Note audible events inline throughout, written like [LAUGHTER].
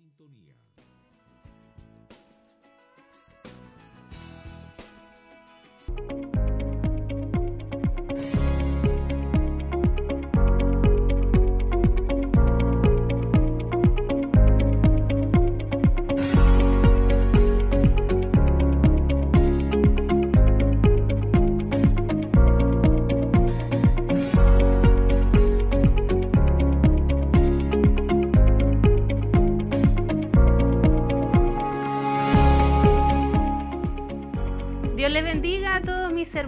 sintonía.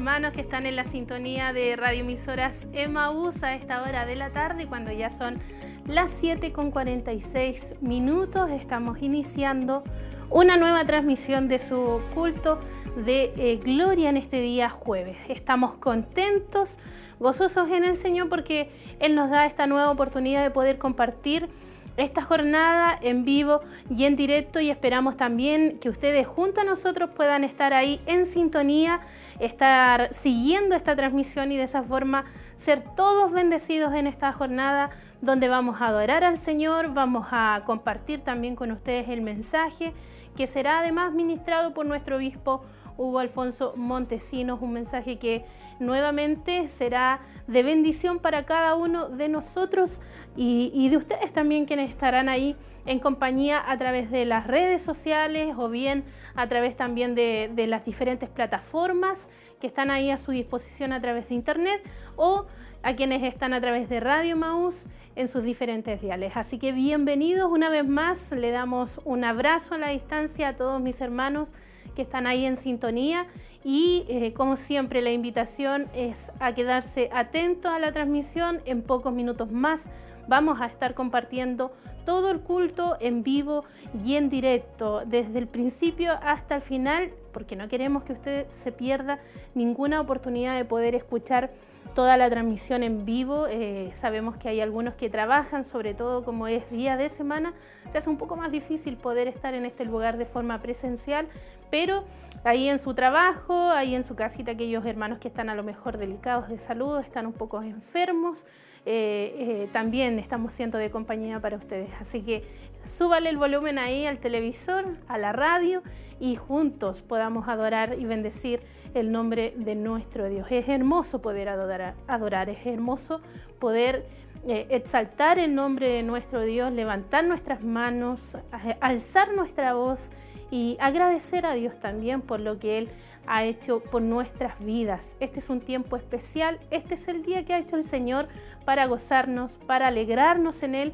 Hermanos que están en la sintonía de radioemisoras Emaús a esta hora de la tarde, cuando ya son las 7 con 46 minutos, estamos iniciando una nueva transmisión de su culto de eh, gloria en este día jueves. Estamos contentos, gozosos en el Señor porque Él nos da esta nueva oportunidad de poder compartir esta jornada en vivo y en directo y esperamos también que ustedes junto a nosotros puedan estar ahí en sintonía estar siguiendo esta transmisión y de esa forma ser todos bendecidos en esta jornada donde vamos a adorar al Señor, vamos a compartir también con ustedes el mensaje que será además ministrado por nuestro obispo Hugo Alfonso Montesinos, un mensaje que nuevamente será de bendición para cada uno de nosotros y, de ustedes también quienes estarán ahí en compañía a través de las redes sociales o bien a través también de, las diferentes plataformas que están ahí a su disposición a través de internet o a quienes están a través de Radio Maús en sus diferentes diales. Así que bienvenidos una vez más, le damos un abrazo a la distancia a todos mis hermanos que están ahí en sintonía y eh, como siempre la invitación es a quedarse atento a la transmisión. En pocos minutos más vamos a estar compartiendo todo el culto en vivo y en directo, desde el principio hasta el final, porque no queremos que usted se pierda ninguna oportunidad de poder escuchar toda la transmisión en vivo. Eh, sabemos que hay algunos que trabajan, sobre todo como es día de semana, se hace un poco más difícil poder estar en este lugar de forma presencial, pero ahí en su trabajo, ahí en su casita, aquellos hermanos que están a lo mejor delicados de salud, están un poco enfermos, eh, eh, también estamos siendo de compañía para ustedes. Así que súbale el volumen ahí al televisor, a la radio y juntos podamos adorar y bendecir el nombre de nuestro Dios. Es hermoso poder adorar, adorar es hermoso poder eh, exaltar el nombre de nuestro Dios, levantar nuestras manos, alzar nuestra voz y agradecer a Dios también por lo que Él ha hecho por nuestras vidas. Este es un tiempo especial, este es el día que ha hecho el Señor para gozarnos, para alegrarnos en Él,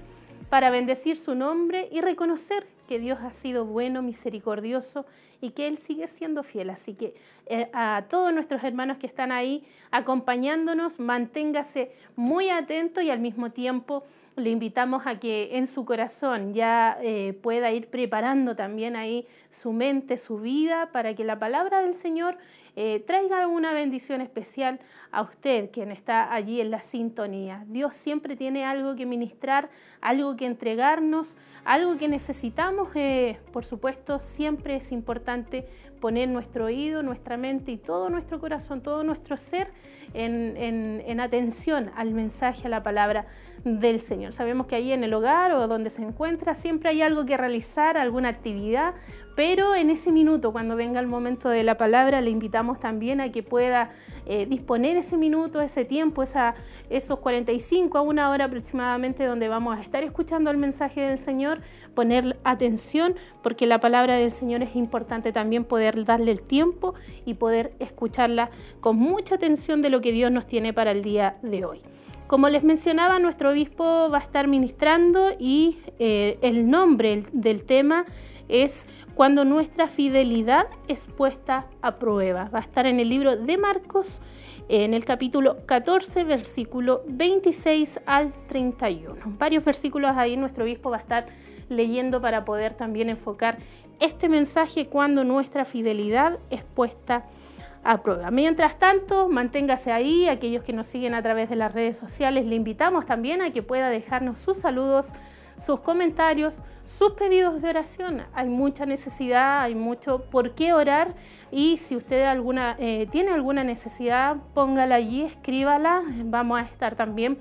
para bendecir su nombre y reconocer que Dios ha sido bueno, misericordioso y que Él sigue siendo fiel. Así que eh, a todos nuestros hermanos que están ahí acompañándonos, manténgase muy atento y al mismo tiempo le invitamos a que en su corazón ya eh, pueda ir preparando también ahí su mente, su vida, para que la palabra del Señor eh, traiga una bendición especial a usted, quien está allí en la sintonía. Dios siempre tiene algo que ministrar, algo que entregarnos, algo que necesitamos. Eh, por supuesto, siempre es importante poner nuestro oído, nuestra mente y todo nuestro corazón, todo nuestro ser en, atención al mensaje, a la palabra del Señor. Sabemos que ahí en el hogar o donde se encuentra siempre hay algo que realizar, alguna actividad, pero en ese minuto, cuando venga el momento de la palabra, le invitamos también a que pueda eh, disponer ese minuto, ese tiempo, esa, esos 45 a una hora aproximadamente donde vamos a estar escuchando el mensaje del Señor, poner atención, porque la palabra del Señor es importante también poder darle el tiempo y poder escucharla con mucha atención de lo que Dios nos tiene para el día de hoy. Como les mencionaba, nuestro obispo va a estar ministrando y eh, el nombre del tema es cuando nuestra fidelidad es puesta a prueba. Va a estar en el libro de Marcos, en el capítulo 14, versículo 26 al 31. Varios versículos ahí nuestro obispo va a estar leyendo para poder también enfocar este mensaje cuando nuestra fidelidad es puesta a prueba. Mientras tanto, manténgase ahí. Aquellos que nos siguen a través de las redes sociales, le invitamos también a que pueda dejarnos sus saludos, sus comentarios, sus pedidos de oración. Hay mucha necesidad, hay mucho por qué orar y si usted alguna, eh, tiene alguna necesidad, póngala allí, escríbala. Vamos a estar también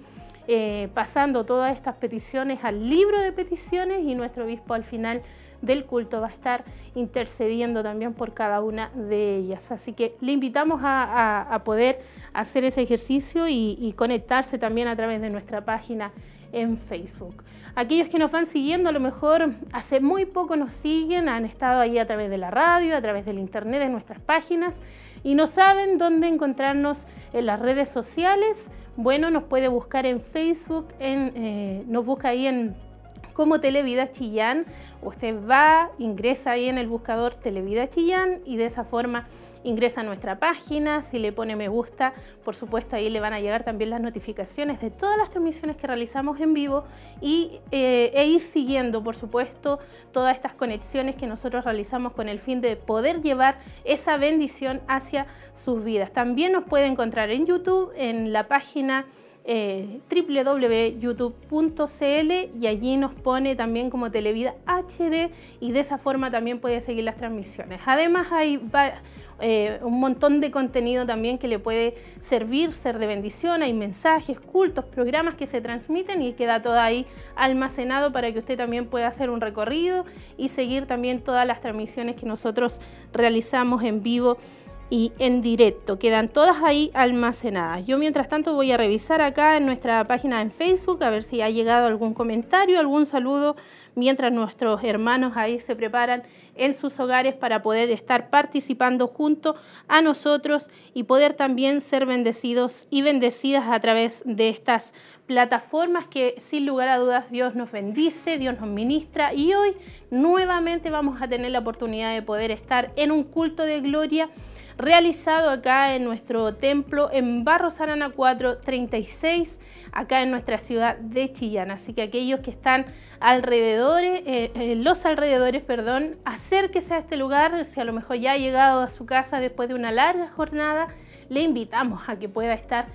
eh, pasando todas estas peticiones al libro de peticiones y nuestro obispo al final del culto va a estar intercediendo también por cada una de ellas. Así que le invitamos a, poder hacer ese ejercicio y, conectarse también a través de nuestra página en Facebook. Aquellos que nos van siguiendo, a lo mejor hace muy poco nos siguen, han estado ahí a través de la radio, a través del internet, de nuestras páginas y no saben dónde encontrarnos en las redes sociales. Bueno, nos puede buscar en Facebook, en, eh, nos busca ahí en como Televida Chillán. Usted va, ingresa ahí en el buscador Televida Chillán y de esa forma ingresa a nuestra página, si le pone me gusta, por supuesto ahí le van a llegar también las notificaciones de todas las transmisiones que realizamos en vivo y, eh, e ir siguiendo, por supuesto, todas estas conexiones que nosotros realizamos con el fin de poder llevar esa bendición hacia sus vidas. También nos puede encontrar en YouTube, en la página eh, www.youtube.cl y allí nos pone también como Televida HD y de esa forma también puede seguir las transmisiones. Además hay eh, un montón de contenido también que le puede servir, ser de bendición, hay mensajes, cultos, programas que se transmiten y queda todo ahí almacenado para que usted también pueda hacer un recorrido y seguir también todas las transmisiones que nosotros realizamos en vivo y en directo. Quedan todas ahí almacenadas. Yo mientras tanto voy a revisar acá en nuestra página en Facebook a ver si ha llegado algún comentario, algún saludo, mientras nuestros hermanos ahí se preparan en sus hogares para poder estar participando junto a nosotros y poder también ser bendecidos y bendecidas a través de estas plataformas que sin lugar a dudas Dios nos bendice, Dios nos ministra y hoy nuevamente vamos a tener la oportunidad de poder estar en un culto de gloria realizado acá en nuestro templo en Barros Arana 436, acá en nuestra ciudad de Chillán. Así que aquellos que están alrededor, eh, eh, los alrededores, perdón, acérquese a este lugar, si a lo mejor ya ha llegado a su casa después de una larga jornada, le invitamos a que pueda estar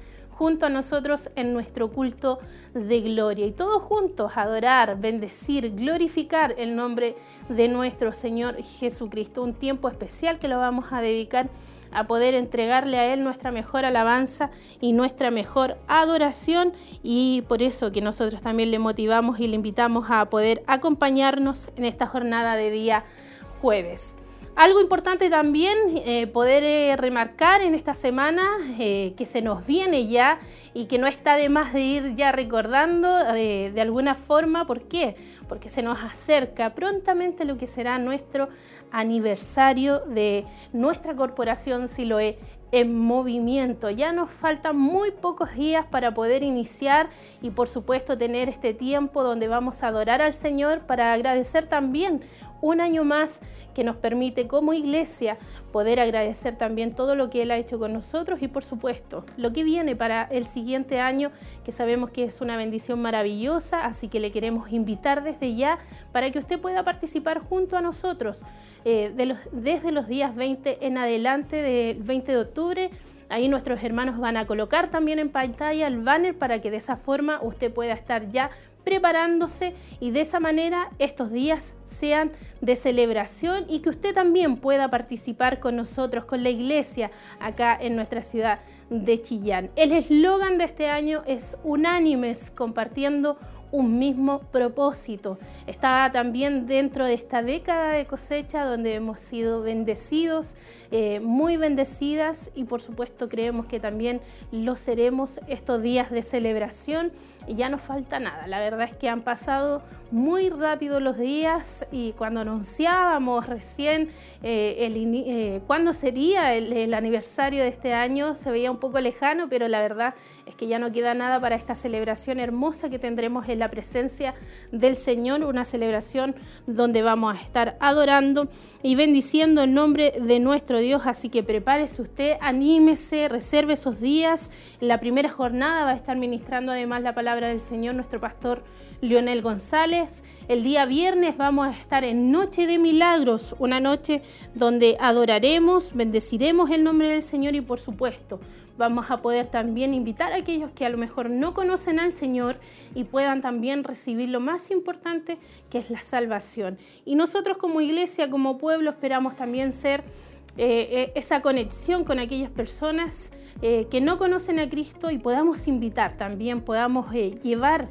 junto a nosotros en nuestro culto de gloria y todos juntos adorar, bendecir, glorificar el nombre de nuestro Señor Jesucristo. Un tiempo especial que lo vamos a dedicar a poder entregarle a Él nuestra mejor alabanza y nuestra mejor adoración y por eso que nosotros también le motivamos y le invitamos a poder acompañarnos en esta jornada de día jueves. Algo importante también eh, poder eh, remarcar en esta semana eh, que se nos viene ya y que no está de más de ir ya recordando de alguna forma. ¿Por qué? Porque se nos acerca prontamente lo que será nuestro aniversario de nuestra corporación Siloé en movimiento. Ya nos faltan muy pocos días para poder iniciar y por supuesto tener este tiempo donde vamos a adorar al Señor para agradecer también un año más que nos permite como iglesia poder agradecer también todo lo que Él ha hecho con nosotros y por supuesto lo que viene para el siguiente año, que sabemos que es una bendición maravillosa, así que le queremos invitar desde ya para que usted pueda participar junto a nosotros eh, desde los días 20 en adelante del 20 de octubre. Ahí nuestros hermanos van a colocar también en pantalla el banner para que de esa forma usted pueda estar ya preparándose y de esa manera estos días sean de celebración y que usted también pueda participar con nosotros, con la iglesia acá en nuestra ciudad de Chillán. El eslogan de este año es unánimes, compartiendo un mismo propósito. Está también dentro de esta década de cosecha donde hemos sido bendecidos, eh, muy bendecidas y por supuesto creemos que también lo seremos estos días de celebración y ya no falta nada. La verdad es que han pasado muy rápido los días y cuando anunciábamos recién eh, eh, cuándo sería el, aniversario de este año se veía un poco lejano, pero la verdad es que ya no queda nada para esta celebración hermosa que tendremos en la presencia del Señor, una celebración donde vamos a estar adorando y bendiciendo el nombre de nuestro Dios. Así que prepárese usted, anímese, reserve esos días. La primera jornada va a estar ministrando además la palabra del Señor nuestro pastor Leonel González. El día viernes vamos a estar en Noche de Milagros, una noche donde adoraremos, bendeciremos el nombre del Señor y por supuesto vamos a poder también invitar a aquellos que a lo mejor no conocen al Señor y puedan también recibir lo más importante que es la salvación. Y nosotros como iglesia, como pueblo, esperamos también ser esa conexión con aquellas personas que no conocen a Cristo y podamos invitar también, podamos llevar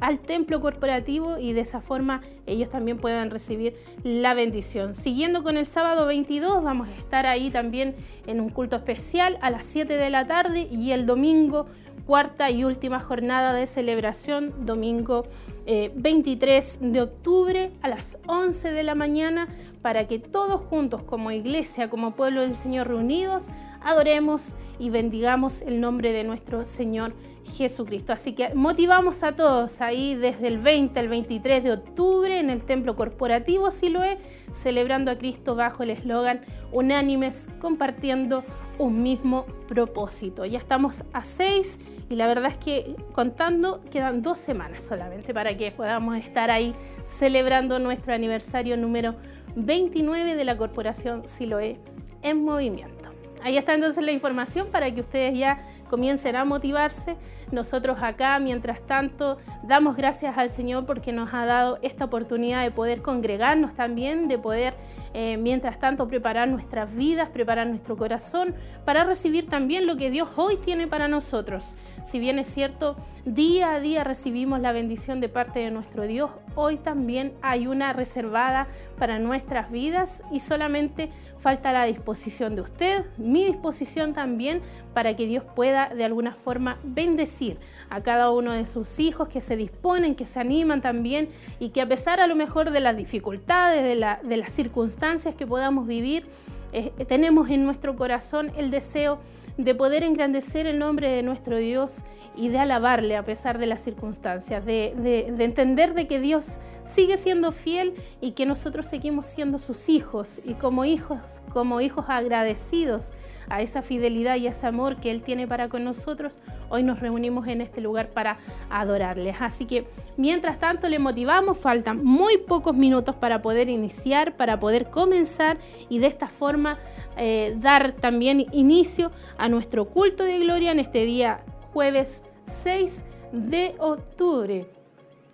al templo corporativo y de esa forma ellos también puedan recibir la bendición. Siguiendo con el sábado 22, vamos a estar ahí también en un culto especial a las 7 de la tarde y el domingo cuarta y última jornada de celebración, domingo 23 eh, de octubre a las 11 de la mañana, para que todos juntos como iglesia, como pueblo del Señor reunidos, adoremos y bendigamos el nombre de nuestro Señor Jesucristo. Así que motivamos a todos ahí desde el 20 al 23 de octubre en el Templo Corporativo Siloé, celebrando a Cristo bajo el eslogan Unánimes, compartiendo un mismo propósito. Ya estamos a 6 y la verdad es que contando quedan dos semanas solamente para que podamos estar ahí celebrando nuestro aniversario número 29 de la Corporación Siloé en movimiento. Ahí está entonces la información para que ustedes ya comiencen a motivarse. Nosotros acá, mientras tanto, damos gracias al Señor porque nos ha dado esta oportunidad de poder congregarnos también, de poder, eh, mientras tanto, preparar nuestras vidas, preparar nuestro corazón para recibir también lo que Dios hoy tiene para nosotros. Si bien es cierto, día a día recibimos la bendición de parte de nuestro Dios, hoy también hay una reservada para nuestras vidas y solamente falta la disposición de usted, mi disposición también, para que Dios pueda de alguna forma bendecir a cada uno de sus hijos que se disponen, que se animan también y que a pesar a lo mejor de las dificultades, de, las circunstancias que podamos vivir, eh, tenemos en nuestro corazón el deseo de poder engrandecer el nombre de nuestro Dios y de alabarle a pesar de las circunstancias, de, de, entender de que Dios sigue siendo fiel y que nosotros seguimos siendo sus hijos y como hijos, como hijos agradecidos a esa fidelidad y a ese amor que Él tiene para con nosotros, hoy nos reunimos en este lugar para adorarles. Así que mientras tanto le motivamos, faltan muy pocos minutos para poder iniciar, para poder comenzar y de esta forma eh, dar también inicio a nuestro culto de gloria en este día jueves 6 de octubre.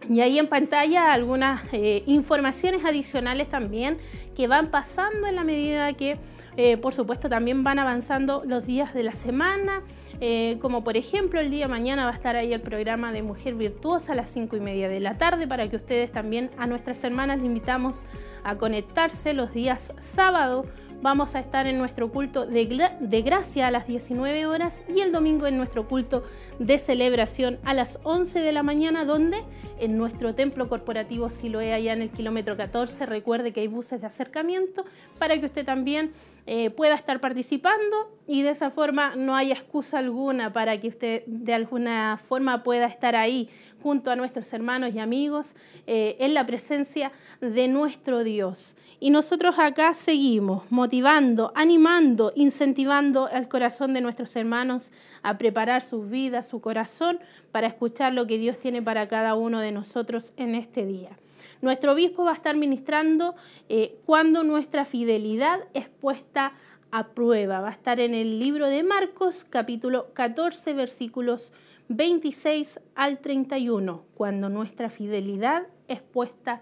Y ahí en pantalla algunas eh, informaciones adicionales también que van pasando en la medida que eh, por supuesto, también van avanzando los días de la semana, eh, como por ejemplo el día de mañana va a estar ahí el programa de Mujer Virtuosa a las 5 y media de la tarde. Para que ustedes también a nuestras hermanas les invitamos a conectarse los días sábado vamos a estar en nuestro culto de, gracia a las 19 horas y el domingo en nuestro culto de celebración a las 11 de la mañana, donde en nuestro templo corporativo Siloé, allá en el kilómetro 14, recuerde que hay buses de acercamiento para que usted también eh, pueda estar participando y de esa forma no hay excusa alguna para que usted de alguna forma pueda estar ahí junto a nuestros hermanos y amigos eh, en la presencia de nuestro Dios. Y nosotros acá seguimos motivando, animando, incentivando al corazón de nuestros hermanos a preparar sus vidas, su corazón, para escuchar lo que Dios tiene para cada uno de nosotros en este día. Nuestro obispo va a estar ministrando eh, cuando nuestra fidelidad es puesta a prueba. Va a estar en el libro de Marcos, capítulo 14, versículos 26 al 31, cuando nuestra fidelidad es puesta a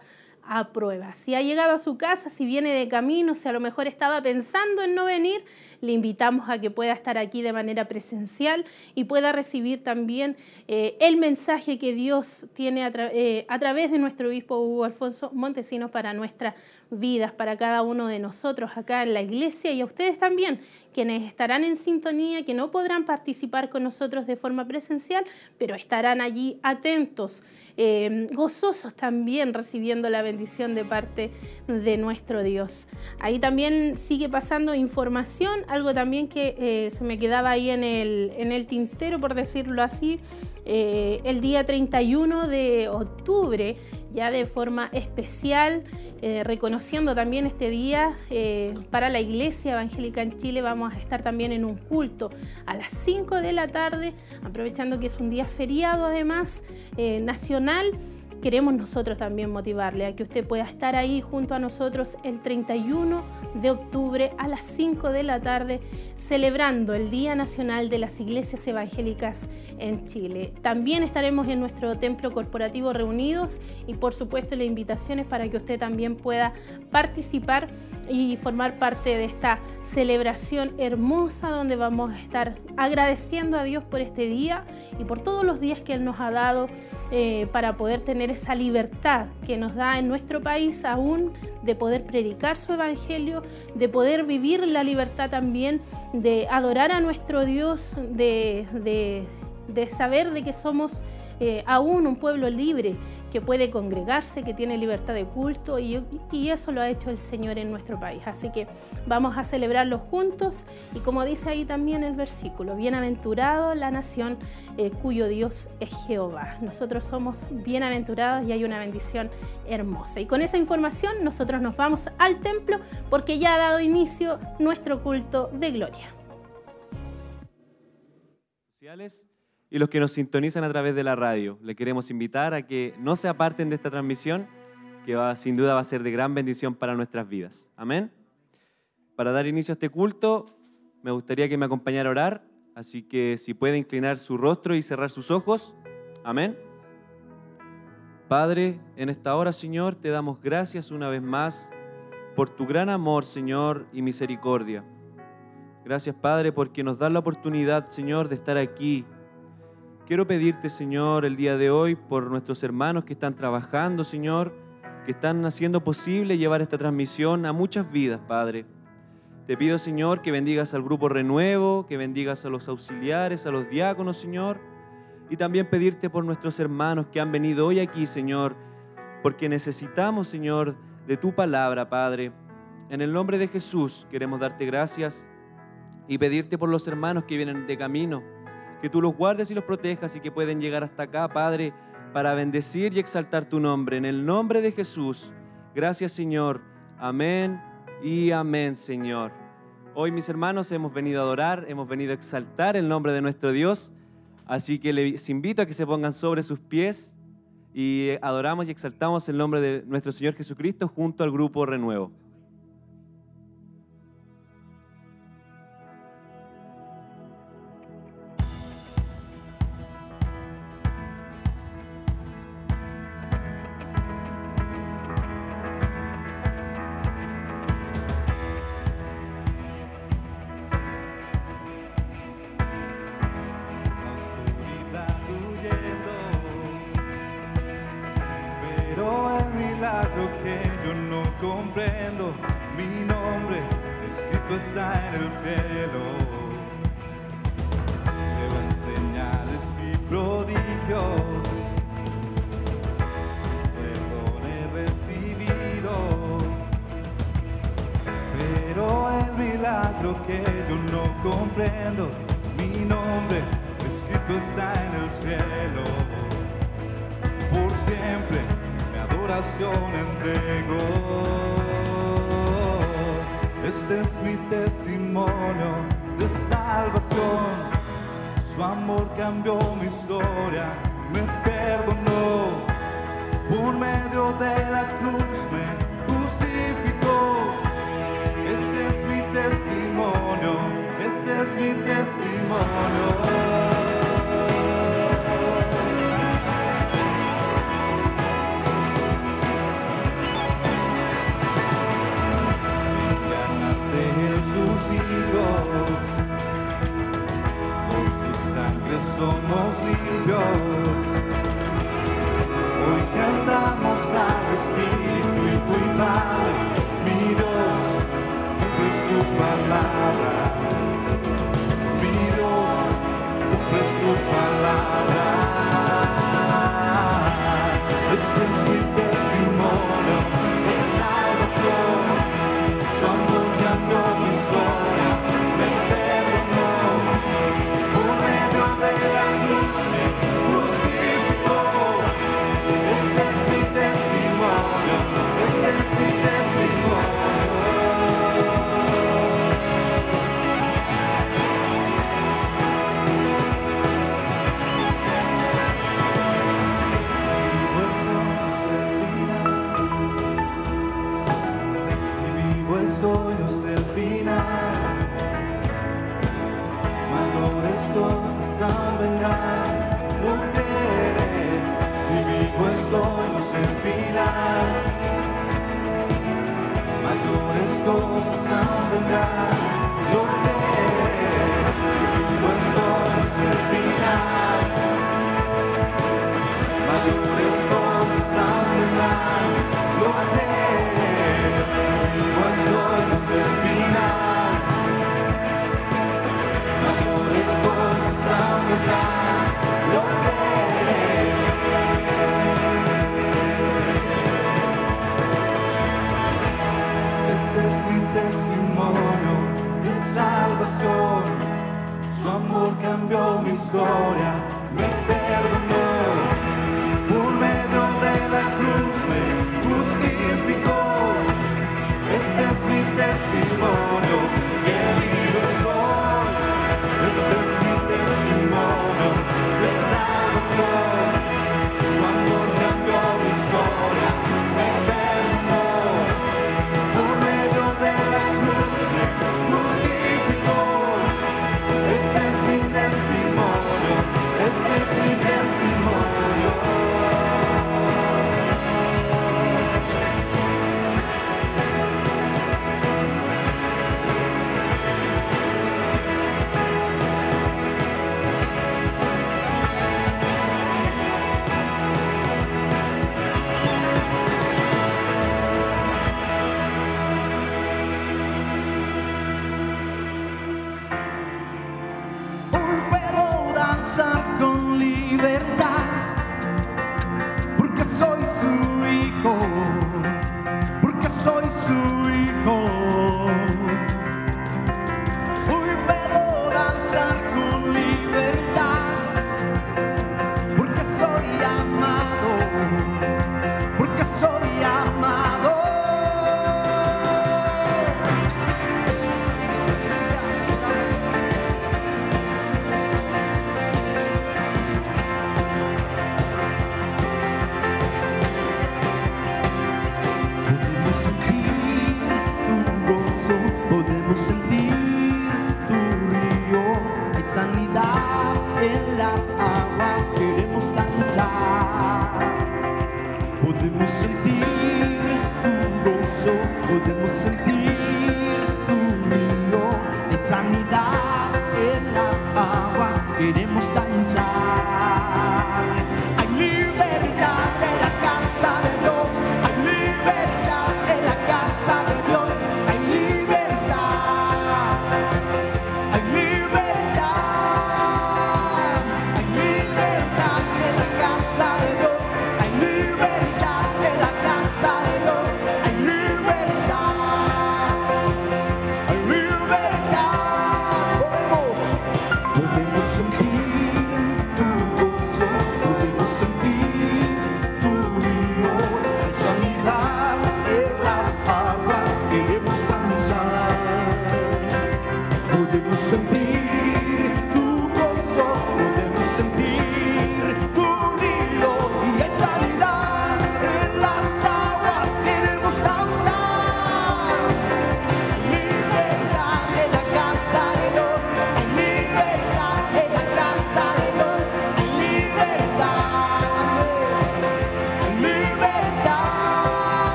prueba. Si ha llegado a su casa, si viene de camino, si a lo mejor estaba pensando en no venir, le invitamos a que pueda estar aquí de manera presencial y pueda recibir también eh, el mensaje que Dios tiene a, eh, a, través de nuestro obispo Hugo Alfonso Montesinos para nuestras vidas, para cada uno de nosotros acá en la iglesia y a ustedes también, quienes estarán en sintonía, que no podrán participar con nosotros de forma presencial, pero estarán allí atentos, eh, gozosos también recibiendo la bendición de parte de nuestro Dios. Ahí también sigue pasando información algo también que eh, se me quedaba ahí en el, en el tintero, por decirlo así, eh, el día 31 de octubre, ya de forma especial, eh, reconociendo también este día para la Iglesia Evangélica en Chile, vamos a estar también en un culto a las 5 de la tarde, aprovechando que es un día feriado además nacional queremos nosotros también motivarle a que usted pueda estar ahí junto a nosotros el 31 de octubre a las 5 de la tarde celebrando el Día Nacional de las Iglesias Evangélicas en Chile. También estaremos en nuestro templo corporativo reunidos y por supuesto la invitación es para que usted también pueda participar y formar parte de esta celebración hermosa donde vamos a estar agradeciendo a Dios por este día y por todos los días que Él nos ha dado eh, para poder tener esa libertad que nos da en nuestro país aún de poder predicar su evangelio, de poder vivir la libertad también, de adorar a nuestro Dios, de, de saber de que somos eh, aún un pueblo libre que puede congregarse, que tiene libertad de culto y, eso lo ha hecho el Señor en nuestro país. Así que vamos a celebrarlo juntos y como dice ahí también el versículo, bienaventurado la nación eh, cuyo Dios es Jehová. Nosotros somos bienaventurados y hay una bendición hermosa. Y con esa información nosotros nos vamos al templo porque ya ha dado inicio nuestro culto de gloria y los que nos sintonizan a través de la radio. Le queremos invitar a que no se aparten de esta transmisión, que va, sin duda va a ser de gran bendición para nuestras vidas. Amén. Para dar inicio a este culto, me gustaría que me acompañara a orar, así que si puede inclinar su rostro y cerrar sus ojos. Amén. Padre, en esta hora, Señor, te damos gracias una vez más por tu gran amor, Señor, y misericordia. Gracias, Padre, porque nos da la oportunidad, Señor, de estar aquí Quiero pedirte, Señor, el día de hoy por nuestros hermanos que están trabajando, Señor, que están haciendo posible llevar esta transmisión a muchas vidas, Padre. Te pido, Señor, que bendigas al grupo Renuevo, que bendigas a los auxiliares, a los diáconos, Señor. Y también pedirte por nuestros hermanos que han venido hoy aquí, Señor, porque necesitamos, Señor, de tu palabra, Padre. En el nombre de Jesús queremos darte gracias y pedirte por los hermanos que vienen de camino que tú los guardes y los protejas y que pueden llegar hasta acá, Padre, para bendecir y exaltar tu nombre. En el nombre de Jesús. Gracias, Señor. Amén y amén, Señor. Hoy, mis hermanos, hemos venido a adorar, hemos venido a exaltar el nombre de nuestro Dios. Así que les invito a que se pongan sobre sus pies y adoramos y exaltamos el nombre de nuestro Señor Jesucristo junto al grupo Renuevo.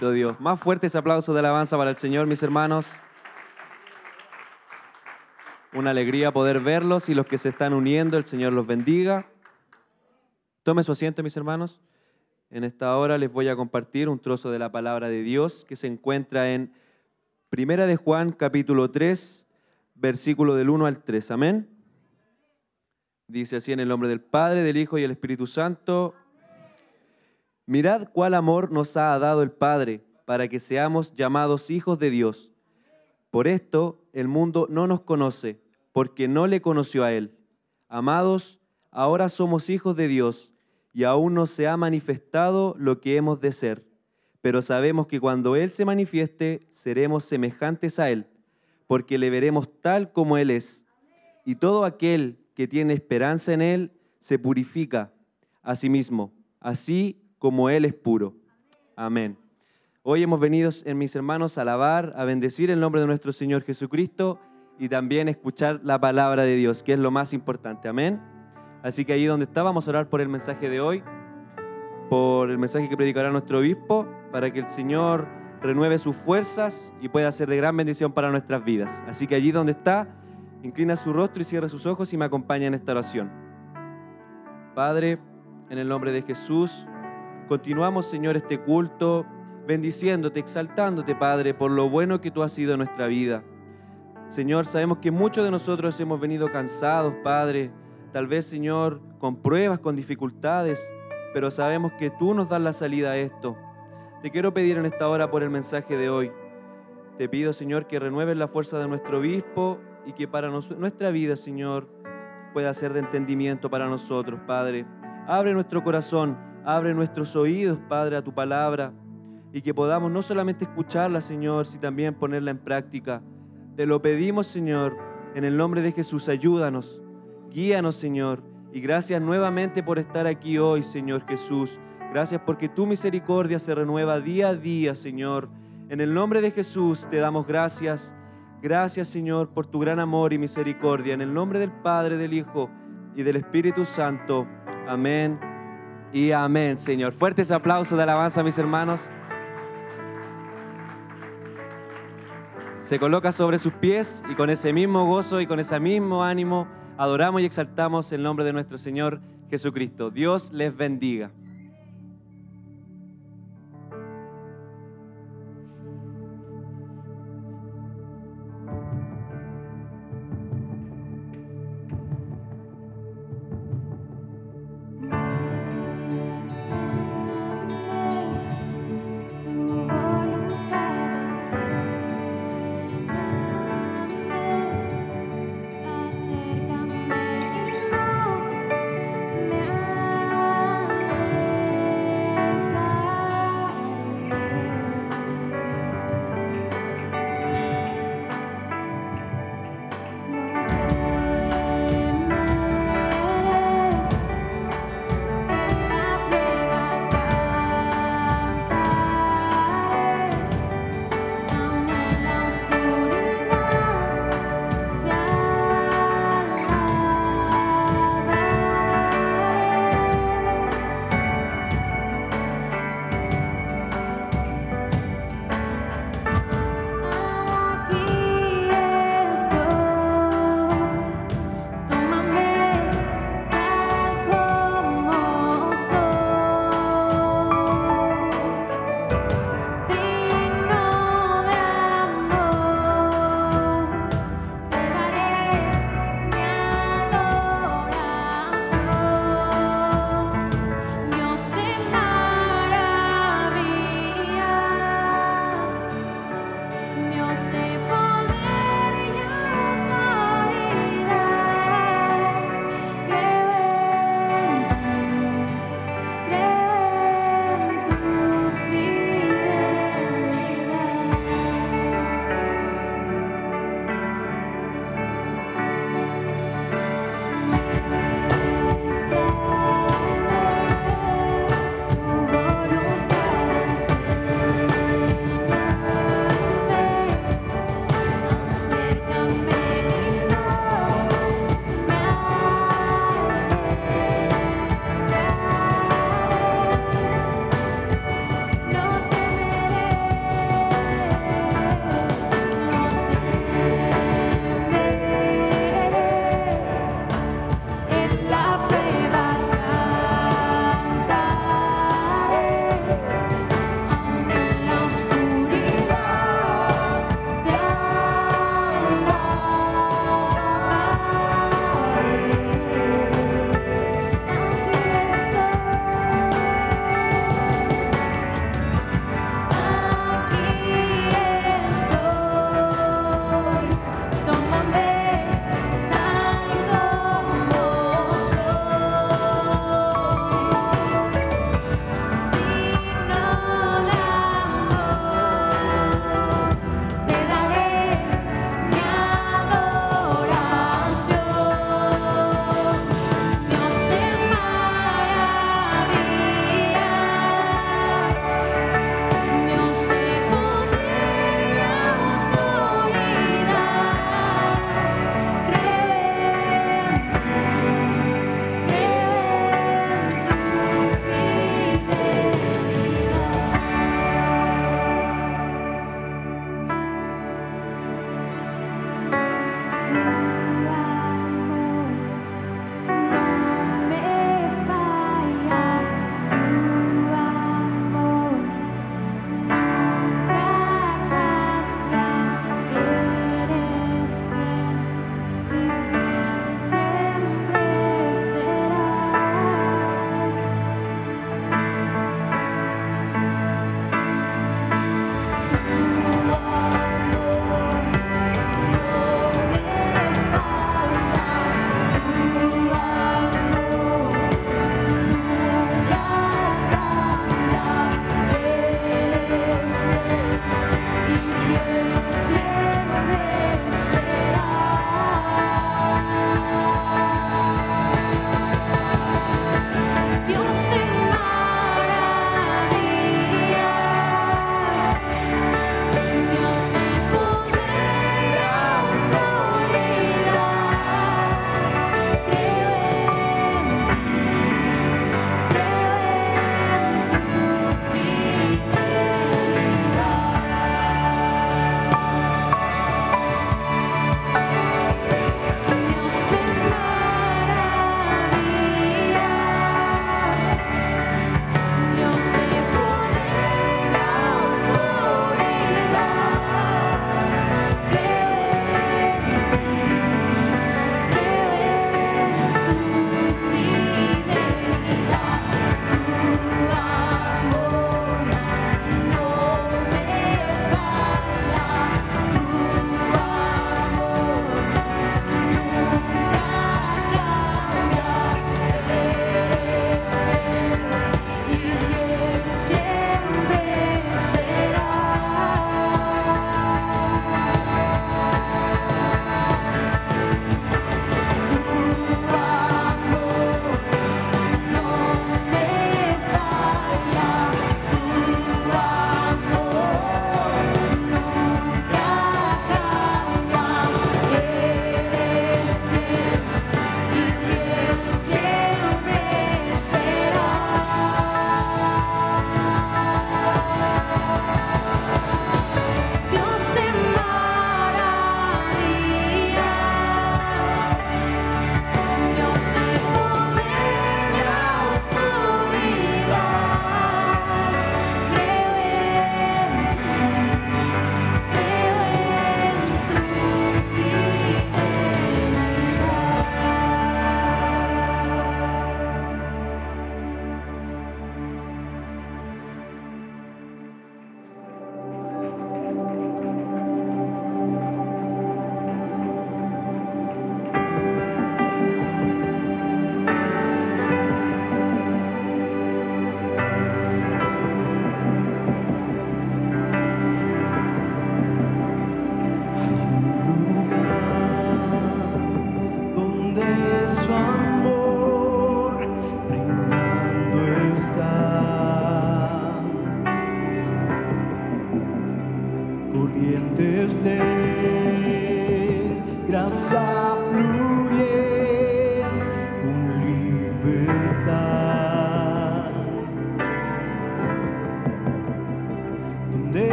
Dios. Más fuertes aplausos de alabanza para el Señor, mis hermanos. Una alegría poder verlos y los que se están uniendo, el Señor los bendiga. Tome su asiento, mis hermanos. En esta hora les voy a compartir un trozo de la palabra de Dios que se encuentra en Primera de Juan, capítulo 3, versículo del 1 al 3. Amén. Dice así en el nombre del Padre, del Hijo y del Espíritu Santo. Mirad cuál amor nos ha dado el Padre para que seamos llamados hijos de Dios. Por esto el mundo no nos conoce, porque no le conoció a Él. Amados, ahora somos hijos de Dios y aún no se ha manifestado lo que hemos de ser, pero sabemos que cuando Él se manifieste seremos semejantes a Él, porque le veremos tal como Él es. Y todo aquel que tiene esperanza en Él se purifica a sí mismo, así como Él es puro. Amén. Hoy hemos venido, en mis hermanos, a alabar, a bendecir el nombre de nuestro Señor Jesucristo y también escuchar la palabra de Dios, que es lo más importante. Amén. Así que ahí donde está, vamos a orar por el mensaje de hoy, por el mensaje que predicará nuestro obispo, para que el Señor renueve sus fuerzas y pueda ser de gran bendición para nuestras vidas. Así que allí donde está, inclina su rostro y cierra sus ojos y me acompaña en esta oración. Padre, en el nombre de Jesús, continuamos, Señor, este culto bendiciéndote, exaltándote, Padre, por lo bueno que tú has sido en nuestra vida. Señor, sabemos que muchos de nosotros hemos venido cansados, Padre, tal vez, Señor, con pruebas, con dificultades, pero sabemos que tú nos das la salida a esto. Te quiero pedir en esta hora por el mensaje de hoy. Te pido, Señor, que renueves la fuerza de nuestro obispo y que para nuestra vida, Señor, pueda ser de entendimiento para nosotros, Padre. Abre nuestro corazón, abre nuestros oídos, Padre, a tu palabra y que podamos no solamente escucharla, Señor, sino también ponerla en práctica. Te lo pedimos, Señor, en el nombre de Jesús, ayúdanos. Guíanos, Señor. Y gracias nuevamente por estar aquí hoy, Señor Jesús. Gracias porque tu misericordia se renueva día a día, Señor. En el nombre de Jesús te damos gracias. Gracias, Señor, por tu gran amor y misericordia. En el nombre del Padre, del Hijo y del Espíritu Santo. Amén y amén, Señor. Fuertes aplausos de alabanza, mis hermanos. Se coloca sobre sus pies y con ese mismo gozo y con ese mismo ánimo adoramos y exaltamos el nombre de nuestro Señor Jesucristo. Dios les bendiga.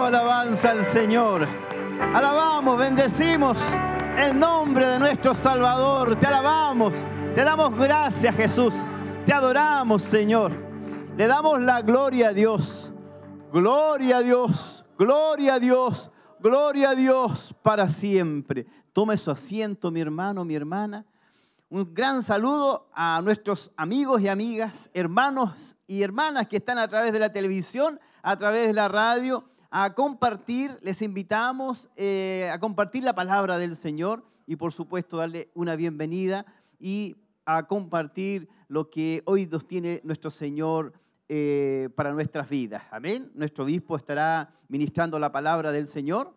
Alabanza al Señor. Alabamos, bendecimos el nombre de nuestro Salvador. Te alabamos, te damos gracias Jesús. Te adoramos Señor. Le damos la gloria a Dios. Gloria a Dios, gloria a Dios, gloria a Dios para siempre. Tome su asiento, mi hermano, mi hermana. Un gran saludo a nuestros amigos y amigas, hermanos y hermanas que están a través de la televisión, a través de la radio, a compartir. Les invitamos eh, a compartir la palabra del Señor y por supuesto darle una bienvenida y a compartir lo que hoy nos tiene nuestro Señor eh, para nuestras vidas. Amén. Nuestro obispo estará ministrando la palabra del Señor,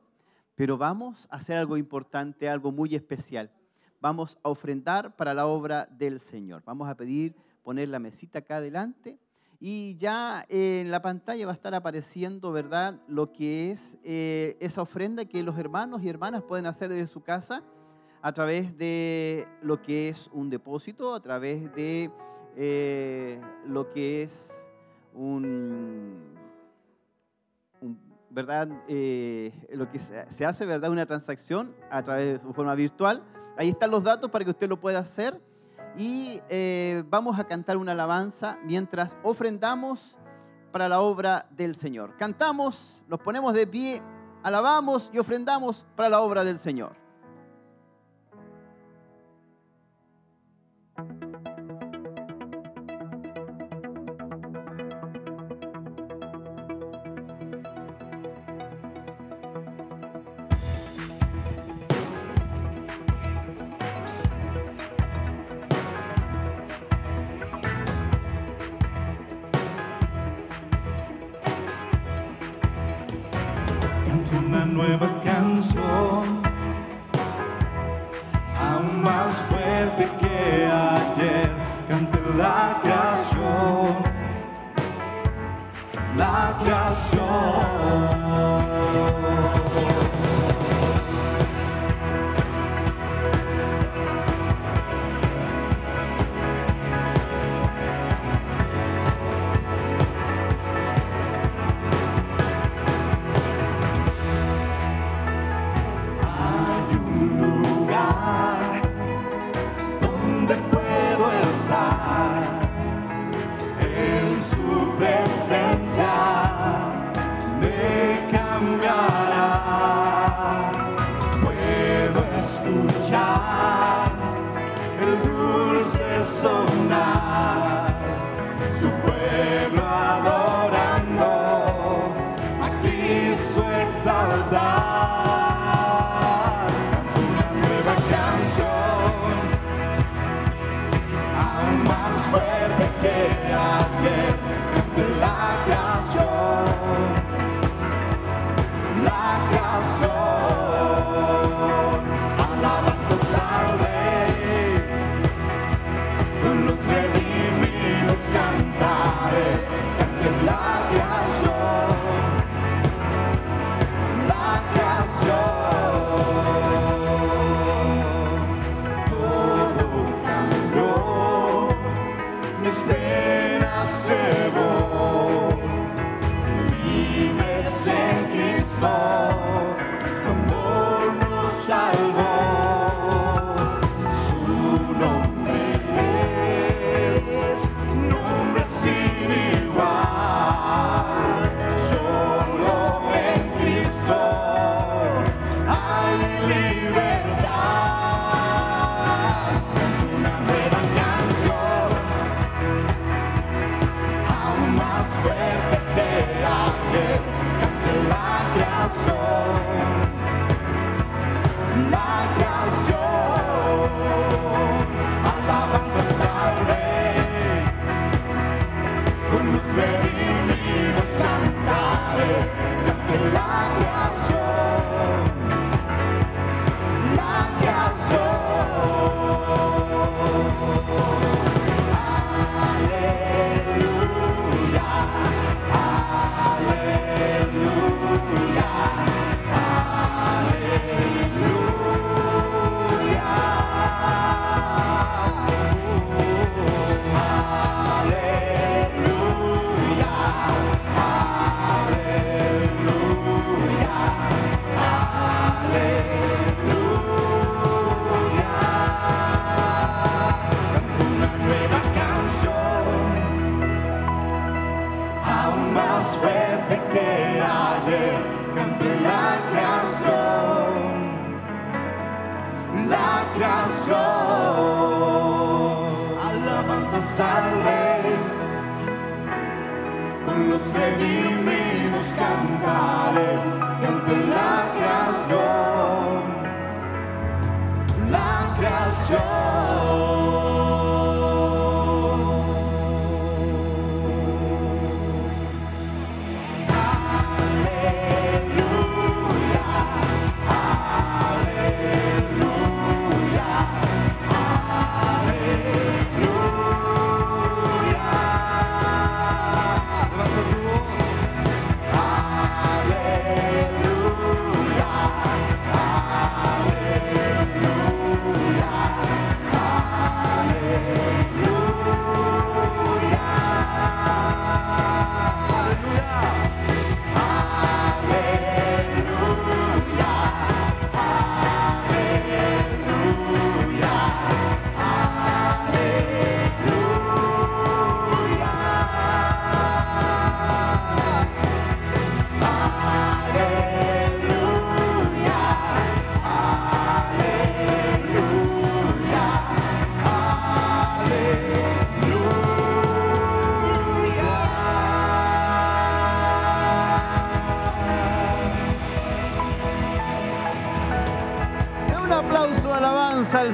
pero vamos a hacer algo importante, algo muy especial. Vamos a ofrendar para la obra del Señor. Vamos a pedir poner la mesita acá adelante y ya en la pantalla va a estar apareciendo, ¿verdad?, lo que es eh, esa ofrenda que los hermanos y hermanas pueden hacer desde su casa a través de lo que es un depósito, a través de eh, lo que es un, ¿verdad? Eh, lo que se hace, ¿verdad? Una transacción a través de forma virtual. Ahí están los datos para que usted lo pueda hacer. Y eh, vamos a cantar una alabanza mientras ofrendamos para la obra del Señor. Cantamos, nos ponemos de pie, alabamos y ofrendamos para la obra del Señor.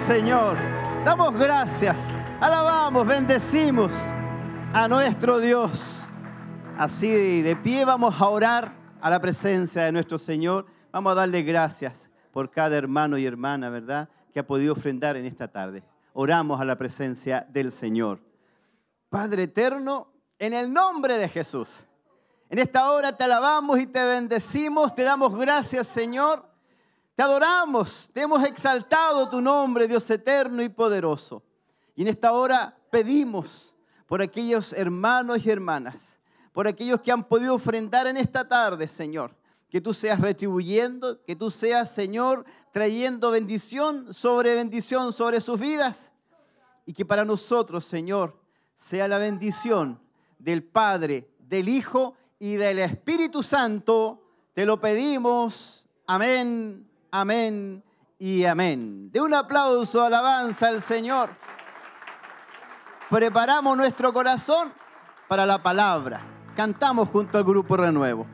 Señor. Damos gracias, alabamos, bendecimos a nuestro Dios. Así de pie vamos a orar a la presencia de nuestro Señor. Vamos a darle gracias por cada hermano y hermana, ¿verdad? Que ha podido ofrendar en esta tarde. Oramos a la presencia del Señor. Padre eterno, en el nombre de Jesús. En esta hora te alabamos y te bendecimos, te damos gracias, Señor te adoramos, te hemos exaltado tu nombre, Dios eterno y poderoso. Y en esta hora pedimos por aquellos hermanos y hermanas, por aquellos que han podido ofrendar en esta tarde, Señor, que tú seas retribuyendo, que tú seas, Señor, trayendo bendición sobre bendición sobre sus vidas. Y que para nosotros, Señor, sea la bendición del Padre, del Hijo y del Espíritu Santo. Te lo pedimos. Amén amén y amén. De un aplauso, alabanza al Señor. Preparamos nuestro corazón para la palabra. Cantamos junto al grupo Renuevo.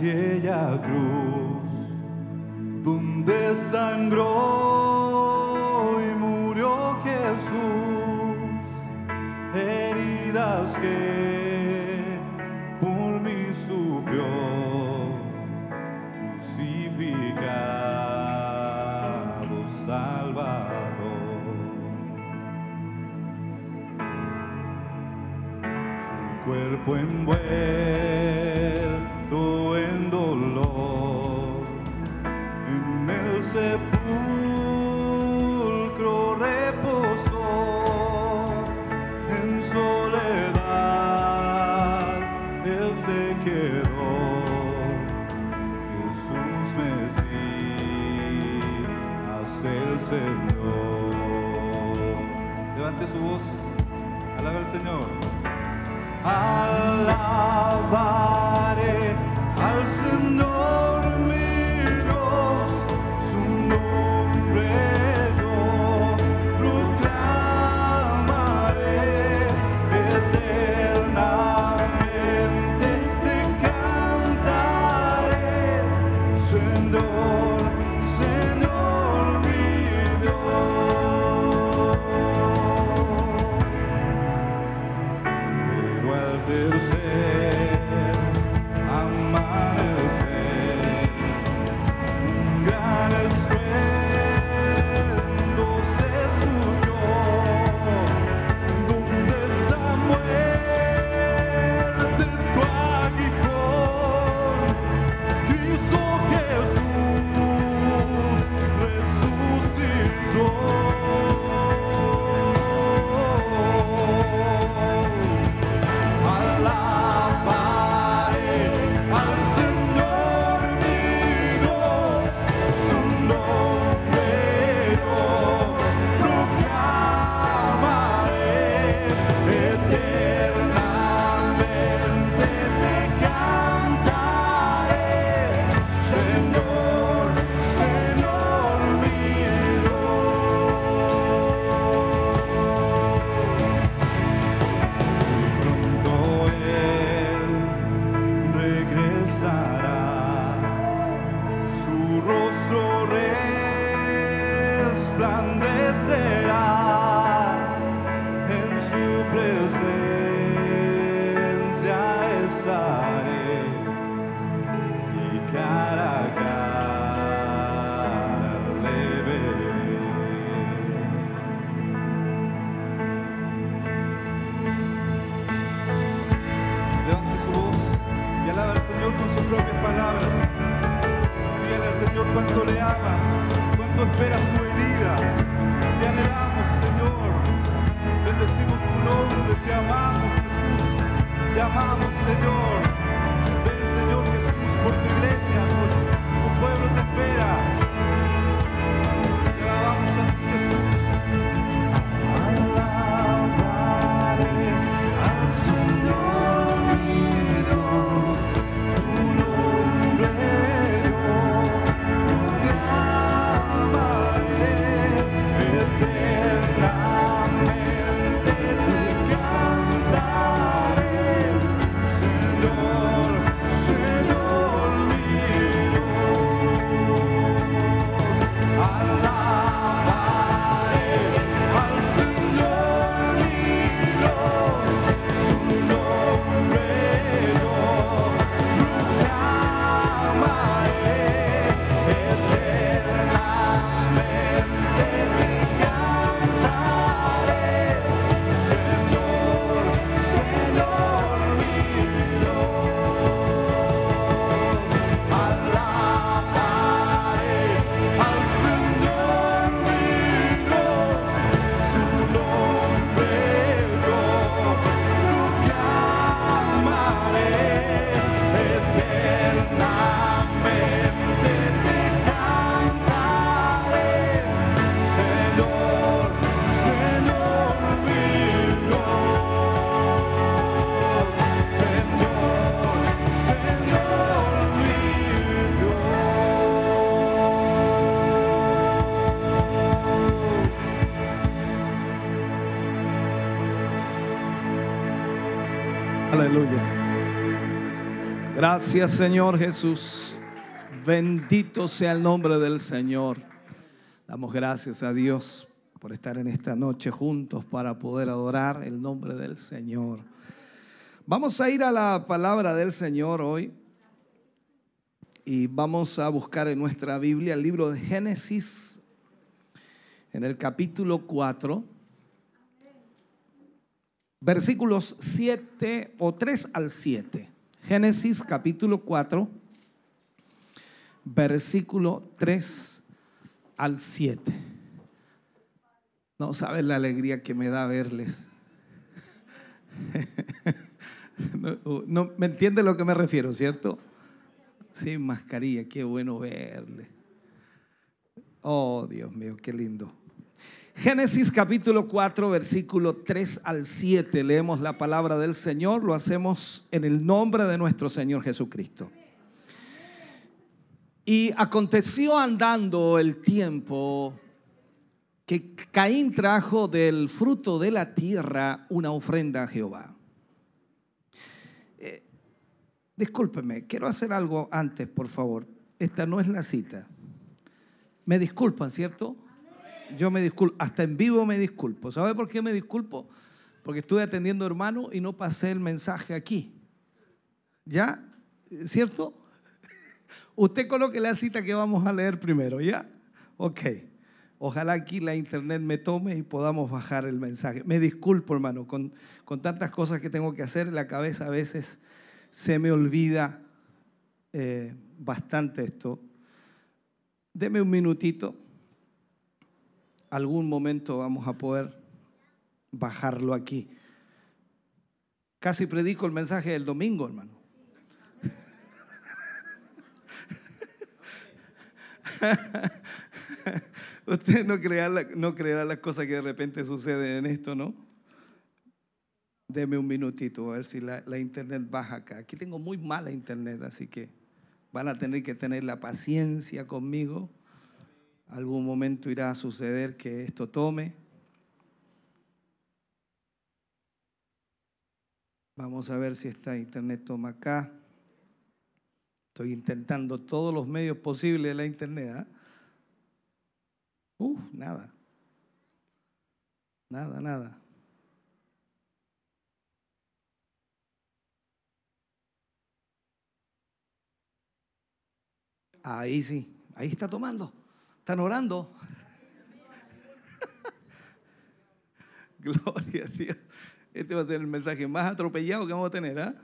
Aquella cruz espera su venida. Te anhelamos, Señor. Bendecimos tu nombre, te amamos, Jesús. Te amamos, Señor. Gracias Señor Jesús. Bendito sea el nombre del Señor. Damos gracias a Dios por estar en esta noche juntos para poder adorar el nombre del Señor. Vamos a ir a la palabra del Señor hoy y vamos a buscar en nuestra Biblia el libro de Génesis en el capítulo 4 versículos 7 o 3 al 7. Génesis capítulo 4, versículo 3 al 7. No sabes la alegría que me da verles. [LAUGHS] No, no, ¿Me entiende lo que me refiero, cierto? Sin mascarilla, qué bueno verle. Oh, Dios mío, qué lindo. Génesis capítulo 4, versículo 3 al 7. Leemos la palabra del Señor, lo hacemos en el nombre de nuestro Señor Jesucristo. Y aconteció andando el tiempo que Caín trajo del fruto de la tierra una ofrenda a Jehová. Eh, discúlpeme, quiero hacer algo antes, por favor. Esta no es la cita. Me disculpan, ¿cierto? Yo me disculpo, hasta en vivo me disculpo. ¿Sabe por qué me disculpo? Porque estuve atendiendo hermano y no pasé el mensaje aquí. ¿Ya? ¿Cierto? [LAUGHS] Usted coloque la cita que vamos a leer primero, ¿ya? Ok. Ojalá aquí la internet me tome y podamos bajar el mensaje. Me disculpo, hermano, con, con tantas cosas que tengo que hacer la cabeza a veces se me olvida eh, bastante esto. Deme un minutito algún momento vamos a poder bajarlo aquí. Casi predico el mensaje del domingo, hermano. [LAUGHS] Usted no creerá, creerá las cosas que de repente suceden en esto, ¿no? Deme un minutito a ver si la, la internet baja acá. Aquí tengo muy mala internet, así que van a tener que tener la paciencia conmigo algún momento irá a suceder que esto tome. Vamos a ver si esta internet toma acá. Estoy intentando todos los medios posibles de la internet. ¿ah? Uf, nada. Nada, nada. Ahí sí, ahí está tomando. Están orando. [LAUGHS] Gloria a Dios. Este va a ser el mensaje más atropellado que vamos a tener, ¿ah? ¿eh?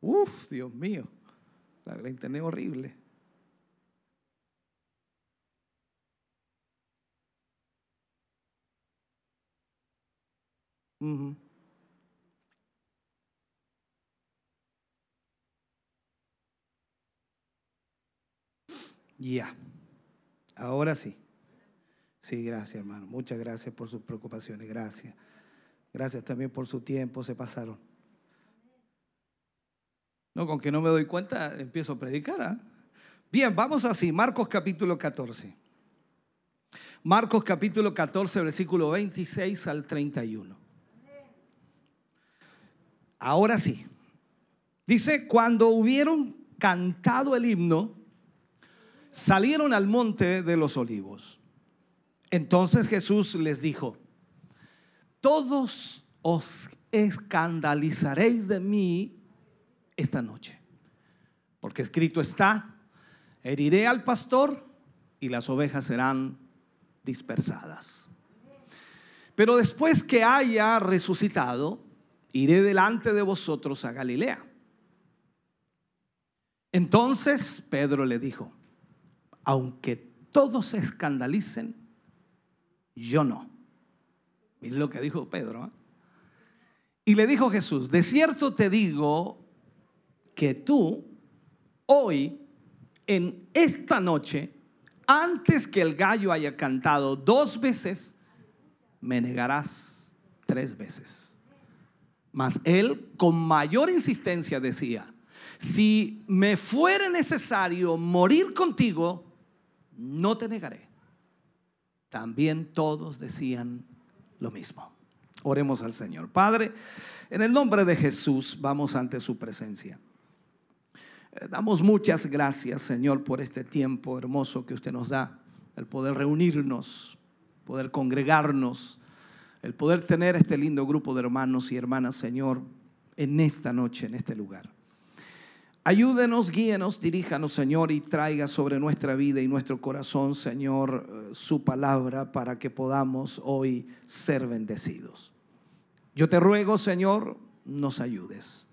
Uf, Dios mío. La, la internet horrible. Uh. Ya. Ahora sí. Sí, gracias, hermano. Muchas gracias por sus preocupaciones. Gracias. Gracias también por su tiempo. Se pasaron. No, con que no me doy cuenta, empiezo a predicar. ¿ah? Bien, vamos así. Marcos capítulo 14. Marcos capítulo 14, versículo 26 al 31. Ahora sí. Dice, cuando hubieron cantado el himno, salieron al monte de los olivos. Entonces Jesús les dijo, todos os escandalizaréis de mí esta noche, porque escrito está, heriré al pastor y las ovejas serán dispersadas. Pero después que haya resucitado, iré delante de vosotros a Galilea. Entonces Pedro le dijo, aunque todos se escandalicen, yo no. Miren lo que dijo Pedro. ¿eh? Y le dijo Jesús, de cierto te digo que tú hoy, en esta noche, antes que el gallo haya cantado dos veces, me negarás tres veces. Mas él con mayor insistencia decía, si me fuere necesario morir contigo, no te negaré. También todos decían lo mismo. Oremos al Señor. Padre, en el nombre de Jesús vamos ante su presencia. Eh, Damos muchas gracias, Señor, por este tiempo hermoso que usted nos da, el poder reunirnos, poder congregarnos, el poder tener este lindo grupo de hermanos y hermanas, Señor, en esta noche, en este lugar. Ayúdenos, guíenos, diríjanos, Señor, y traiga sobre nuestra vida y nuestro corazón, Señor, eh, su palabra para que podamos hoy ser bendecidos. Yo te ruego, Señor, nos ayudes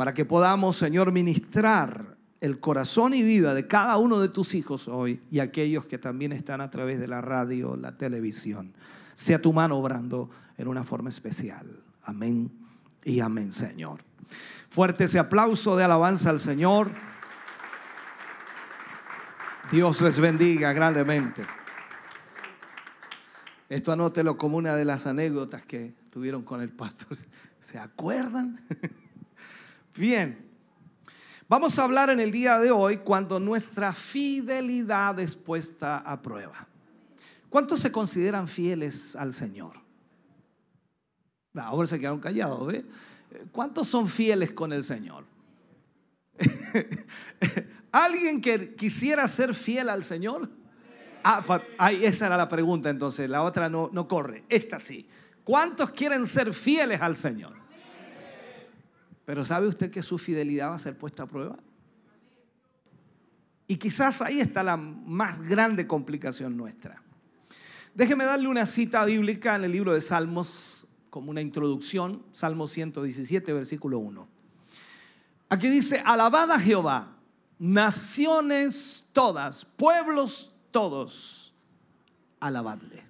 para que podamos, Señor, ministrar el corazón y vida de cada uno de tus hijos hoy y aquellos que también están a través de la radio, la televisión. Sea tu mano obrando en una forma especial. Amén y amén, Señor. Fuerte ese aplauso de alabanza al Señor. Dios les bendiga grandemente. Esto anótelo como una de las anécdotas que tuvieron con el pastor. [LAUGHS] ¿Se acuerdan? [LAUGHS] Bien. Vamos a hablar en el día de hoy cuando nuestra fidelidad es puesta a prueba. ¿Cuántos se consideran fieles al Señor? Ahora se quedaron callados, ¿ve? ¿Cuántos son fieles con el Señor? [LAUGHS] ¿Alguien que quisiera ser fiel al Señor? Ah, esa era la pregunta entonces, la otra no, no corre, esta sí. ¿Cuántos quieren ser fieles al Señor? Pero ¿sabe usted que su fidelidad va a ser puesta a prueba? Y quizás ahí está la más grande complicación nuestra. Déjeme darle una cita bíblica en el libro de Salmos como una introducción, Salmo 117, versículo 1. Aquí dice, alabad a Jehová, naciones todas, pueblos todos, alabadle.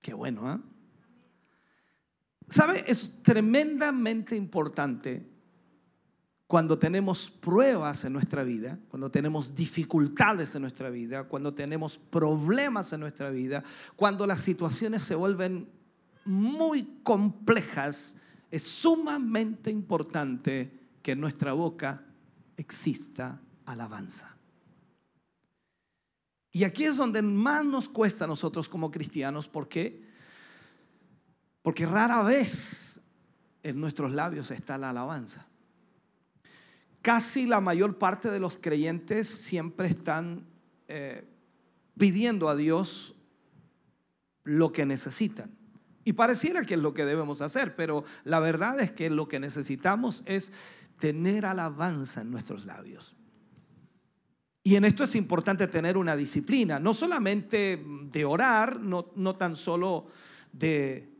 Qué bueno, ¿eh? ¿Sabe? Es tremendamente importante cuando tenemos pruebas en nuestra vida, cuando tenemos dificultades en nuestra vida, cuando tenemos problemas en nuestra vida, cuando las situaciones se vuelven muy complejas, es sumamente importante que en nuestra boca exista alabanza. Y aquí es donde más nos cuesta a nosotros como cristianos, ¿por qué? Porque rara vez en nuestros labios está la alabanza. Casi la mayor parte de los creyentes siempre están eh, pidiendo a Dios lo que necesitan. Y pareciera que es lo que debemos hacer, pero la verdad es que lo que necesitamos es tener alabanza en nuestros labios. Y en esto es importante tener una disciplina, no solamente de orar, no, no tan solo de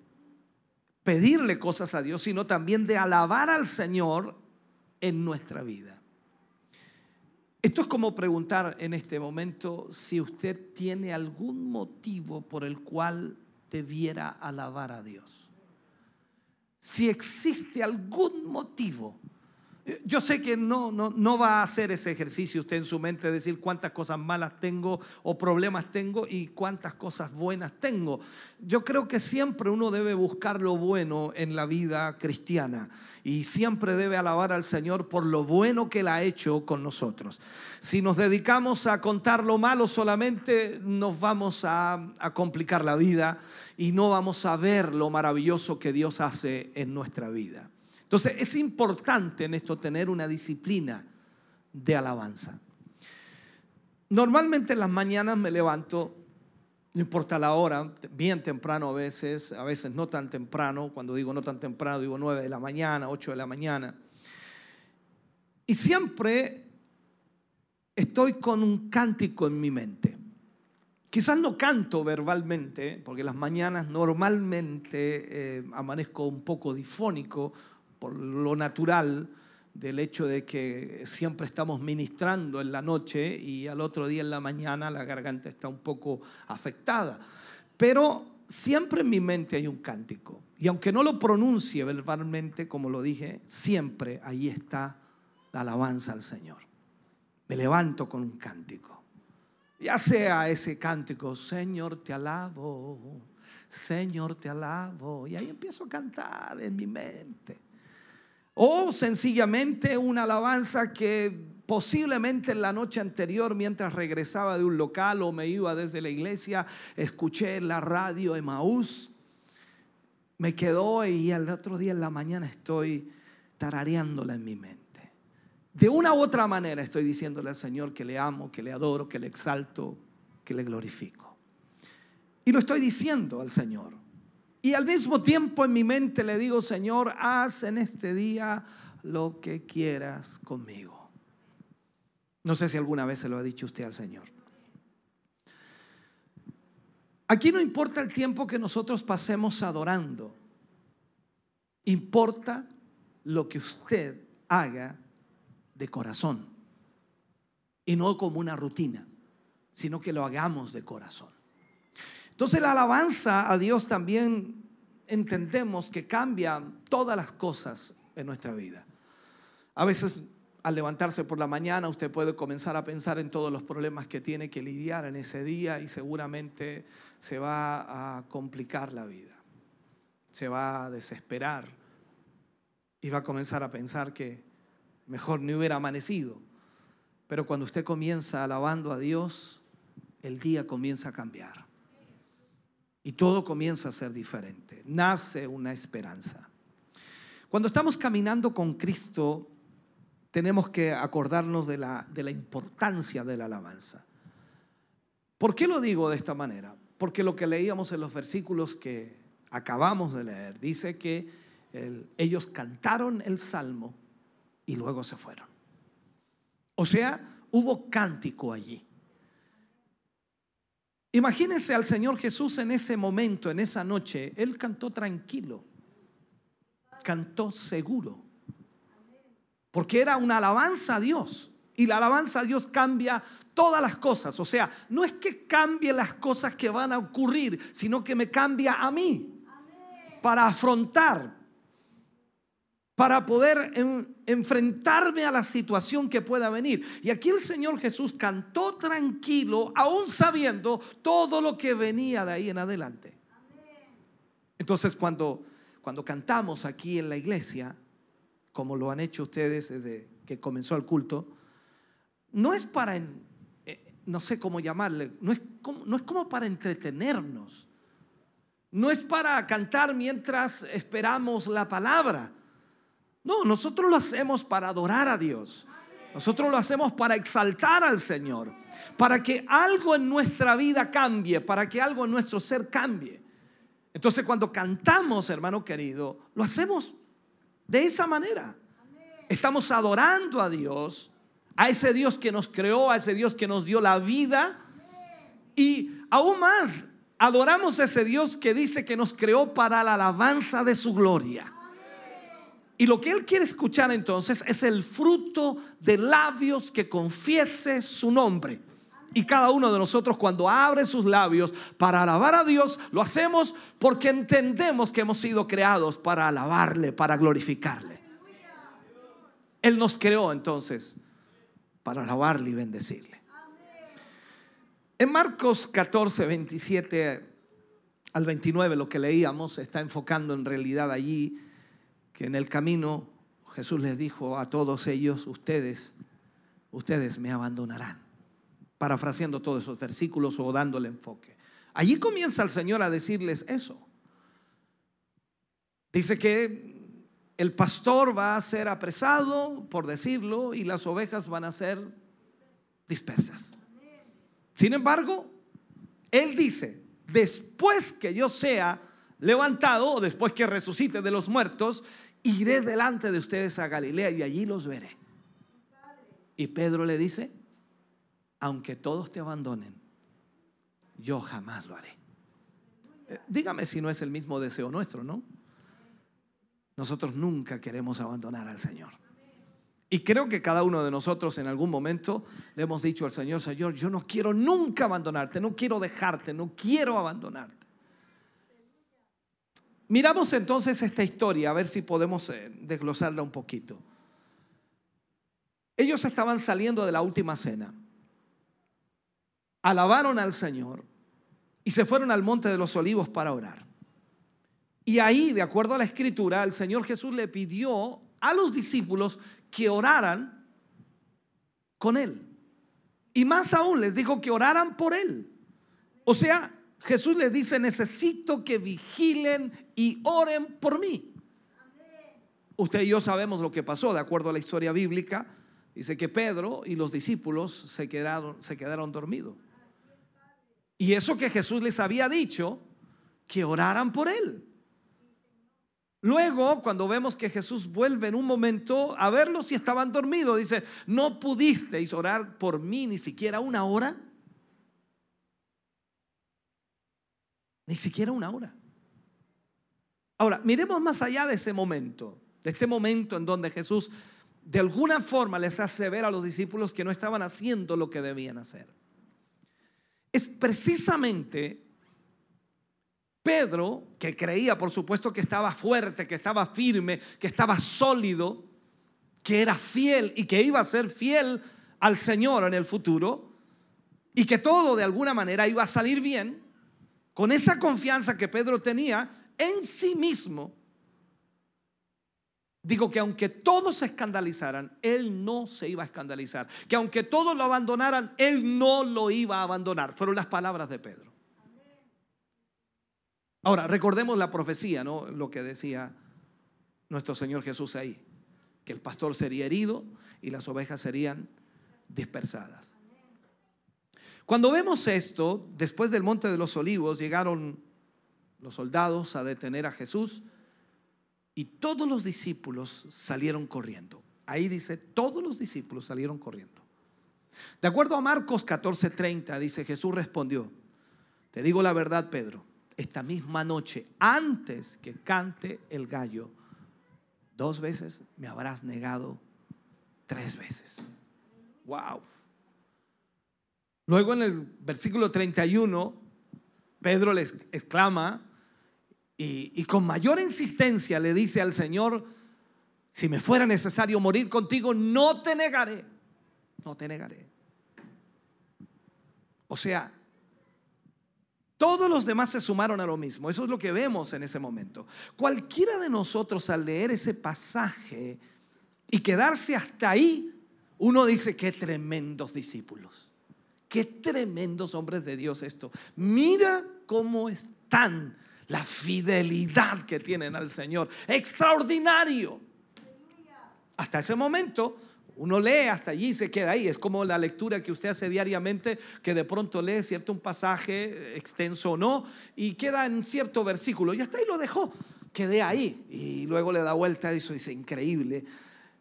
pedirle cosas a Dios, sino también de alabar al Señor en nuestra vida. Esto es como preguntar en este momento si usted tiene algún motivo por el cual debiera alabar a Dios. Si existe algún motivo, yo sé que no, no, no va a hacer ese ejercicio usted en su mente, decir cuántas cosas malas tengo o problemas tengo y cuántas cosas buenas tengo. Yo creo que siempre uno debe buscar lo bueno en la vida cristiana y siempre debe alabar al Señor por lo bueno que Él ha hecho con nosotros. Si nos dedicamos a contar lo malo solamente, nos vamos a complicar la vida y no vamos a ver lo maravilloso que Dios hace en nuestra vida. Entonces es importante en esto tener una disciplina de alabanza. Normalmente en las mañanas me levanto, no importa la hora, bien temprano a veces, a veces no tan temprano, cuando digo no tan temprano digo 9 de la mañana, 8 de la mañana. Y siempre estoy con un cántico en mi mente. Quizás no canto verbalmente, porque las mañanas normalmente eh, amanezco un poco difónico por lo natural del hecho de que siempre estamos ministrando en la noche y al otro día en la mañana la garganta está un poco afectada. Pero siempre en mi mente hay un cántico. Y aunque no lo pronuncie verbalmente, como lo dije, siempre ahí está la alabanza al Señor. Me levanto con un cántico. Ya sea ese cántico, Señor, te alabo, Señor, te alabo. Y ahí empiezo a cantar en mi mente. O sencillamente una alabanza que posiblemente en la noche anterior, mientras regresaba de un local o me iba desde la iglesia, escuché la radio Emaús, me quedó y al otro día en la mañana estoy tarareándola en mi mente. De una u otra manera estoy diciéndole al Señor que le amo, que le adoro, que le exalto, que le glorifico. Y lo estoy diciendo al Señor. Y al mismo tiempo en mi mente le digo, Señor, haz en este día lo que quieras conmigo. No sé si alguna vez se lo ha dicho usted al Señor. Aquí no importa el tiempo que nosotros pasemos adorando. Importa lo que usted haga de corazón. Y no como una rutina, sino que lo hagamos de corazón. Entonces la alabanza a Dios también entendemos que cambia todas las cosas en nuestra vida. A veces al levantarse por la mañana usted puede comenzar a pensar en todos los problemas que tiene que lidiar en ese día y seguramente se va a complicar la vida. Se va a desesperar y va a comenzar a pensar que mejor ni hubiera amanecido. Pero cuando usted comienza alabando a Dios, el día comienza a cambiar. Y todo comienza a ser diferente. Nace una esperanza. Cuando estamos caminando con Cristo, tenemos que acordarnos de la, de la importancia de la alabanza. ¿Por qué lo digo de esta manera? Porque lo que leíamos en los versículos que acabamos de leer dice que el, ellos cantaron el salmo y luego se fueron. O sea, hubo cántico allí. Imagínense al Señor Jesús en ese momento, en esa noche. Él cantó tranquilo, cantó seguro, porque era una alabanza a Dios. Y la alabanza a Dios cambia todas las cosas. O sea, no es que cambie las cosas que van a ocurrir, sino que me cambia a mí para afrontar, para poder enfrentarme a la situación que pueda venir. Y aquí el Señor Jesús cantó tranquilo, aún sabiendo todo lo que venía de ahí en adelante. Entonces cuando, cuando cantamos aquí en la iglesia, como lo han hecho ustedes desde que comenzó el culto, no es para, eh, no sé cómo llamarle, no es como, no es como para entretenernos. No es para cantar mientras esperamos la palabra. No, nosotros lo hacemos para adorar a Dios. Nosotros lo hacemos para exaltar al Señor. Para que algo en nuestra vida cambie, para que algo en nuestro ser cambie. Entonces cuando cantamos, hermano querido, lo hacemos de esa manera. Estamos adorando a Dios, a ese Dios que nos creó, a ese Dios que nos dio la vida. Y aún más, adoramos a ese Dios que dice que nos creó para la alabanza de su gloria. Y lo que Él quiere escuchar entonces es el fruto de labios que confiese su nombre. Y cada uno de nosotros cuando abre sus labios para alabar a Dios, lo hacemos porque entendemos que hemos sido creados para alabarle, para glorificarle. Él nos creó entonces para alabarle y bendecirle. En Marcos 14, 27 al 29, lo que leíamos está enfocando en realidad allí en el camino Jesús les dijo a todos ellos, ustedes, ustedes me abandonarán parafraseando todos esos versículos o dándole enfoque. Allí comienza el Señor a decirles eso. Dice que el pastor va a ser apresado, por decirlo, y las ovejas van a ser dispersas. Sin embargo, Él dice, después que yo sea levantado o después que resucite de los muertos, iré delante de ustedes a Galilea y allí los veré. Y Pedro le dice, aunque todos te abandonen, yo jamás lo haré. Eh, dígame si no es el mismo deseo nuestro, ¿no? Nosotros nunca queremos abandonar al Señor. Y creo que cada uno de nosotros en algún momento le hemos dicho al Señor, Señor, yo no quiero nunca abandonarte, no quiero dejarte, no quiero abandonarte. Miramos entonces esta historia, a ver si podemos eh, desglosarla un poquito. Ellos estaban saliendo de la última cena alabaron al Señor y se fueron al monte de los olivos para orar. Y ahí, de acuerdo a la escritura, el Señor Jesús le pidió a los discípulos que oraran con Él. Y más aún les dijo que oraran por Él. O sea, Jesús les dice, necesito que vigilen y oren por mí. Usted y yo sabemos lo que pasó, de acuerdo a la historia bíblica. Dice que Pedro y los discípulos se quedaron, se quedaron dormidos. Y eso que Jesús les había dicho, que oraran por él. Luego, cuando vemos que Jesús vuelve en un momento a verlos si estaban dormidos, dice, no pudisteis orar por mí ni siquiera una hora. Ni siquiera una hora. Ahora, miremos más allá de ese momento, de este momento en donde Jesús de alguna forma les hace ver a los discípulos que no estaban haciendo lo que debían hacer. Es precisamente Pedro, que creía por supuesto que estaba fuerte, que estaba firme, que estaba sólido, que era fiel y que iba a ser fiel al Señor en el futuro y que todo de alguna manera iba a salir bien, con esa confianza que Pedro tenía en sí mismo, Digo que aunque todos se escandalizaran, él no se iba a escandalizar. Que aunque todos lo abandonaran, él no lo iba a abandonar. Fueron las palabras de Pedro. Ahora, recordemos la profecía, ¿no? Lo que decía nuestro Señor Jesús ahí. Que el pastor sería herido y las ovejas serían dispersadas. Cuando vemos esto, después del monte de los olivos llegaron los soldados a detener a Jesús y todos los discípulos salieron corriendo. Ahí dice, todos los discípulos salieron corriendo. De acuerdo a Marcos 14:30, dice Jesús respondió, te digo la verdad, Pedro, esta misma noche, antes que cante el gallo, dos veces me habrás negado tres veces. Wow. Luego en el versículo 31, Pedro les exclama, y, con mayor insistencia le dice al Señor, si me fuera necesario morir contigo, no te negaré, no te negaré. O sea, todos los demás se sumaron a lo mismo. Eso es lo que vemos en ese momento. Cualquiera de nosotros al leer ese pasaje y quedarse hasta ahí, uno dice, qué tremendos discípulos, qué tremendos hombres de Dios esto. Mira cómo están la fidelidad que tienen al Señor. Extraordinario. Hasta ese momento uno lee hasta allí y se queda ahí. Es como la lectura que usted hace diariamente, que de pronto lee cierto un pasaje extenso o no, y queda en cierto versículo. Y hasta ahí lo dejó. Quedé ahí. Y luego le da vuelta y dice, increíble.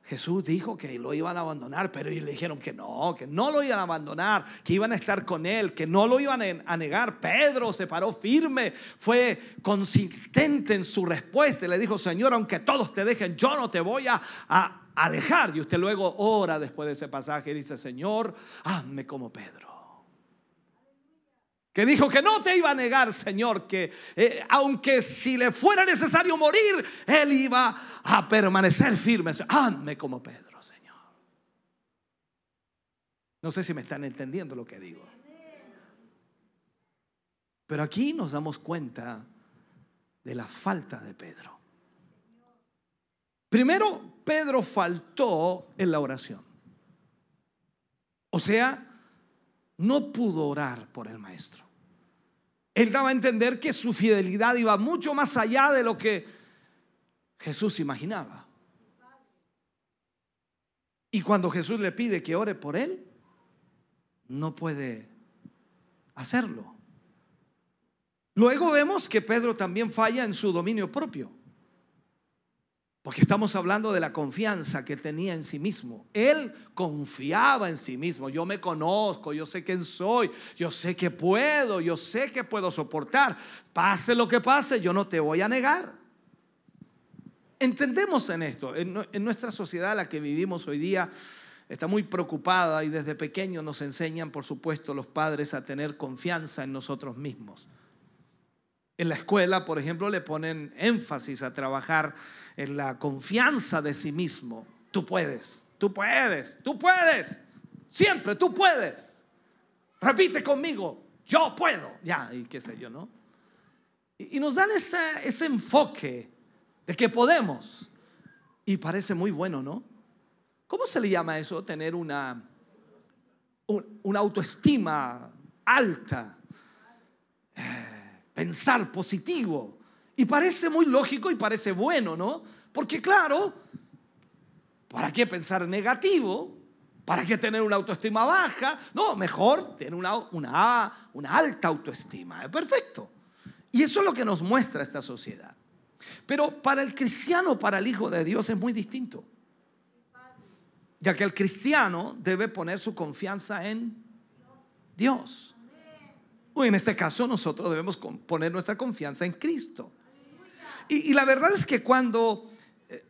Jesús dijo que lo iban a abandonar, pero ellos le dijeron que no, que no lo iban a abandonar, que iban a estar con él, que no lo iban a negar. Pedro se paró firme, fue consistente en su respuesta y le dijo, Señor, aunque todos te dejen, yo no te voy a, a dejar. Y usted luego ora después de ese pasaje y dice, Señor, hazme como Pedro. Que dijo que no te iba a negar, Señor, que eh, aunque si le fuera necesario morir, él iba a permanecer firme. Hazme como Pedro, Señor. No sé si me están entendiendo lo que digo. Pero aquí nos damos cuenta de la falta de Pedro. Primero, Pedro faltó en la oración. O sea, no pudo orar por el maestro. Él daba a entender que su fidelidad iba mucho más allá de lo que Jesús imaginaba. Y cuando Jesús le pide que ore por él, no puede hacerlo. Luego vemos que Pedro también falla en su dominio propio. Porque estamos hablando de la confianza que tenía en sí mismo. Él confiaba en sí mismo. Yo me conozco, yo sé quién soy, yo sé que puedo, yo sé que puedo soportar. Pase lo que pase, yo no te voy a negar. Entendemos en esto. En, nuestra sociedad, la que vivimos hoy día, está muy preocupada y desde pequeño nos enseñan, por supuesto, los padres a tener confianza en nosotros mismos. En la escuela, por ejemplo, le ponen énfasis a trabajar en la confianza de sí mismo. Tú puedes, tú puedes, tú puedes. Siempre tú puedes. Repite conmigo, yo puedo. Ya, y qué sé yo, ¿no? Y, nos dan ese, enfoque de que podemos. Y parece muy bueno, ¿no? ¿Cómo se le llama eso? Tener una, una autoestima alta. Eh, pensar positivo. Y parece muy lógico y parece bueno, ¿no? Porque claro, ¿para qué pensar negativo? ¿Para qué tener una autoestima baja? No, mejor tener una, una, alta autoestima. Perfecto. Y eso es lo que nos muestra esta sociedad. Pero para el cristiano, para el Hijo de Dios es muy distinto. Ya que el cristiano debe poner su confianza en Dios. O en este caso nosotros debemos poner nuestra confianza en Cristo. Y, la verdad es que cuando eh,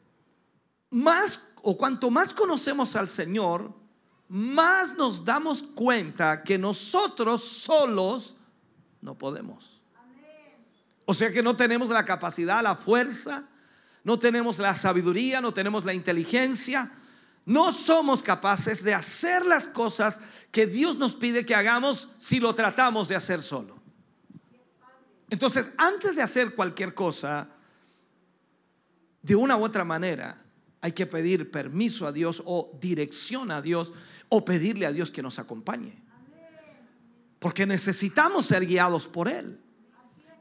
más o cuanto más conocemos al Señor, más nos damos cuenta que nosotros solos no podemos. O sea que no tenemos la capacidad, la fuerza, no tenemos la sabiduría, no tenemos la inteligencia, no somos capaces de hacer las cosas que Dios nos pide que hagamos si lo tratamos de hacer solo. Entonces, antes de hacer cualquier cosa, de una u otra manera hay que pedir permiso a Dios o dirección a Dios o pedirle a Dios que nos acompañe. Porque necesitamos ser guiados por Él.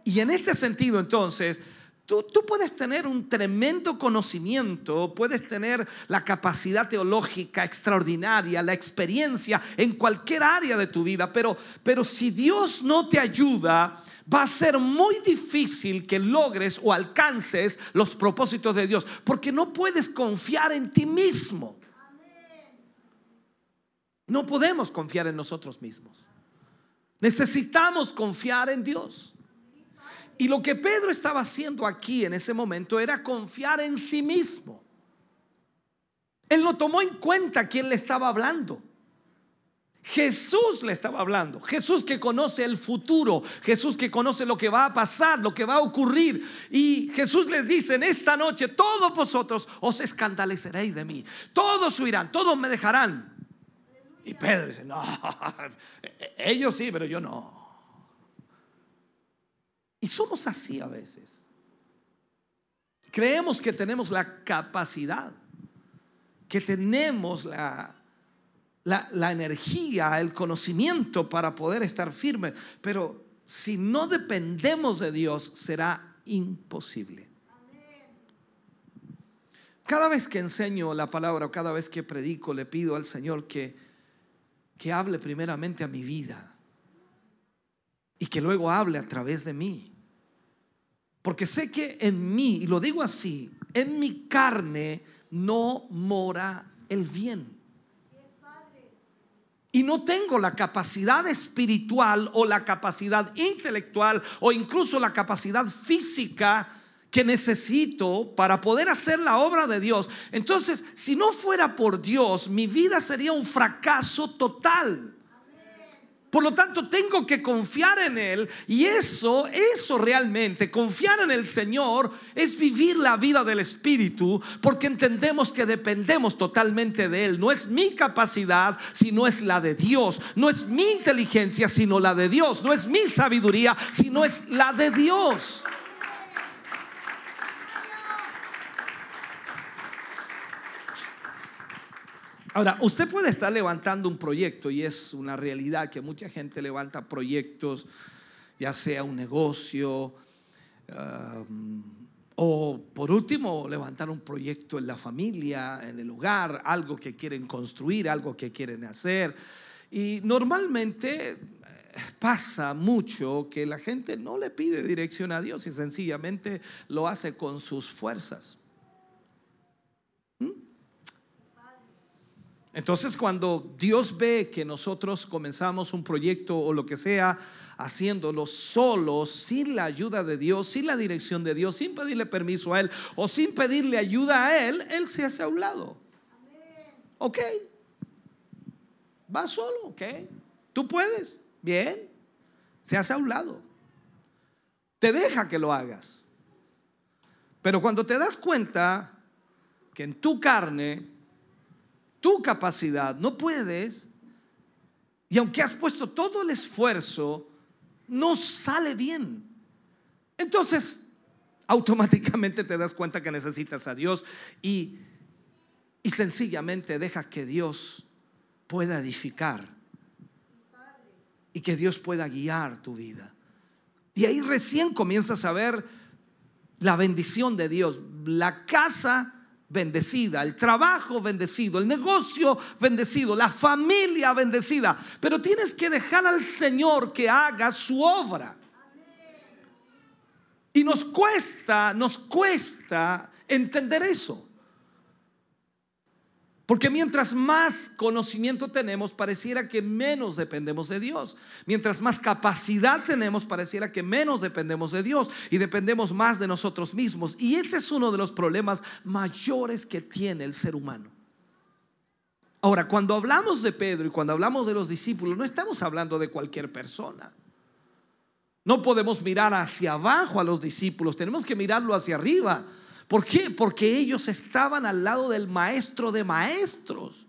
Y en este sentido entonces, tú, tú, puedes tener un tremendo conocimiento, puedes tener la capacidad teológica extraordinaria, la experiencia en cualquier área de tu vida, pero, pero si Dios no te ayuda, va a ser muy difícil que logres o alcances los propósitos de Dios, porque no puedes confiar en ti mismo. No podemos confiar en nosotros mismos. Necesitamos confiar en Dios. Y lo que Pedro estaba haciendo aquí en ese momento era confiar en sí mismo. Él no tomó en cuenta quién le estaba hablando. Jesús le estaba hablando. Jesús que conoce el futuro. Jesús que conoce lo que va a pasar, lo que va a ocurrir. Y Jesús les dice, en esta noche todos vosotros os escandalizaréis de mí. Todos huirán, todos me dejarán. Y Pedro dice, no, [LAUGHS] ellos sí, pero yo no. Y somos así a veces. Creemos que tenemos la capacidad, que tenemos la la, energía, el conocimiento para poder estar firme. Pero si no dependemos de Dios, será imposible. Cada vez que enseño la palabra o cada vez que predico, le pido al Señor que, que hable primeramente a mi vida y que luego hable a través de mí. Porque sé que en mí, y lo digo así, en mi carne no mora el bien y no tengo la capacidad espiritual o la capacidad intelectual o incluso la capacidad física que necesito para poder hacer la obra de Dios. Entonces, si no fuera por Dios, mi vida sería un fracaso total. Por lo tanto, tengo que confiar en Él. Y eso, eso realmente, confiar en el Señor es vivir la vida del Espíritu, porque entendemos que dependemos totalmente de Él. No es mi capacidad, sino es la de Dios. No es mi inteligencia, sino la de Dios. No es mi sabiduría, sino es la de Dios. Ahora, usted puede estar levantando un proyecto y es una realidad que mucha gente levanta proyectos, ya sea un negocio um, o por último levantar un proyecto en la familia, en el hogar, algo que quieren construir, algo que quieren hacer. Y normalmente eh, pasa mucho que la gente no le pide dirección a Dios y sencillamente lo hace con sus fuerzas. Entonces cuando Dios ve que nosotros comenzamos un proyecto o lo que sea, haciéndolo solos, sin la ayuda de Dios, sin la dirección de Dios, sin pedirle permiso a Él o sin pedirle ayuda a Él, Él se hace a un lado. Ok. Va solo, ok. Tú puedes. Bien. Se hace a un lado. Te deja que lo hagas. Pero cuando te das cuenta que en tu carne tu capacidad, no puedes. Y aunque has puesto todo el esfuerzo, no sale bien. Entonces, automáticamente te das cuenta que necesitas a Dios y, y sencillamente deja que Dios pueda edificar y que Dios pueda guiar tu vida. Y ahí recién comienzas a ver la bendición de Dios, la casa bendecida, el trabajo bendecido, el negocio bendecido, la familia bendecida. Pero tienes que dejar al Señor que haga su obra. Y nos cuesta, nos cuesta entender eso. Porque mientras más conocimiento tenemos, pareciera que menos dependemos de Dios. Mientras más capacidad tenemos, pareciera que menos dependemos de Dios y dependemos más de nosotros mismos. Y ese es uno de los problemas mayores que tiene el ser humano. Ahora, cuando hablamos de Pedro y cuando hablamos de los discípulos, no estamos hablando de cualquier persona. No podemos mirar hacia abajo a los discípulos, tenemos que mirarlo hacia arriba ¿Por qué? Porque ellos estaban al lado del maestro de maestros.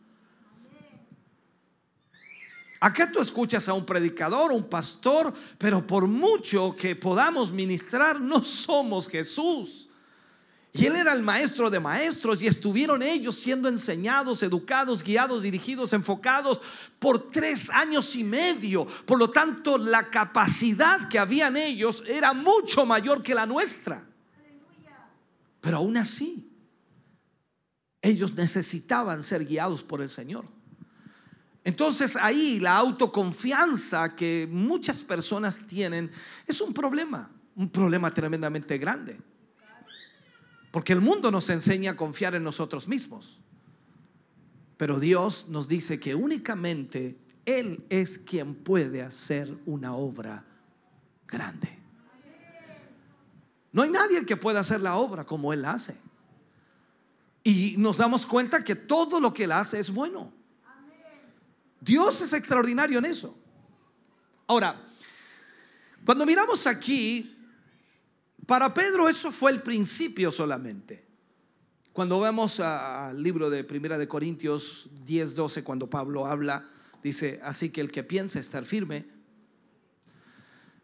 Acá tú escuchas a un predicador, un pastor, pero por mucho que podamos ministrar, no somos Jesús. Y él era el maestro de maestros y estuvieron ellos siendo enseñados, educados, guiados, dirigidos, enfocados por tres años y medio. Por lo tanto, la capacidad que habían ellos era mucho mayor que la nuestra. Pero aún así, ellos necesitaban ser guiados por el Señor. Entonces ahí la autoconfianza que muchas personas tienen es un problema, un problema tremendamente grande. Porque el mundo nos enseña a confiar en nosotros mismos. Pero Dios nos dice que únicamente Él es quien puede hacer una obra grande. No hay nadie que pueda hacer la obra como Él hace. Y nos damos cuenta que todo lo que Él hace es bueno. Dios es extraordinario en eso. Ahora, cuando miramos aquí, para Pedro eso fue el principio solamente. Cuando vemos al libro de Primera de Corintios 10, 12, cuando Pablo habla, dice, así que el que piensa estar firme,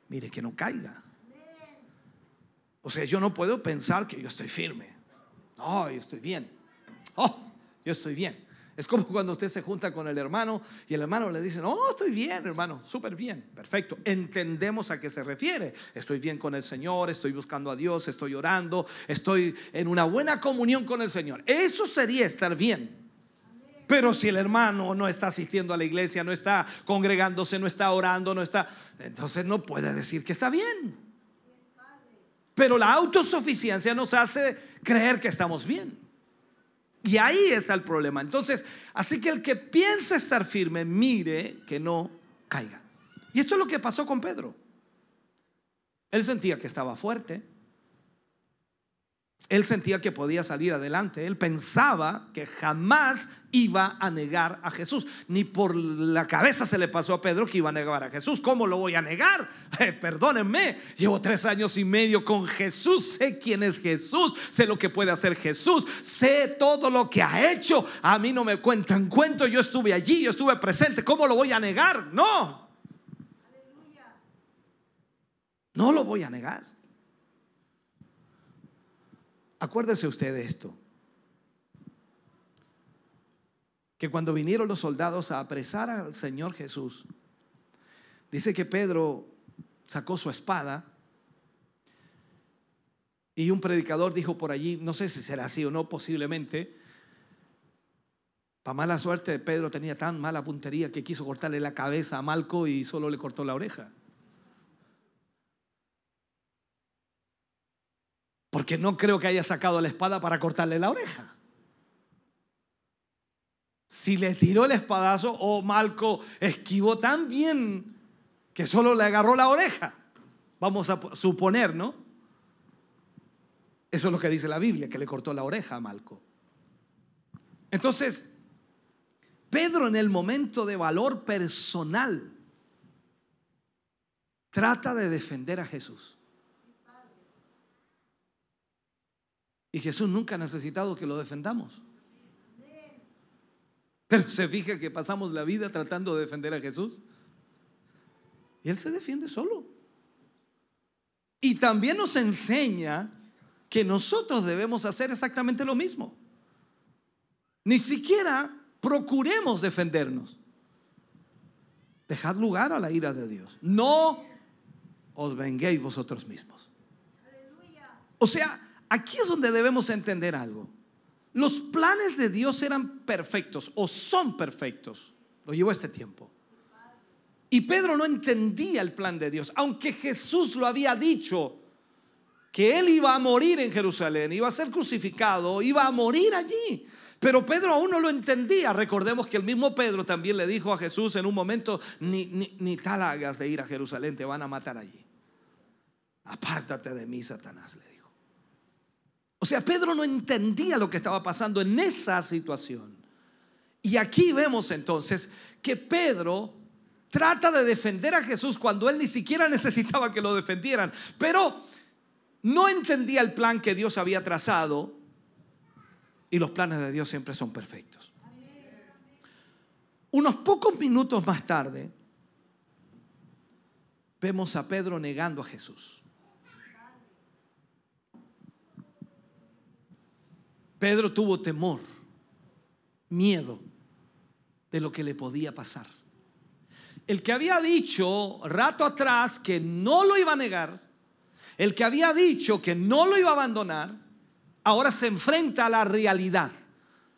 mire que no caiga. O sea, yo no puedo pensar que yo estoy firme. No, yo estoy bien. Oh, yo estoy bien. Es como [LAUGHS] cuando usted se junta con el hermano y el hermano le dice, no, estoy bien, hermano, súper bien, perfecto. Entendemos a qué se refiere. Estoy bien con el Señor, estoy buscando a Dios, estoy orando, estoy en una buena comunión con el Señor. Eso sería estar bien. Pero si el hermano no está asistiendo a la iglesia, no está congregándose, no está orando, no está, entonces no puede decir que está bien. Pero la autosuficiencia nos hace creer que estamos bien. Y ahí está el problema. Entonces, así que el que piensa estar firme, mire que no caiga. Y esto es lo que pasó con Pedro. Él sentía que estaba fuerte. Él sentía que podía salir adelante. Él pensaba que jamás iba a negar a Jesús. Ni por la cabeza se le pasó a Pedro que iba a negar a Jesús. ¿Cómo lo voy a negar? [LAUGHS] Eh, perdónenme, llevo tres años y medio con Jesús. Sé quién es Jesús. Sé lo que puede hacer Jesús. Sé todo lo que ha hecho. A mí no me cuentan cuento. Yo estuve allí, yo estuve presente. ¿Cómo lo voy a negar? No. No lo voy a negar. Acuérdese usted de esto. Que cuando vinieron los soldados a apresar al Señor Jesús, dice que Pedro sacó su espada y un predicador dijo por allí, no sé si será así o no, posiblemente, para mala suerte Pedro tenía tan mala puntería que quiso cortarle la cabeza a Malco y solo le cortó la oreja. Porque no creo que haya sacado la espada para cortarle la oreja. Si le tiró el espadazo o Malco esquivó tan bien que solo le agarró la oreja. Vamos a suponer, ¿no? Eso es lo que dice la Biblia, que le cortó la oreja a Malco. Entonces, Pedro en el momento de valor personal trata de defender a Jesús. Y Jesús nunca ha necesitado que lo defendamos. Pero se fija que pasamos la vida tratando de defender a Jesús. Y Él se defiende solo. Y también nos enseña que nosotros debemos hacer exactamente lo mismo. Ni siquiera procuremos defendernos. Dejad lugar a la ira de Dios. No os venguéis vosotros mismos. O sea, aquí es donde debemos entender algo. Los planes de Dios eran perfectos o son perfectos. Lo llevó este tiempo. Y Pedro no entendía el plan de Dios, aunque Jesús lo había dicho que él iba a morir en Jerusalén, iba a ser crucificado, iba a morir allí. Pero Pedro aún no lo entendía. Recordemos que el mismo Pedro también le dijo a Jesús en un momento, ni, tal hagas de ir a Jerusalén, te van a matar allí. Apártate de mí, Satanás, le dijo. O sea, Pedro no entendía lo que estaba pasando en esa situación. Y aquí vemos entonces que Pedro trata de defender a Jesús cuando él ni siquiera [LAUGHS] necesitaba que lo defendieran, pero no entendía el plan que Dios había trazado y los planes de Dios siempre son perfectos. Unos pocos minutos más tarde, vemos a Pedro negando a Jesús. Pedro tuvo temor, miedo de lo que le podía pasar. El que había dicho rato atrás que no lo iba a negar, el que había dicho que no lo iba a abandonar, ahora se enfrenta a la realidad,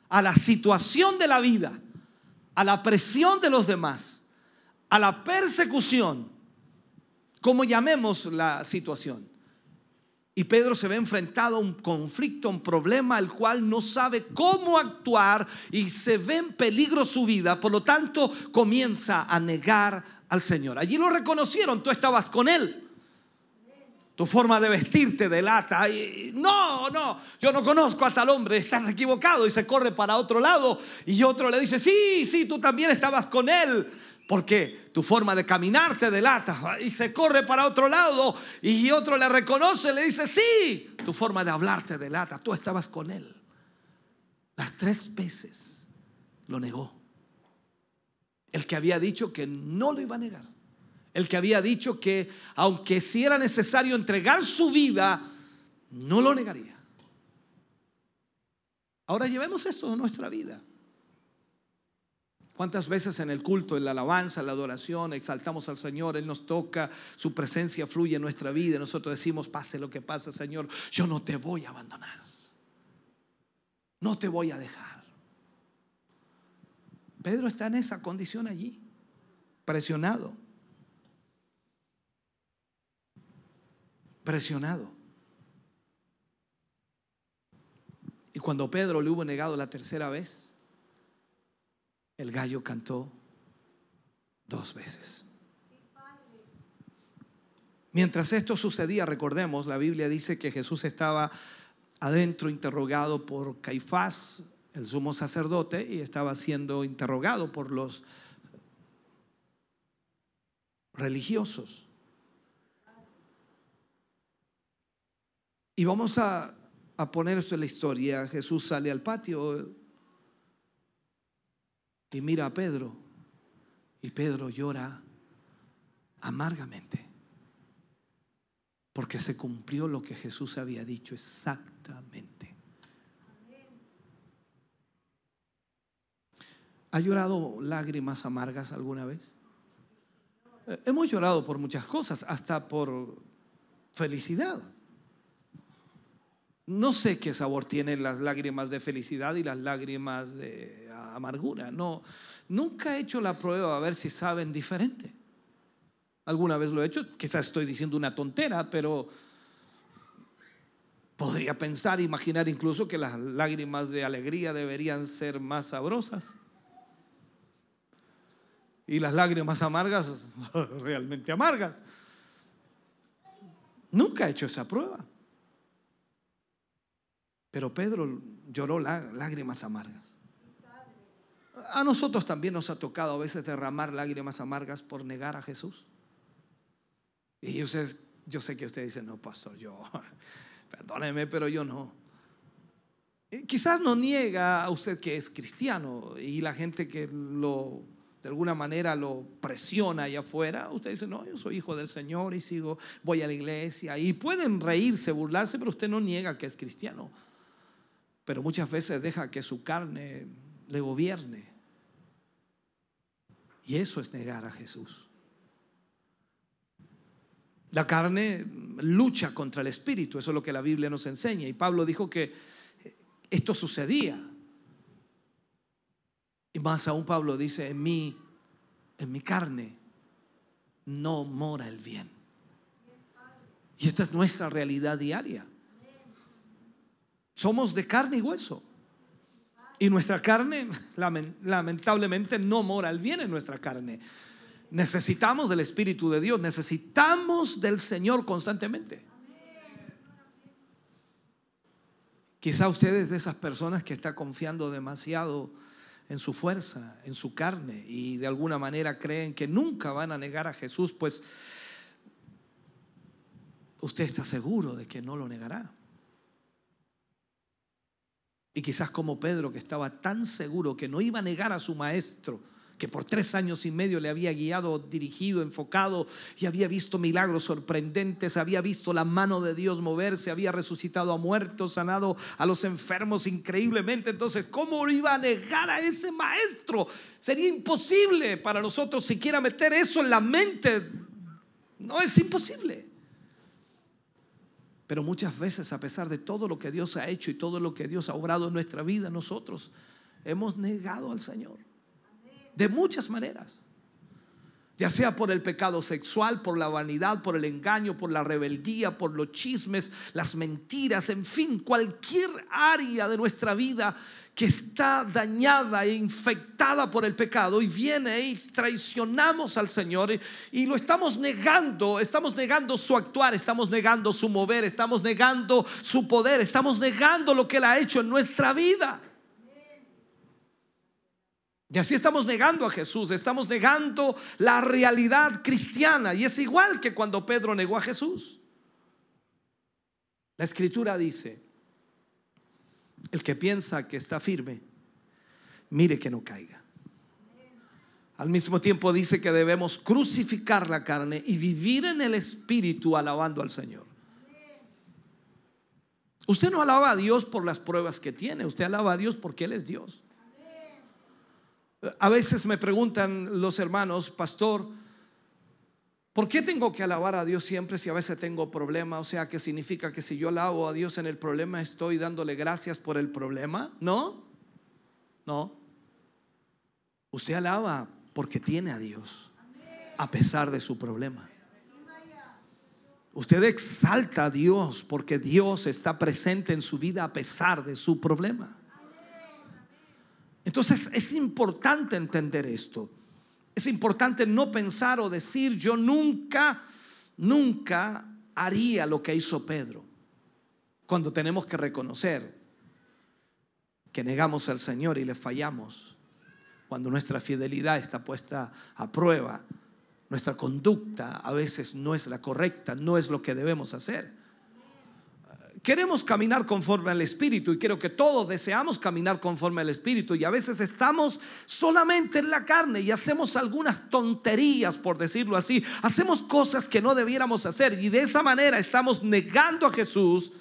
a la situación de la vida, a la presión de los demás, a la persecución, como llamemos la situación. Y Pedro se ve enfrentado a un conflicto, un problema al cual no sabe cómo actuar y se ve en peligro su vida. Por lo tanto, comienza a negar al Señor. Allí lo reconocieron, tú estabas con Él. Tu forma de vestirte delata. Y, no, no, yo no conozco a tal hombre, estás equivocado. Y se corre para otro lado. Y otro le dice, sí, sí, tú también estabas con Él porque tu forma de caminar te delata y se corre para otro lado y otro le reconoce, le dice, sí, tu forma de hablar te delata, tú estabas con él. Las tres veces lo negó. El que había dicho que no lo iba a negar. El que había dicho que aunque si era necesario entregar su vida, no lo negaría. Ahora llevemos esto a nuestra vida. ¿Cuántas veces en el culto, en la alabanza, en la adoración, exaltamos al Señor, Él nos toca, su presencia fluye en nuestra vida y nosotros decimos, pase lo que pase, Señor, yo no te voy a abandonar, no te voy a dejar. Pedro está en esa condición allí, presionado, presionado. Y cuando Pedro le hubo negado la tercera vez, el gallo cantó dos veces. Mientras esto sucedía, recordemos, la Biblia dice que Jesús estaba adentro interrogado por Caifás, el sumo sacerdote, y estaba siendo interrogado por los religiosos. Y vamos a, a poner esto en la historia. Jesús sale al patio y mira a Pedro. Y Pedro llora amargamente. Porque se cumplió lo que Jesús había dicho exactamente. ¿Ha llorado lágrimas amargas alguna vez? Eh, Hemos llorado por muchas cosas, hasta por felicidad. No sé qué sabor tienen las lágrimas de felicidad y las lágrimas de amargura. No, nunca he hecho la prueba a ver si saben diferente. Alguna vez lo he hecho, quizás estoy diciendo una tontera, pero podría pensar, imaginar incluso que las lágrimas de alegría deberían ser más sabrosas. Y las lágrimas amargas, [LAUGHS] realmente amargas. Nunca he hecho esa prueba. Pero Pedro lloró lá- lágrimas amargas. A nosotros también nos ha tocado a veces derramar lágrimas amargas por negar a Jesús. Y ustedes, yo sé que ustedes dicen, no, pastor, yo, [LAUGHS] perdóneme, pero yo no. Quizás no niega a usted que es cristiano y la gente que lo, de alguna manera lo presiona allá afuera, usted dice, no, yo soy hijo del Señor y sigo, voy a la iglesia. Y pueden reírse, burlarse, pero usted no niega que es cristiano. Pero muchas veces deja que su carne le gobierne. Y eso es negar a Jesús. La carne lucha contra el espíritu, eso es lo que la Biblia nos enseña. Y Pablo dijo que esto sucedía. Y más aún Pablo dice, en mí, en mi carne, no mora el bien. Y esta es nuestra realidad diaria. Somos de carne y hueso. Y nuestra carne, lamen- lamentablemente, no mora el bien en nuestra carne. Necesitamos del Espíritu de Dios, necesitamos del Señor constantemente. Quizá usted es de esas personas que está confiando demasiado en su fuerza, en su carne, y de alguna manera creen que nunca van a negar a Jesús, pues usted está seguro de que no lo negará. Y quizás como Pedro, que estaba tan seguro que no iba a negar a su maestro, que por tres años y medio le había guiado, dirigido, enfocado y había visto milagros sorprendentes, había visto la mano de Dios moverse, había resucitado a muertos, sanado a los enfermos increíblemente. Entonces, ¿cómo iba a negar a ese maestro? Sería imposible para nosotros siquiera meter eso en la mente. No es imposible. Pero muchas veces, a pesar de todo lo que Dios ha hecho y todo lo que Dios ha obrado en nuestra vida, nosotros hemos negado al Señor. De muchas maneras. Ya sea por el pecado sexual, por la vanidad, por el engaño, por la rebeldía, por los chismes, las mentiras, en fin, cualquier área de nuestra vida que está dañada e infectada por el pecado y viene y traicionamos al Señor y, lo estamos negando, estamos negando su actuar, estamos negando su mover, estamos negando su poder, estamos negando lo que Él ha hecho en nuestra vida. Y así estamos negando a Jesús, estamos negando la realidad cristiana. Y es igual que cuando Pedro negó a Jesús. La escritura dice, el que piensa que está firme, mire que no caiga. Al mismo tiempo dice que debemos crucificar la carne y vivir en el espíritu alabando al Señor. Usted no alaba a Dios por las pruebas que tiene, usted alaba a Dios porque Él es Dios. A veces me preguntan los hermanos, pastor, ¿por qué tengo que alabar a Dios siempre si a veces tengo problema? O sea, ¿qué significa que si yo alabo a Dios en el problema estoy dándole gracias por el problema? No, no. Usted alaba porque tiene a Dios a pesar de su problema. Usted exalta a Dios porque Dios está presente en su vida a pesar de su problema. Entonces es importante entender esto. Es importante no pensar o decir yo nunca, nunca haría lo que hizo Pedro. cuando tenemos que reconocer que negamos al Señor y le fallamos, cuando nuestra fidelidad está puesta a prueba, nuestra conducta a veces no es la correcta, no es lo que debemos hacer. Queremos caminar conforme al Espíritu y creo que todos deseamos caminar conforme al Espíritu y a veces estamos solamente en la carne y hacemos algunas tonterías, por decirlo así. Hacemos cosas que no debiéramos hacer y de esa manera estamos negando a Jesús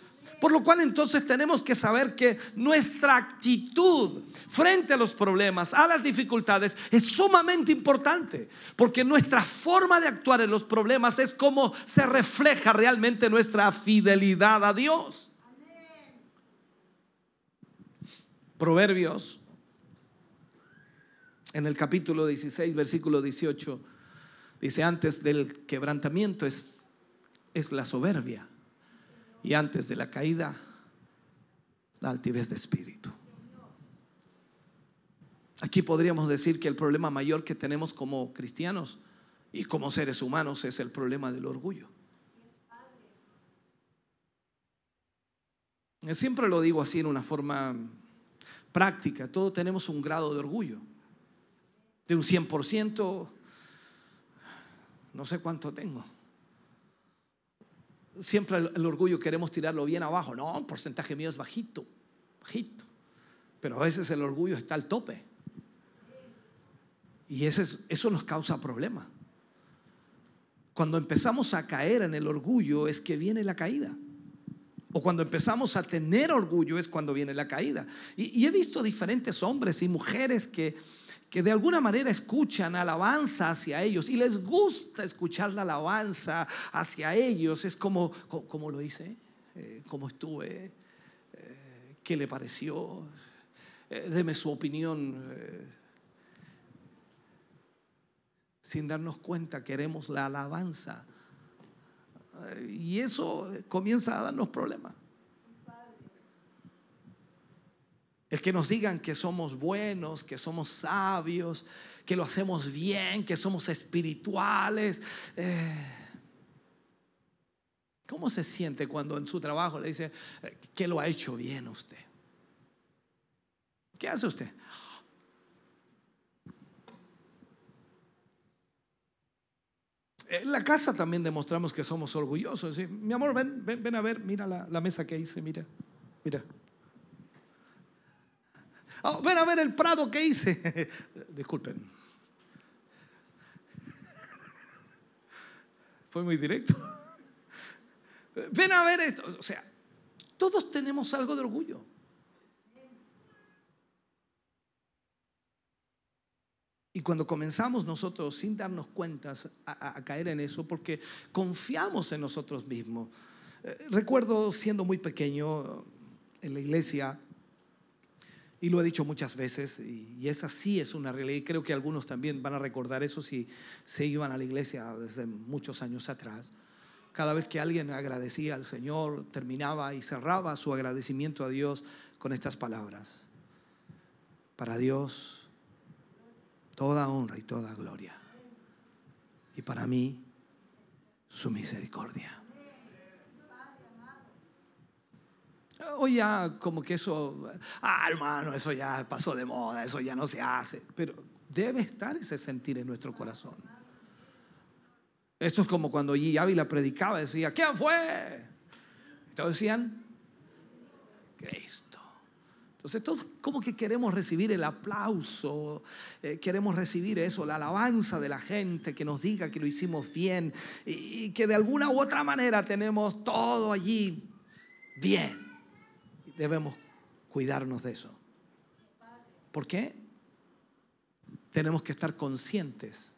por lo cual entonces tenemos que saber que nuestra actitud frente a los problemas, a las dificultades, es sumamente importante. Porque nuestra forma de actuar en los problemas es como se refleja realmente nuestra fidelidad a Dios. Proverbios, en el capítulo 16, versículo 18, dice, antes del quebrantamiento es, es la soberbia y antes de la caída, la altivez de espíritu. Aquí podríamos decir que el problema mayor que tenemos como cristianos y como seres humanos es el problema del orgullo. Siempre lo digo así en una forma práctica. Todos tenemos un grado de orgullo. De un 100%, no sé cuánto tengo siempre el, orgullo queremos tirarlo bien abajo. No, el porcentaje mío es bajito, bajito. Pero a veces el orgullo está al tope. Y ese, eso nos causa problemas. Cuando empezamos a caer en el orgullo es que viene la caída. O cuando empezamos a tener orgullo es cuando viene la caída. y he visto diferentes hombres y mujeres que que de alguna manera escuchan alabanza hacia ellos y les gusta escuchar la alabanza hacia ellos. Es como, como lo hice, eh, como estuve, eh, qué le pareció, eh, deme su opinión. sin darnos cuenta, queremos la alabanza. y eso comienza a darnos problemas. El que nos digan que somos buenos, que somos sabios, que lo hacemos bien, que somos espirituales. Eh, ¿Cómo se siente cuando en su trabajo le dice eh, que lo ha hecho bien usted? ¿Qué hace usted? En la casa también demostramos que somos orgullosos. Mi amor, ven, ven, a ver, mira la, la mesa que hice, mira, mira. Oh, ven a ver el prado que hice. [LAUGHS] Disculpen. Fue muy directo. [LAUGHS] Ven a ver esto. O sea, todos tenemos algo de orgullo. Y cuando comenzamos nosotros sin darnos cuentas a, caer en eso, porque confiamos en nosotros mismos. Eh, recuerdo siendo muy pequeño en la iglesia, y lo he dicho muchas veces, y esa sí es una realidad, y creo que algunos también van a recordar eso si se iban a la iglesia desde muchos años atrás. Cada vez que alguien agradecía al Señor, terminaba y cerraba su agradecimiento a Dios con estas palabras. Para Dios, toda honra y toda gloria. Y para mí, su misericordia. Hoy ya como que eso, ah hermano, eso ya pasó de moda, eso ya no se hace. Pero debe estar ese sentir en nuestro corazón. Esto es como cuando G. Ávila predicaba, decía, ¿quién fue? Todos decían, Cristo. Entonces todos como que queremos recibir el aplauso, eh, queremos recibir eso, la alabanza de la gente que nos diga que lo hicimos bien y que de alguna u otra manera tenemos todo allí bien debemos cuidarnos de eso. ¿Por qué? Tenemos que estar conscientes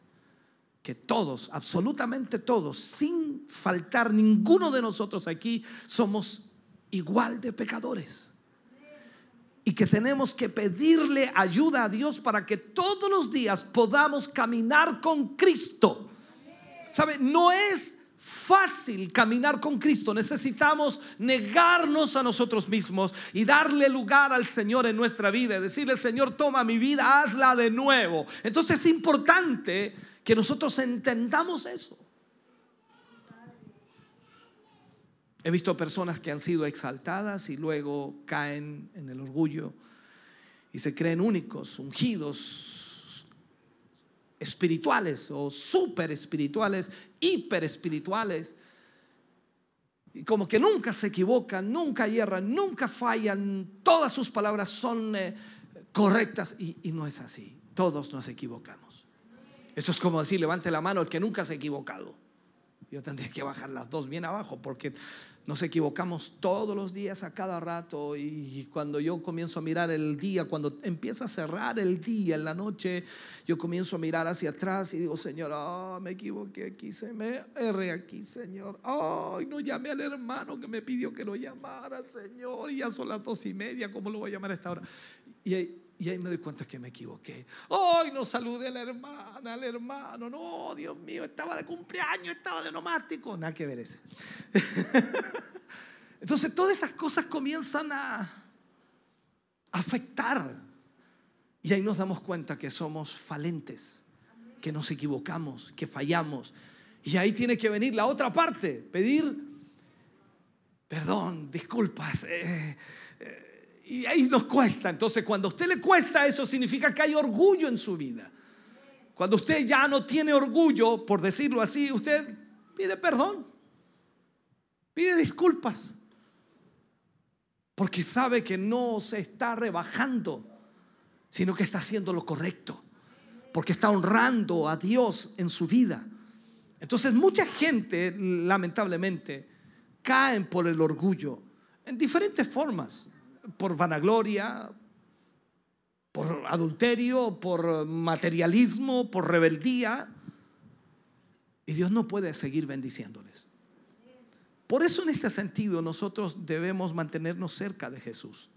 que todos, absolutamente todos, sin faltar ninguno de nosotros aquí, somos igual de pecadores. Y que tenemos que pedirle ayuda a Dios para que todos los días podamos caminar con Cristo. ¿Sabe? No es fácil caminar con Cristo. Necesitamos negarnos a nosotros mismos y darle lugar al Señor en nuestra vida. Decirle, Señor, toma mi vida, hazla de nuevo. Entonces es importante que nosotros entendamos eso. He visto personas que han sido exaltadas y luego caen en el orgullo y se creen únicos, ungidos, espirituales o super espirituales, hiper espirituales. Y como que nunca se equivocan, nunca hierran, nunca fallan, todas sus palabras son eh, correctas y, y no es así. Todos nos equivocamos. Eso es como decir, levante la mano el que nunca se ha equivocado. Yo tendría que bajar las dos bien abajo porque nos equivocamos todos los días a cada rato y cuando yo comienzo a mirar el día, cuando empieza a cerrar el día en la noche, yo comienzo a mirar hacia atrás y digo, Señor, ah, me equivoqué aquí, se me erré aquí, Señor. Ay, no llamé al hermano que me pidió que lo llamara, Señor, y ya son las dos y media, ¿cómo lo voy a llamar a esta hora? Y y ahí me doy cuenta que me equivoqué. Ay, no saludé a la hermana, al hermano. No, Dios mío, estaba de cumpleaños, estaba de nomástico. Nada que ver ese. [LAUGHS] Entonces todas esas cosas comienzan a afectar. Y ahí nos damos cuenta que somos falentes, que nos equivocamos, que fallamos. Y ahí tiene que venir la otra parte, pedir perdón, disculpas. eh, y ahí nos cuesta. Entonces cuando a usted le cuesta eso significa que hay orgullo en su vida. Cuando usted ya no tiene orgullo, por decirlo así, usted pide perdón, pide disculpas, porque sabe que no se está rebajando, sino que está haciendo lo correcto, porque está honrando a Dios en su vida. Entonces mucha gente, lamentablemente, caen por el orgullo en diferentes formas, por vanagloria, por adulterio, por materialismo, por rebeldía. Y Dios no puede seguir bendiciéndoles. Por eso en este sentido nosotros debemos mantenernos cerca de Jesús.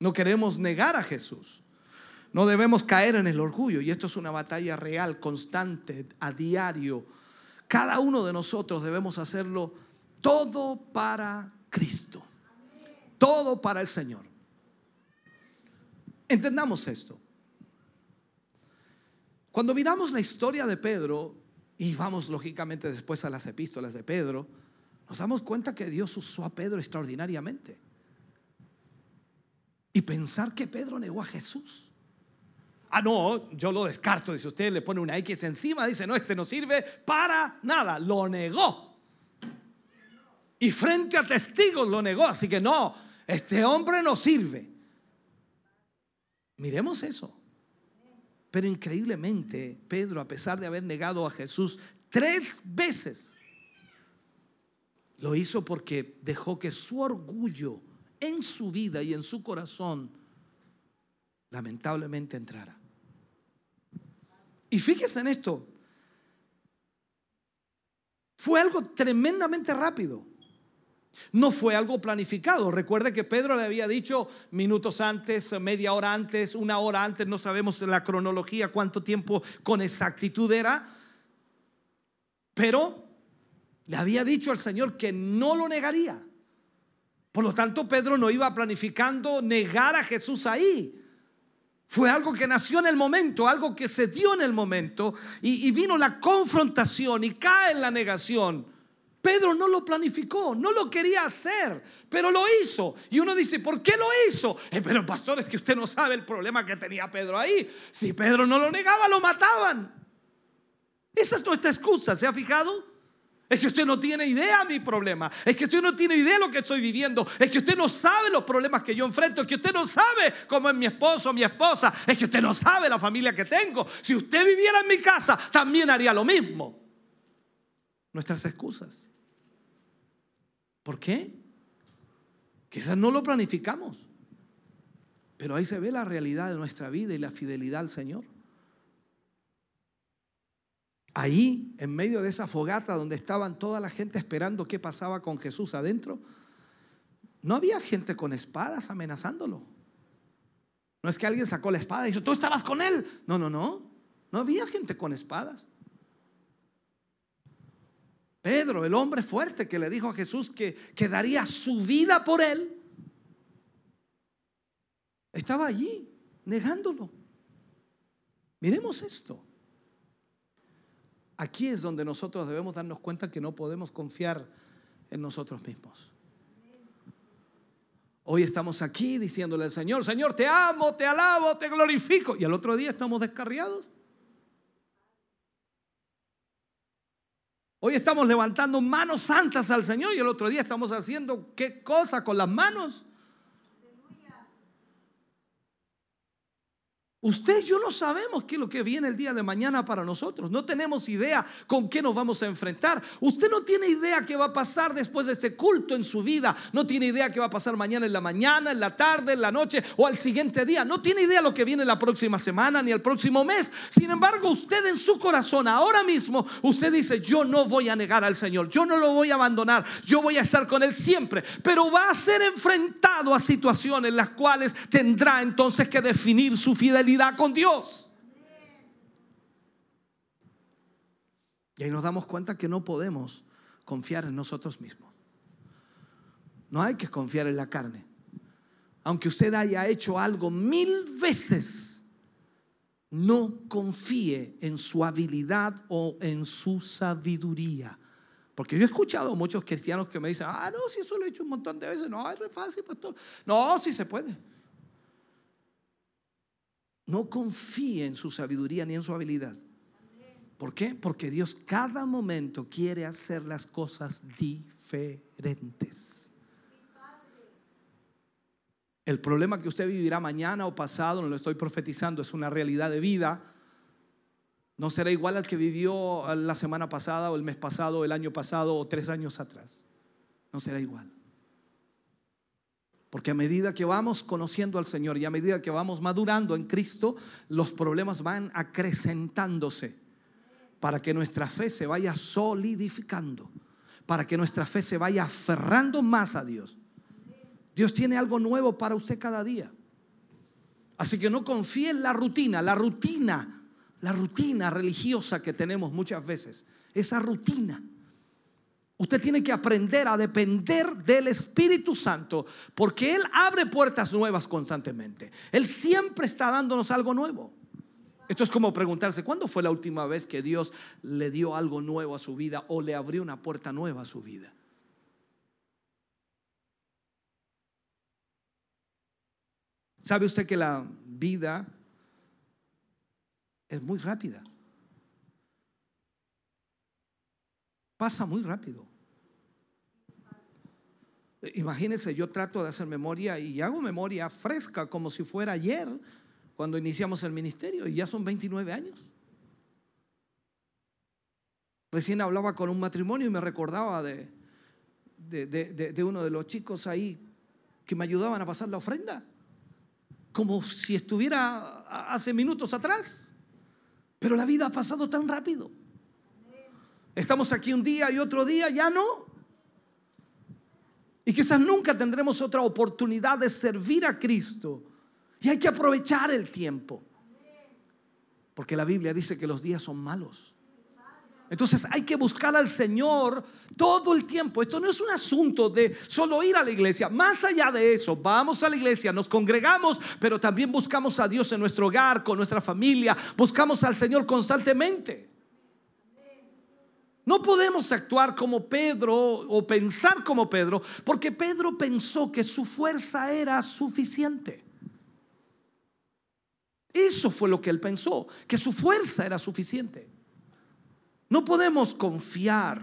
No queremos negar a Jesús. No debemos caer en el orgullo. Y esto es una batalla real, constante, a diario. Cada uno de nosotros debemos hacerlo todo para Cristo. Todo para el Señor. Entendamos esto. Cuando miramos la historia de Pedro y vamos lógicamente después a las epístolas de Pedro, nos damos cuenta que Dios usó a Pedro extraordinariamente. Y pensar que Pedro negó a Jesús. Ah, no, yo lo descarto. Dice usted, le pone una X encima, dice, no, este no sirve para nada. Lo negó. Y frente a testigos lo negó. Así que no, este hombre no sirve. Miremos eso. Pero increíblemente, Pedro, a pesar de haber negado a Jesús tres veces, lo hizo porque dejó que su orgullo en su vida y en su corazón lamentablemente entrara. Y fíjese en esto. Fue algo tremendamente rápido. No fue algo planificado. Recuerde que Pedro le había dicho minutos antes, media hora antes, una hora antes, no sabemos la cronología cuánto tiempo con exactitud era, pero le había dicho al Señor que no lo negaría. Por lo tanto, Pedro no iba planificando negar a Jesús ahí. Fue algo que nació en el momento, algo que se dio en el momento y, vino la confrontación y cae en la negación. Pedro no lo planificó, no lo quería hacer, pero lo hizo. Y uno dice, ¿por qué lo hizo? Eh, pero pastor, es que usted no sabe el problema que tenía Pedro ahí. Si Pedro no lo negaba, lo mataban. Esa es nuestra excusa, ¿se ha fijado? Es que usted no tiene idea de mi problema. Es que usted no tiene idea de lo que estoy viviendo. Es que usted no sabe los problemas que yo enfrento. Es que usted no sabe cómo es mi esposo, mi esposa. Es que usted no sabe la familia que tengo. Si usted viviera en mi casa, también haría lo mismo. Nuestras excusas. ¿Por qué? Quizás no lo planificamos. Pero ahí se ve la realidad de nuestra vida y la fidelidad al Señor. Ahí, en medio de esa fogata donde estaban toda la gente esperando qué pasaba con Jesús adentro, no había gente con espadas amenazándolo. No es que alguien sacó la espada y dijo, tú estabas con él. No, no, no. No había gente con espadas. Pedro, el hombre fuerte que le dijo a Jesús que, que daría su vida por él, estaba allí negándolo. Miremos esto. Aquí es donde nosotros debemos darnos cuenta que no podemos confiar en nosotros mismos. Hoy estamos aquí diciéndole al Señor, Señor, te amo, te alabo, te glorifico. Y al otro día estamos descarriados. Hoy estamos levantando manos santas al Señor y el otro día estamos haciendo qué cosa con las manos. Usted y yo no sabemos qué es lo que viene el día de mañana para nosotros. No tenemos idea con qué nos vamos a enfrentar. Usted no tiene idea qué va a pasar después de este culto en su vida. No tiene idea qué va a pasar mañana en la mañana, en la tarde, en la noche o al siguiente día. No tiene idea lo que viene la próxima semana ni el próximo mes. Sin embargo, usted en su corazón ahora mismo, usted dice, yo no voy a negar al Señor. Yo no lo voy a abandonar. Yo voy a estar con Él siempre. Pero va a ser enfrentado a situaciones en las cuales tendrá entonces que definir su fidelidad con Dios. Y ahí nos damos cuenta que no podemos confiar en nosotros mismos. No hay que confiar en la carne. Aunque usted haya hecho algo mil veces, no confíe en su habilidad o en su sabiduría. Porque yo he escuchado a muchos cristianos que me dicen, ah, no, si eso lo he hecho un montón de veces, no, es fácil, pastor. No, si se puede. No confíe en su sabiduría ni en su habilidad. ¿Por qué? Porque Dios cada momento quiere hacer las cosas diferentes. El problema que usted vivirá mañana o pasado, no lo estoy profetizando, es una realidad de vida. No será igual al que vivió la semana pasada o el mes pasado o el año pasado o tres años atrás. No será igual. Porque a medida que vamos conociendo al Señor y a medida que vamos madurando en Cristo, los problemas van acrecentándose para que nuestra fe se vaya solidificando, para que nuestra fe se vaya aferrando más a Dios. Dios tiene algo nuevo para usted cada día. Así que no confíe en la rutina, la rutina, la rutina religiosa que tenemos muchas veces, esa rutina Usted tiene que aprender a depender del Espíritu Santo porque Él abre puertas nuevas constantemente. Él siempre está dándonos algo nuevo. Esto es como preguntarse, ¿cuándo fue la última vez que Dios le dio algo nuevo a su vida o le abrió una puerta nueva a su vida? ¿Sabe usted que la vida es muy rápida? Pasa muy rápido. Imagínense, yo trato de hacer memoria y hago memoria fresca como si fuera ayer cuando iniciamos el ministerio y ya son 29 años. Recién hablaba con un matrimonio y me recordaba de, uno de los chicos ahí que me ayudaban a pasar la ofrenda, como si estuviera hace minutos atrás. Pero la vida ha pasado tan rápido. Estamos aquí un día y otro día ya no. Y quizás nunca tendremos otra oportunidad de servir a Cristo. Y hay que aprovechar el tiempo. Porque la Biblia dice que los días son malos. Entonces hay que buscar al Señor todo el tiempo. Esto no es un asunto de solo ir a la iglesia. Más allá de eso, vamos a la iglesia, nos congregamos, pero también buscamos a Dios en nuestro hogar, con nuestra familia. Buscamos al Señor constantemente. No podemos actuar como Pedro o pensar como Pedro, porque Pedro pensó que su fuerza era suficiente. Eso fue lo que él pensó, que su fuerza era suficiente. No podemos confiar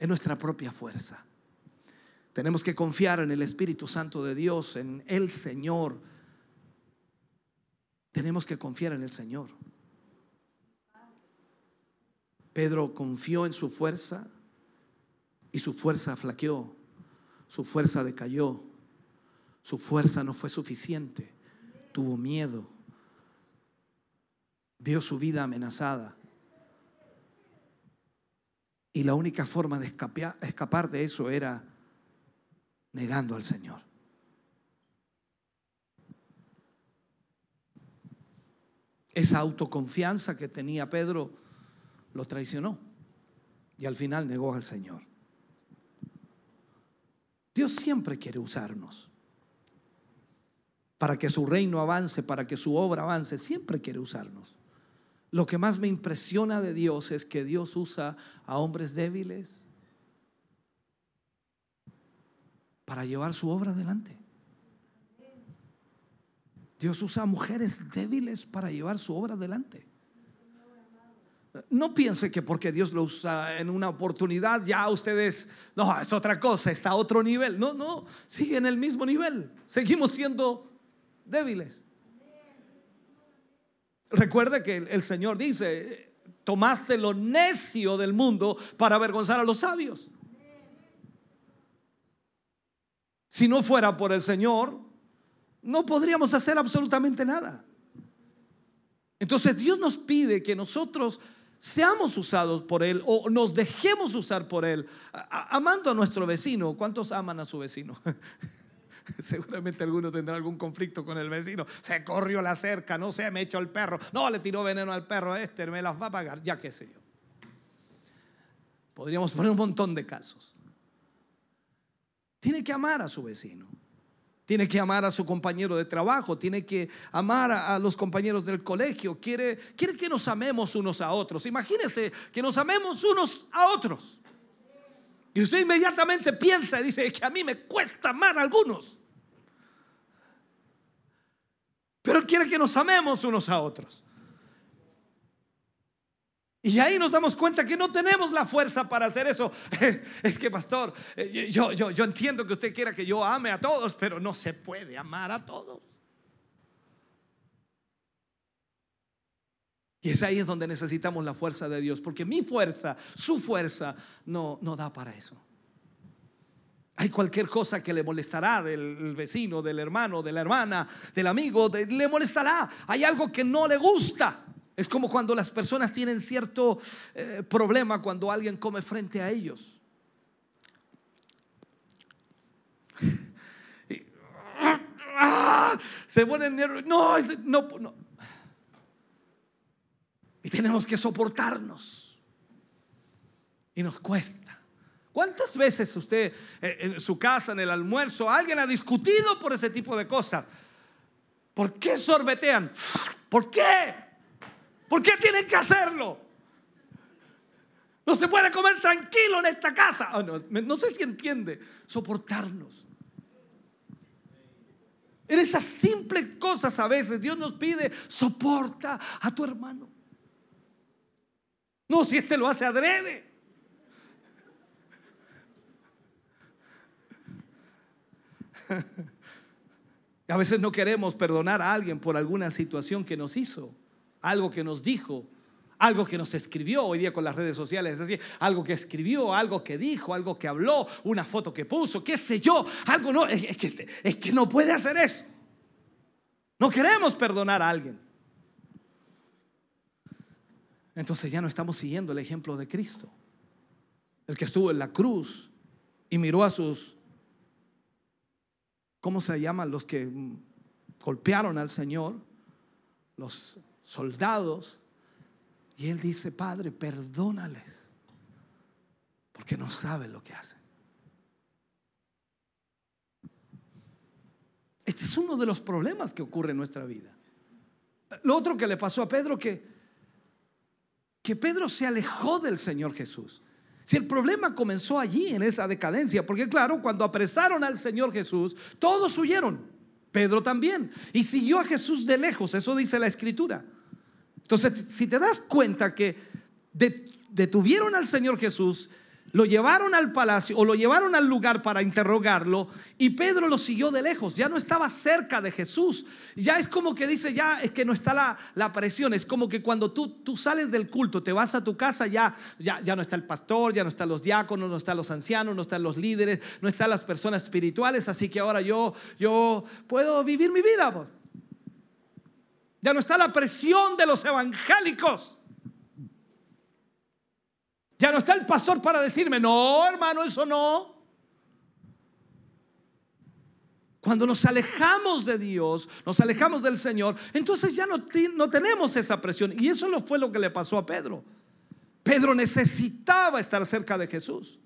en nuestra propia fuerza. Tenemos que confiar en el Espíritu Santo de Dios, en el Señor. Tenemos que confiar en el Señor. Pedro confió en su fuerza y su fuerza flaqueó, su fuerza decayó, su fuerza no fue suficiente, tuvo miedo, vio su vida amenazada. Y la única forma de escapar, de eso era negando al Señor. Esa autoconfianza que tenía Pedro lo traicionó y al final negó al Señor. Dios siempre quiere usarnos para que su reino avance, para que su obra avance, siempre quiere usarnos. Lo que más me impresiona de Dios es que Dios usa a hombres débiles, para llevar su obra adelante. Dios usa a mujeres débiles para llevar su obra adelante. No piense que porque Dios lo usa en una oportunidad, ya ustedes, no, es otra cosa, está a otro nivel. No, no, sigue en el mismo nivel. Seguimos siendo débiles. Recuerde que el Señor dice, tomaste lo necio del mundo para avergonzar a los sabios. Si no fuera por el Señor, no podríamos hacer absolutamente nada. Entonces Dios nos pide que nosotros seamos usados por Él o nos dejemos usar por Él, amando a nuestro vecino. ¿Cuántos aman a su vecino? [LAUGHS] Seguramente alguno tendrá algún conflicto con el vecino. Se corrió la cerca, no sé, me echó el perro. No, le tiró veneno al perro este, me las va a pagar, ya qué sé yo. Podríamos poner un montón de casos. Tiene que amar a su vecino. Tiene que amar a su compañero de trabajo, tiene que amar a, los compañeros del colegio, quiere, quiere que nos amemos unos a otros. Imagínese que nos amemos unos a otros. Y usted inmediatamente piensa y dice que a mí me cuesta amar a algunos. Pero quiere que nos amemos unos a otros. Y ahí nos damos cuenta que no tenemos la fuerza para hacer eso. [LAUGHS] Es que, pastor, eh, yo, yo, yo entiendo que usted quiera que yo ame a todos, pero no se puede amar a todos. Y es ahí es donde necesitamos la fuerza de Dios, porque mi fuerza, su fuerza, no, no da para eso. Hay cualquier cosa que le molestará del vecino, del hermano, de la hermana, del amigo, le molestará. Hay algo que no le gusta. Es como cuando las personas tienen cierto eh, problema cuando alguien come frente a ellos. se ponen nerviosos. No, no, no. Y tenemos que soportarnos. Y nos cuesta. ¿Cuántas veces usted eh, en su casa, en el almuerzo, alguien ha discutido por ese tipo de cosas? ¿Por qué sorbetean? ¿Por qué? ¿Por qué tienen que hacerlo? No se puede comer tranquilo en esta casa. Oh, no, sé si entiende. Soportarnos. En esas simples cosas a veces Dios nos pide, soporta a tu hermano. No, si este lo hace adrede. [LAUGHS] A veces no queremos perdonar a alguien por alguna situación que nos hizo algo que nos dijo, algo que nos escribió hoy día con las redes sociales, es decir, algo que escribió, algo que dijo, algo que habló, una foto que puso, qué sé yo, algo no, es que, es que no puede hacer eso. No queremos perdonar a alguien. Entonces ya no estamos siguiendo el ejemplo de Cristo, el que estuvo en la cruz y miró a sus, ¿cómo se llaman los que golpearon al Señor? Los soldados. Y él dice, Padre, perdónales, porque no saben lo que hacen. Este es uno de los problemas que ocurre en nuestra vida. Lo otro que le pasó a Pedro, que, que Pedro se alejó del Señor Jesús. Si el problema comenzó allí, en esa decadencia, porque claro, cuando apresaron al Señor Jesús, todos huyeron. Pedro también. Y siguió a Jesús de lejos, eso dice la escritura. Entonces, si te das cuenta que detuvieron al Señor Jesús, lo llevaron al palacio o lo llevaron al lugar para interrogarlo y Pedro lo siguió de lejos, ya no estaba cerca de Jesús. Ya es como que dice, ya es que no está la, la presión, es como que cuando tú, tú sales del culto, te vas a tu casa, ya, ya, ya no está el pastor, ya no están los diáconos, no están los ancianos, no están los líderes, no están las personas espirituales, así que ahora yo, yo puedo vivir mi vida. Ya no está la presión de los evangélicos. Ya no está el pastor para decirme, no, hermano, eso no. Cuando nos alejamos de Dios, nos alejamos del Señor, entonces ya no, no tenemos esa presión. Y eso no fue lo que le pasó a Pedro. Pedro necesitaba estar cerca de Jesús.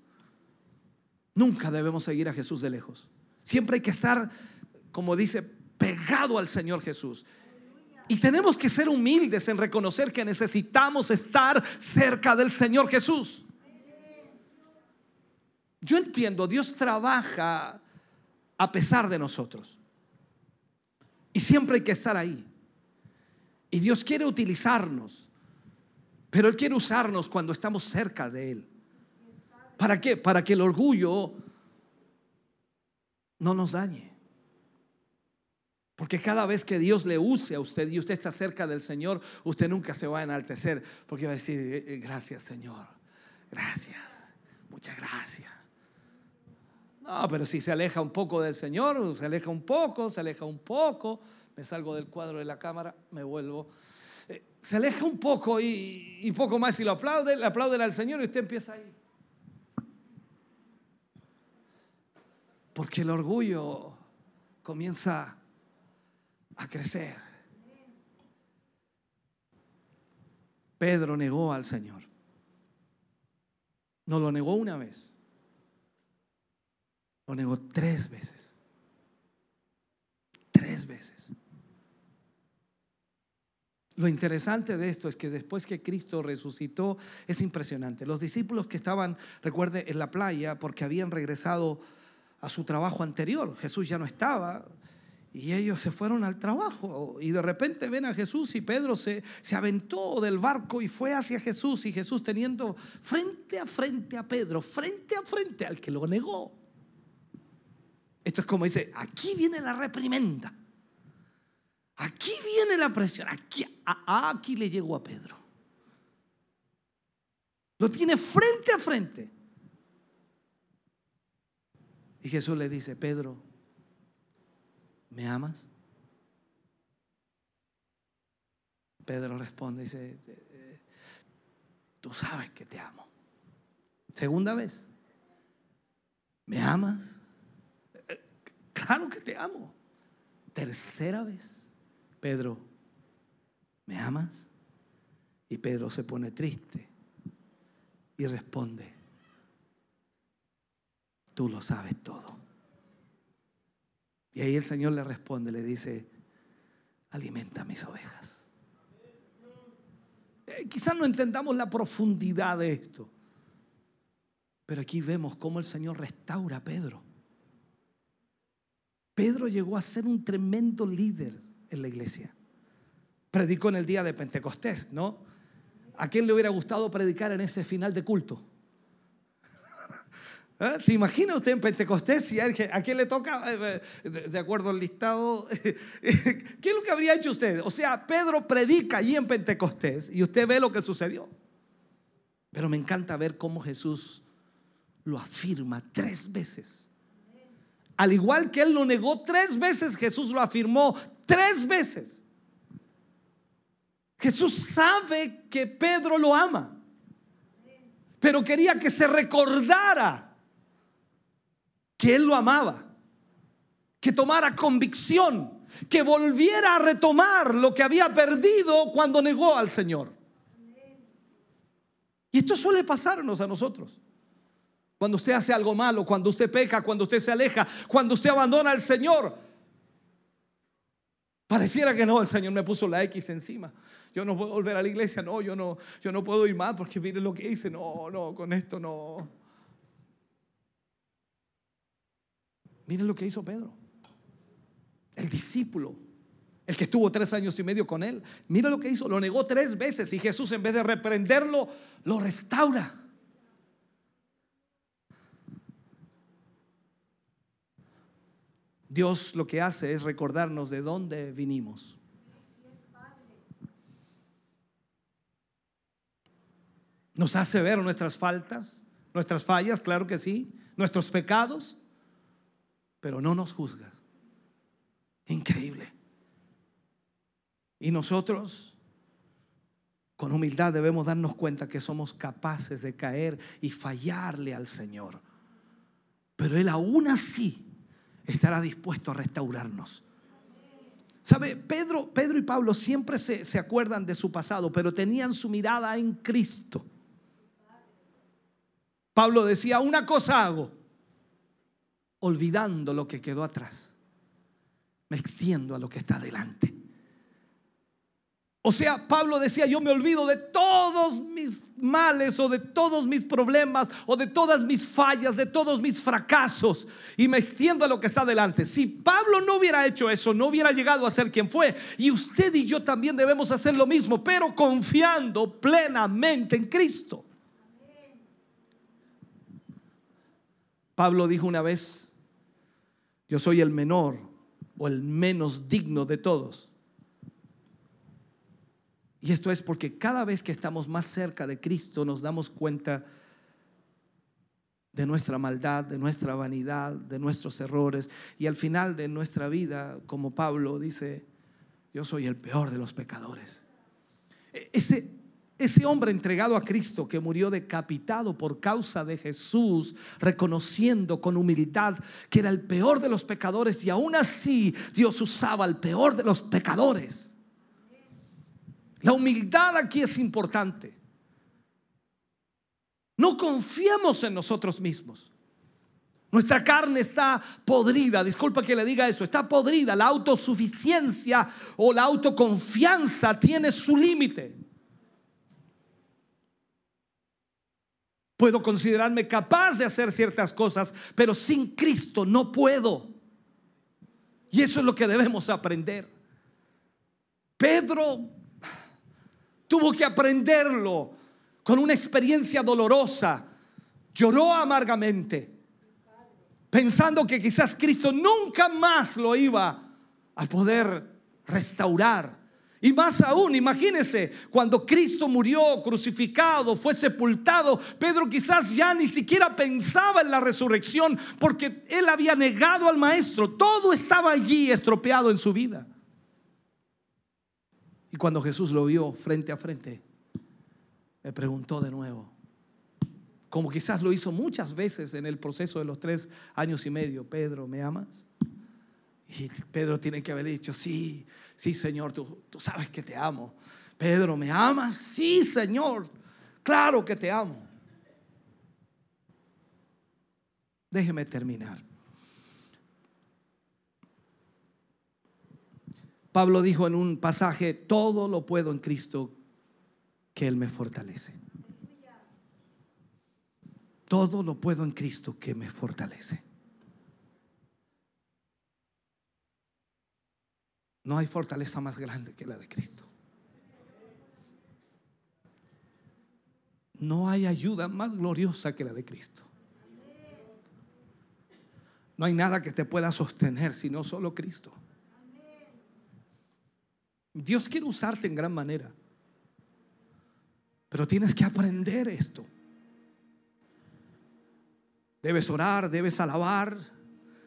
Nunca debemos seguir a Jesús de lejos. Siempre hay que estar, como dice, pegado al Señor Jesús. Y tenemos que ser humildes en reconocer que necesitamos estar cerca del Señor Jesús. Yo entiendo, Dios trabaja a pesar de nosotros. Y siempre hay que estar ahí. Y Dios quiere utilizarnos, pero Él quiere usarnos cuando estamos cerca de Él. ¿Para qué? Para que el orgullo no nos dañe. Porque cada vez que Dios le use a usted y usted está cerca del Señor, usted nunca se va a enaltecer porque va a decir, "Eh, eh, gracias Señor, gracias, muchas gracias. No, pero si se aleja un poco del Señor, se aleja un poco, se aleja un poco, me salgo del cuadro de la cámara, me vuelvo. Eh, Se aleja un poco y, y poco más y lo aplaude, le aplauden al Señor y usted empieza ahí. Porque el orgullo comienza a crecer. Pedro negó al Señor. No lo negó una vez. Lo negó tres veces. Tres veces. Lo interesante de esto es que después que Cristo resucitó, es impresionante. Los discípulos que estaban, recuerde, en la playa porque habían regresado a su trabajo anterior, Jesús ya no estaba, y ellos se fueron al trabajo y de repente ven a Jesús y Pedro se, se aventó del barco y fue hacia Jesús y Jesús teniendo frente a frente a Pedro, frente a frente al que lo negó. Esto es como dice, aquí viene la reprimenda. Aquí viene la presión. Aquí, aquí le llegó a Pedro. Lo tiene frente a frente. Y Jesús le dice, Pedro, ¿me amas? Pedro responde, dice, "Eh, tú sabes que te amo. Segunda vez, ¿me amas? "Eh, Claro que te amo. Tercera vez, Pedro, ¿me amas? Y Pedro se pone triste y responde, tú lo sabes todo. Y ahí el Señor le responde, le dice, alimenta mis ovejas. Eh, quizás no entendamos la profundidad de esto, pero aquí vemos cómo el Señor restaura a Pedro. Pedro llegó a ser un tremendo líder en la iglesia. Predicó en el día de Pentecostés, ¿no? ¿A quién le hubiera gustado predicar en ese final de culto? ¿Eh? ¿Se imagina usted en Pentecostés si a a quién le toca, eh, eh, de acuerdo al listado? [LAUGHS] ¿Qué es lo que habría hecho usted? O sea, Pedro predica allí en Pentecostés y usted ve lo que sucedió. Pero me encanta ver cómo Jesús lo afirma tres veces. Al igual que él lo negó tres veces, Jesús lo afirmó tres veces. Jesús sabe que Pedro lo ama, pero quería que se recordara que él lo amaba, que tomara convicción, que volviera a retomar lo que había perdido cuando negó al Señor. Y esto suele pasarnos a nosotros. Cuando usted hace algo malo, cuando usted peca, cuando usted se aleja, cuando usted abandona al Señor. Pareciera que no, el Señor me puso la X encima. Yo no puedo volver a la iglesia, no, yo no, yo no puedo ir más porque mire lo que hice. No, no, con esto no. Miren lo que hizo Pedro. El discípulo, el que estuvo tres años y medio con él. Mira lo que hizo, lo negó tres veces y Jesús en vez de reprenderlo, lo restaura. Dios lo que hace es recordarnos de dónde vinimos. Nos hace ver nuestras faltas, nuestras fallas, claro que sí, nuestros pecados, pero no nos juzga. Increíble. Y nosotros, con humildad, debemos darnos cuenta que somos capaces de caer y fallarle al Señor. Pero Él aún así estará dispuesto a restaurarnos. ¿Sabe? Pedro, Pedro y Pablo siempre se, se acuerdan de su pasado, pero tenían su mirada en Cristo. Pablo decía, una cosa hago, olvidando lo que quedó atrás, me extiendo a lo que está delante. O sea, Pablo decía, yo me olvido de todos mis males o de todos mis problemas o de todas mis fallas, de todos mis fracasos y me extiendo a lo que está delante. Si Pablo no hubiera hecho eso, no hubiera llegado a ser quien fue. Y usted y yo también debemos hacer lo mismo, pero confiando plenamente en Cristo. Pablo dijo una vez, yo soy el menor o el menos digno de todos. Y esto es porque cada vez que estamos más cerca de Cristo nos damos cuenta de nuestra maldad, de nuestra vanidad, de nuestros errores. Y al final de nuestra vida, como Pablo dice, yo soy el peor de los pecadores. E-, ese, ese hombre entregado a Cristo que murió decapitado por causa de Jesús, reconociendo con humildad que era el peor de los pecadores y aún así Dios usaba al peor de los pecadores la humildad aquí es importante. No confiemos en nosotros mismos. Nuestra carne está podrida, disculpa que le diga eso, está podrida. La autosuficiencia o la autoconfianza tiene su límite. Puedo considerarme capaz de hacer ciertas cosas, pero sin Cristo no puedo. Y eso es lo que debemos aprender. Pedro tuvo que aprenderlo con una experiencia dolorosa. Lloró amargamente, pensando que quizás Cristo nunca más lo iba a poder restaurar. Y más aún, imagínese, cuando Cristo murió crucificado, fue sepultado, Pedro quizás ya ni siquiera pensaba en la resurrección porque él había negado al maestro. Todo estaba allí estropeado en su vida. Y cuando Jesús lo vio frente a frente, le preguntó de nuevo, como quizás lo hizo muchas veces en el proceso de los tres años y medio, Pedro, ¿me amas? Y Pedro tiene que haber dicho, sí, sí, Señor, tú, sabes que te amo. Pedro, ¿me amas? Sí, Señor, claro que te amo. Déjeme terminar. Pablo dijo en un pasaje, todo lo puedo en Cristo que Él me fortalece. Todo lo puedo en Cristo que me fortalece. No hay fortaleza más grande que la de Cristo. No hay ayuda más gloriosa que la de Cristo. No hay nada que te pueda sostener sino solo Cristo. Dios quiere usarte en gran manera. Pero tienes que aprender esto. Debes orar, debes alabar,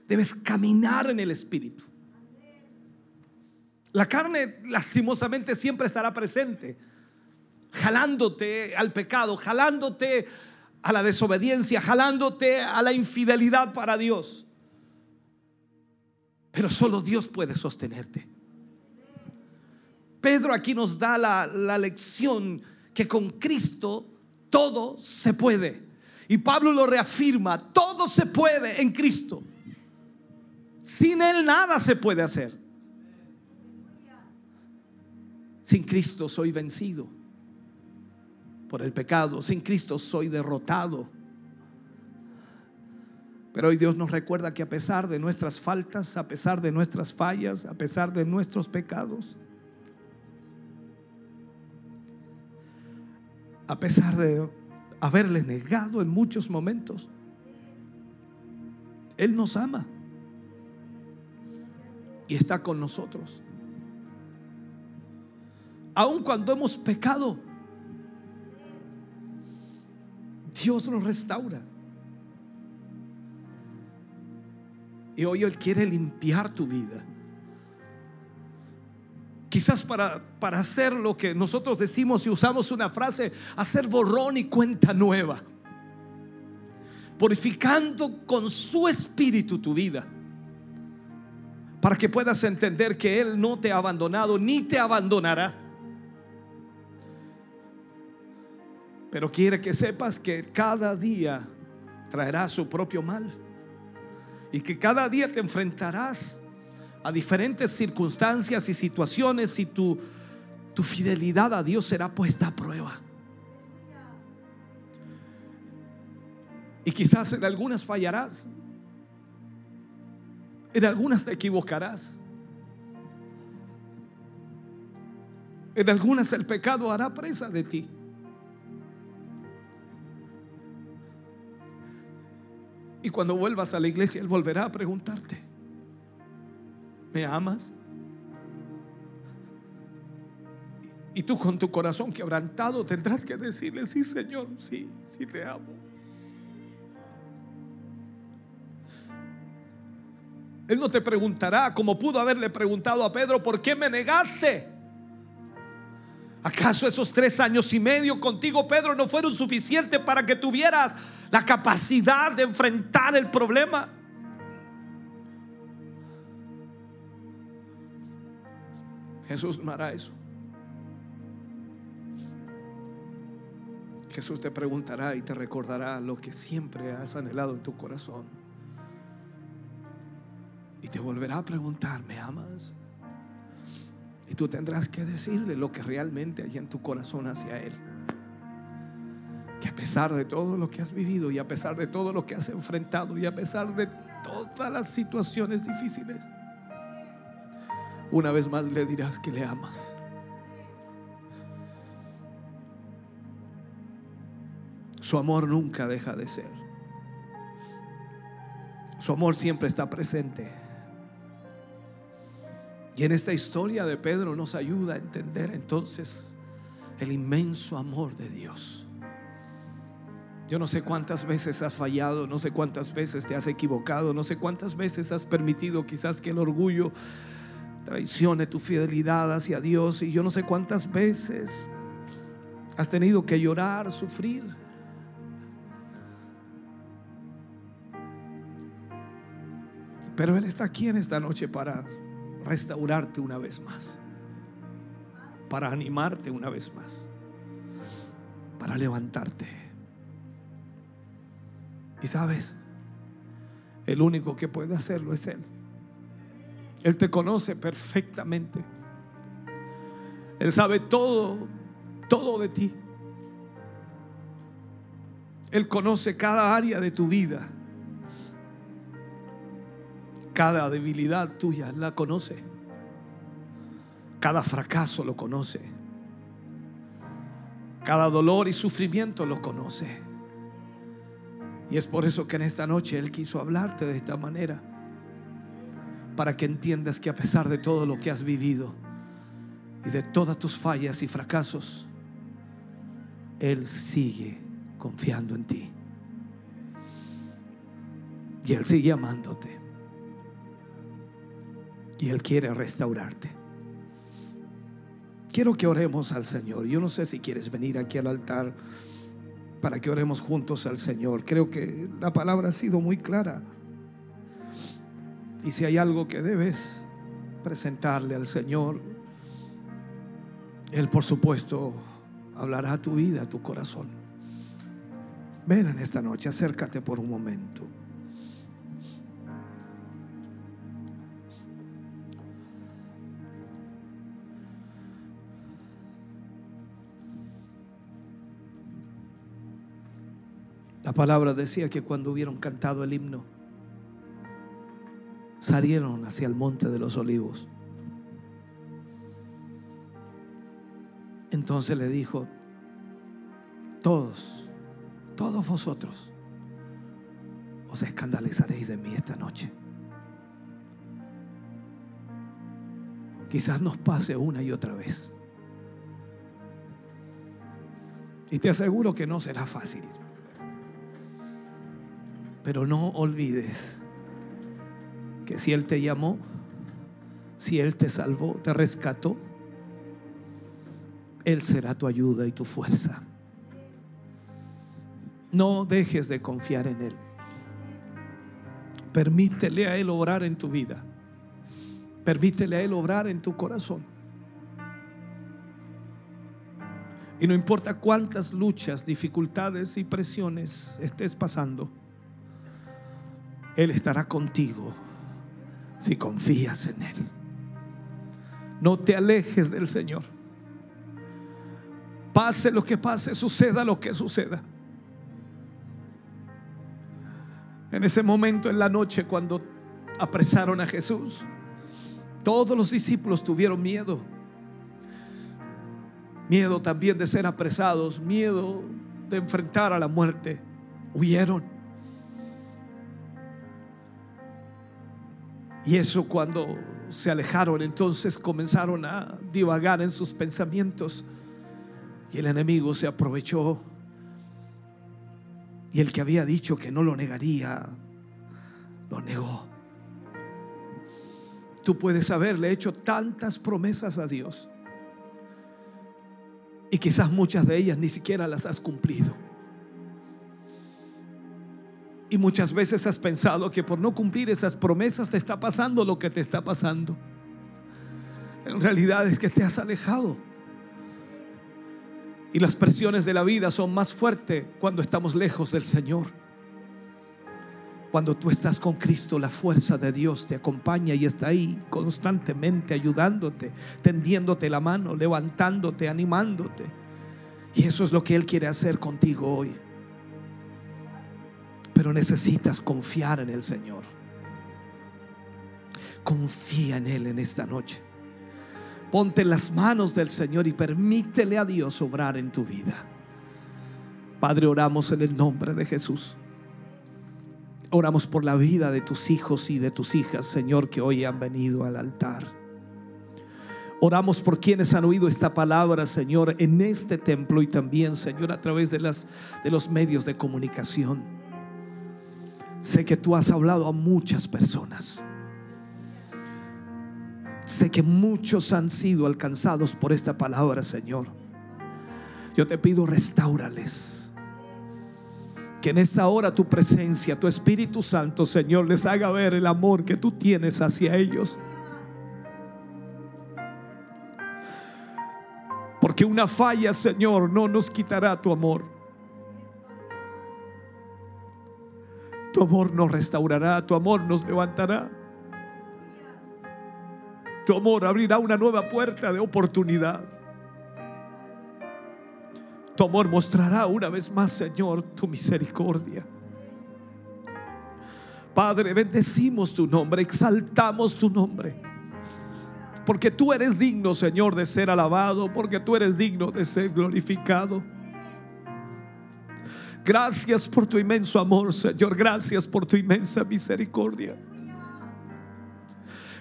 debes caminar en el Espíritu. La carne lastimosamente siempre estará presente, jalándote al pecado, jalándote a la desobediencia, jalándote a la infidelidad para Dios. Pero solo Dios puede sostenerte. Pedro aquí nos da la, lección que con Cristo todo se puede. Y Pablo lo reafirma, todo se puede en Cristo. Sin Él nada se puede hacer. Sin Cristo soy vencido por el pecado. Sin Cristo soy derrotado. Pero hoy Dios nos recuerda que a pesar de nuestras faltas, a pesar de nuestras fallas, a pesar de nuestros pecados, a pesar de haberle negado en muchos momentos. Él nos ama y está con nosotros. Aun cuando hemos pecado, Dios nos restaura. Y hoy Él quiere limpiar tu vida. Quizás para, para hacer lo que nosotros decimos y usamos una frase, hacer borrón y cuenta nueva. Purificando con su espíritu tu vida. Para que puedas entender que Él no te ha abandonado ni te abandonará. Pero quiere que sepas que cada día traerá su propio mal. Y que cada día te enfrentarás a diferentes circunstancias y situaciones y tu, tu fidelidad a Dios será puesta a prueba. Y quizás en algunas fallarás. En algunas te equivocarás. En algunas el pecado hará presa de ti. Y cuando vuelvas a la iglesia, Él volverá a preguntarte, ¿me amas? Y tú con tu corazón quebrantado tendrás que decirle, sí Señor, sí, sí te amo. Él no te preguntará como pudo haberle preguntado a Pedro, ¿por qué me negaste? ¿Acaso esos tres años y medio contigo, Pedro, no fueron suficientes para que tuvieras la capacidad de enfrentar el problema? Jesús no hará eso. Jesús te preguntará y te recordará lo que siempre has anhelado en tu corazón. Y te volverá a preguntar, ¿me amas? Y tú tendrás que decirle lo que realmente hay en tu corazón hacia Él. Que a pesar de todo lo que has vivido y a pesar de todo lo que has enfrentado y a pesar de todas las situaciones difíciles, una vez más le dirás que le amas. Su amor nunca deja de ser. Su amor siempre está presente. Y en esta historia de Pedro nos ayuda a entender entonces el inmenso amor de Dios. Yo no sé cuántas veces has fallado, no sé cuántas veces te has equivocado, no sé cuántas veces has permitido quizás que el orgullo traicione tu fidelidad hacia Dios y yo no sé cuántas veces has tenido que llorar, sufrir. Pero Él está aquí en esta noche para restaurarte una vez más, para animarte una vez más, para levantarte. Y sabes, el único que puede hacerlo es Él. Él te conoce perfectamente. Él sabe todo, todo de ti. Él conoce cada área de tu vida. Cada debilidad tuya la conoce. Cada fracaso lo conoce. Cada dolor y sufrimiento lo conoce. Y es por eso que en esta noche Él quiso hablarte de esta manera. Para que entiendas que a pesar de todo lo que has vivido y de todas tus fallas y fracasos, Él sigue confiando en ti. Y Él sigue amándote. Y Él quiere restaurarte. Quiero que oremos al Señor. Yo no sé si quieres venir aquí al altar para que oremos juntos al Señor. Creo que la palabra ha sido muy clara. Y si hay algo que debes presentarle al Señor, Él por supuesto hablará a tu vida, a tu corazón. Ven en esta noche, acércate por un momento. La palabra decía que cuando hubieron cantado el himno, salieron hacia el monte de los olivos. Entonces le dijo, todos, todos vosotros, os escandalizaréis de mí esta noche. Quizás nos pase una y otra vez. Y te aseguro que no será fácil. Pero no olvides que si Él te llamó, si Él te salvó, te rescató, Él será tu ayuda y tu fuerza. No dejes de confiar en Él. Permítele a Él obrar en tu vida. Permítele a Él obrar en tu corazón. Y no importa cuántas luchas, dificultades y presiones estés pasando, Él estará contigo si confías en Él. No te alejes del Señor. Pase lo que pase, suceda lo que suceda. En ese momento en la noche cuando apresaron a Jesús, todos los discípulos tuvieron miedo. Miedo también de ser apresados, miedo de enfrentar a la muerte. Huyeron. Y eso cuando se alejaron, entonces comenzaron a divagar en sus pensamientos. Y el enemigo se aprovechó. Y el que había dicho que no lo negaría, lo negó. Tú puedes haberle hecho tantas promesas a Dios. Y quizás muchas de ellas ni siquiera las has cumplido. Y muchas veces has pensado que por no cumplir esas promesas te está pasando lo que te está pasando. En realidad es que te has alejado. Y las presiones de la vida son más fuertes cuando estamos lejos del Señor. Cuando tú estás con Cristo, la fuerza de Dios te acompaña y está ahí constantemente ayudándote, tendiéndote la mano, levantándote, animándote. Y eso es lo que Él quiere hacer contigo hoy. Pero necesitas confiar en el Señor. Confía en Él en esta noche. Ponte en las manos del Señor y permítele a Dios obrar en tu vida. Padre, oramos en el nombre de Jesús. Oramos por la vida de tus hijos y de tus hijas, Señor, que hoy han venido al altar. Oramos por quienes han oído esta palabra, Señor, en este templo y también, Señor, a través de, de los medios de comunicación. Sé que tú has hablado a muchas personas. Sé que muchos han sido alcanzados por esta palabra, Señor. Yo te pido, restaurales. Que en esta hora tu presencia, tu Espíritu Santo, Señor, les haga ver el amor que tú tienes hacia ellos. Porque una falla, Señor, no nos quitará tu amor. Tu amor nos restaurará, tu amor nos levantará. Tu amor abrirá una nueva puerta de oportunidad. Tu amor mostrará una vez más, Señor, tu misericordia. Padre, bendecimos tu nombre, exaltamos tu nombre. Porque tú eres digno, Señor, de ser alabado, porque tú eres digno de ser glorificado. Gracias por tu inmenso amor, Señor. Gracias por tu inmensa misericordia.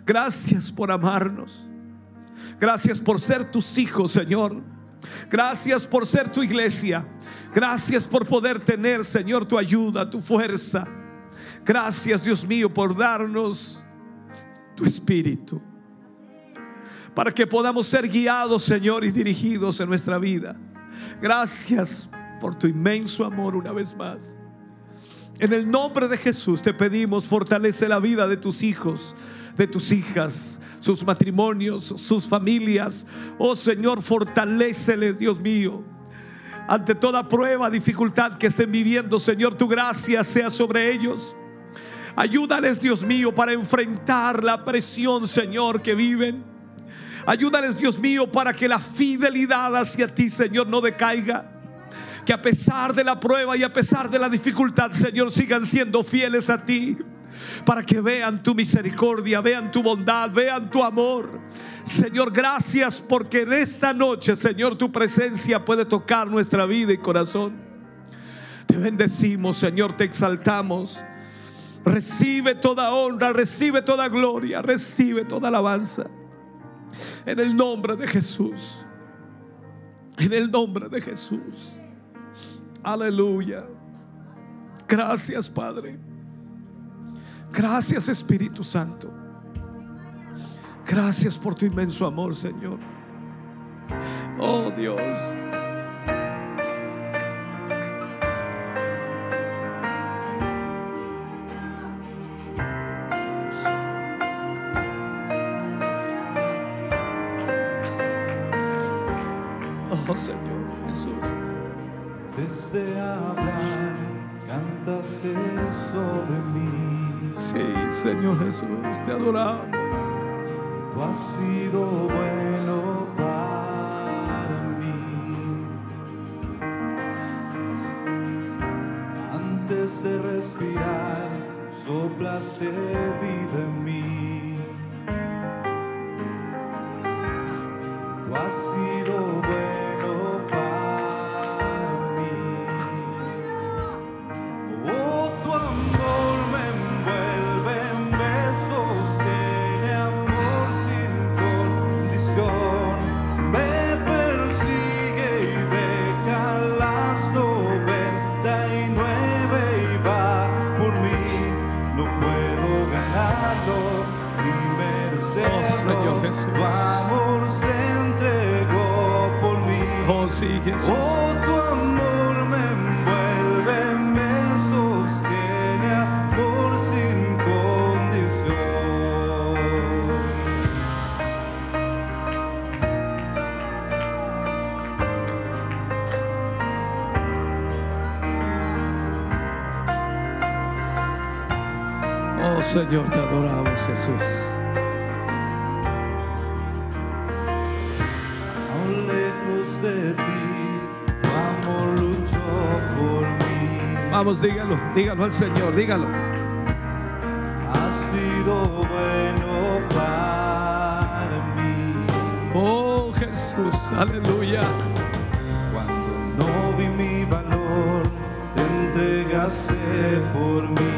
Gracias por amarnos. Gracias por ser tus hijos, Señor. Gracias por ser tu iglesia. Gracias por poder tener, Señor, tu ayuda, tu fuerza. Gracias, Dios mío, por darnos tu espíritu. Para que podamos ser guiados, Señor, y dirigidos en nuestra vida. Gracias por tu inmenso amor una vez más. En el nombre de Jesús te pedimos, fortalece la vida de tus hijos, de tus hijas, sus matrimonios, sus familias. Oh Señor, fortaleceles, Dios mío. Ante toda prueba, dificultad que estén viviendo, Señor, tu gracia sea sobre ellos. Ayúdales, Dios mío, para enfrentar la presión, Señor, que viven. Ayúdales, Dios mío, para que la fidelidad hacia ti, Señor, no decaiga. Que a pesar de la prueba y a pesar de la dificultad, Señor, sigan siendo fieles a ti. Para que vean tu misericordia, vean tu bondad, vean tu amor. Señor, gracias porque en esta noche, Señor, tu presencia puede tocar nuestra vida y corazón. Te bendecimos, Señor, te exaltamos. Recibe toda honra, recibe toda gloria, recibe toda alabanza. En el nombre de Jesús. En el nombre de Jesús. Aleluya. Gracias, Padre. Gracias, Espíritu Santo. Gracias por tu inmenso amor, Señor. Oh Dios. Jesús, te adoramos. Tú has sido bueno para mí. Antes de respirar, soplaste vida Señor, te adoramos, Jesús. Aún lejos de ti, tu amor luchó por mí. Vamos, dígalo, dígalo al Señor, dígalo. Has sido bueno para mí. Oh, Jesús, aleluya. Cuando no vi mi valor, te entregaste por mí.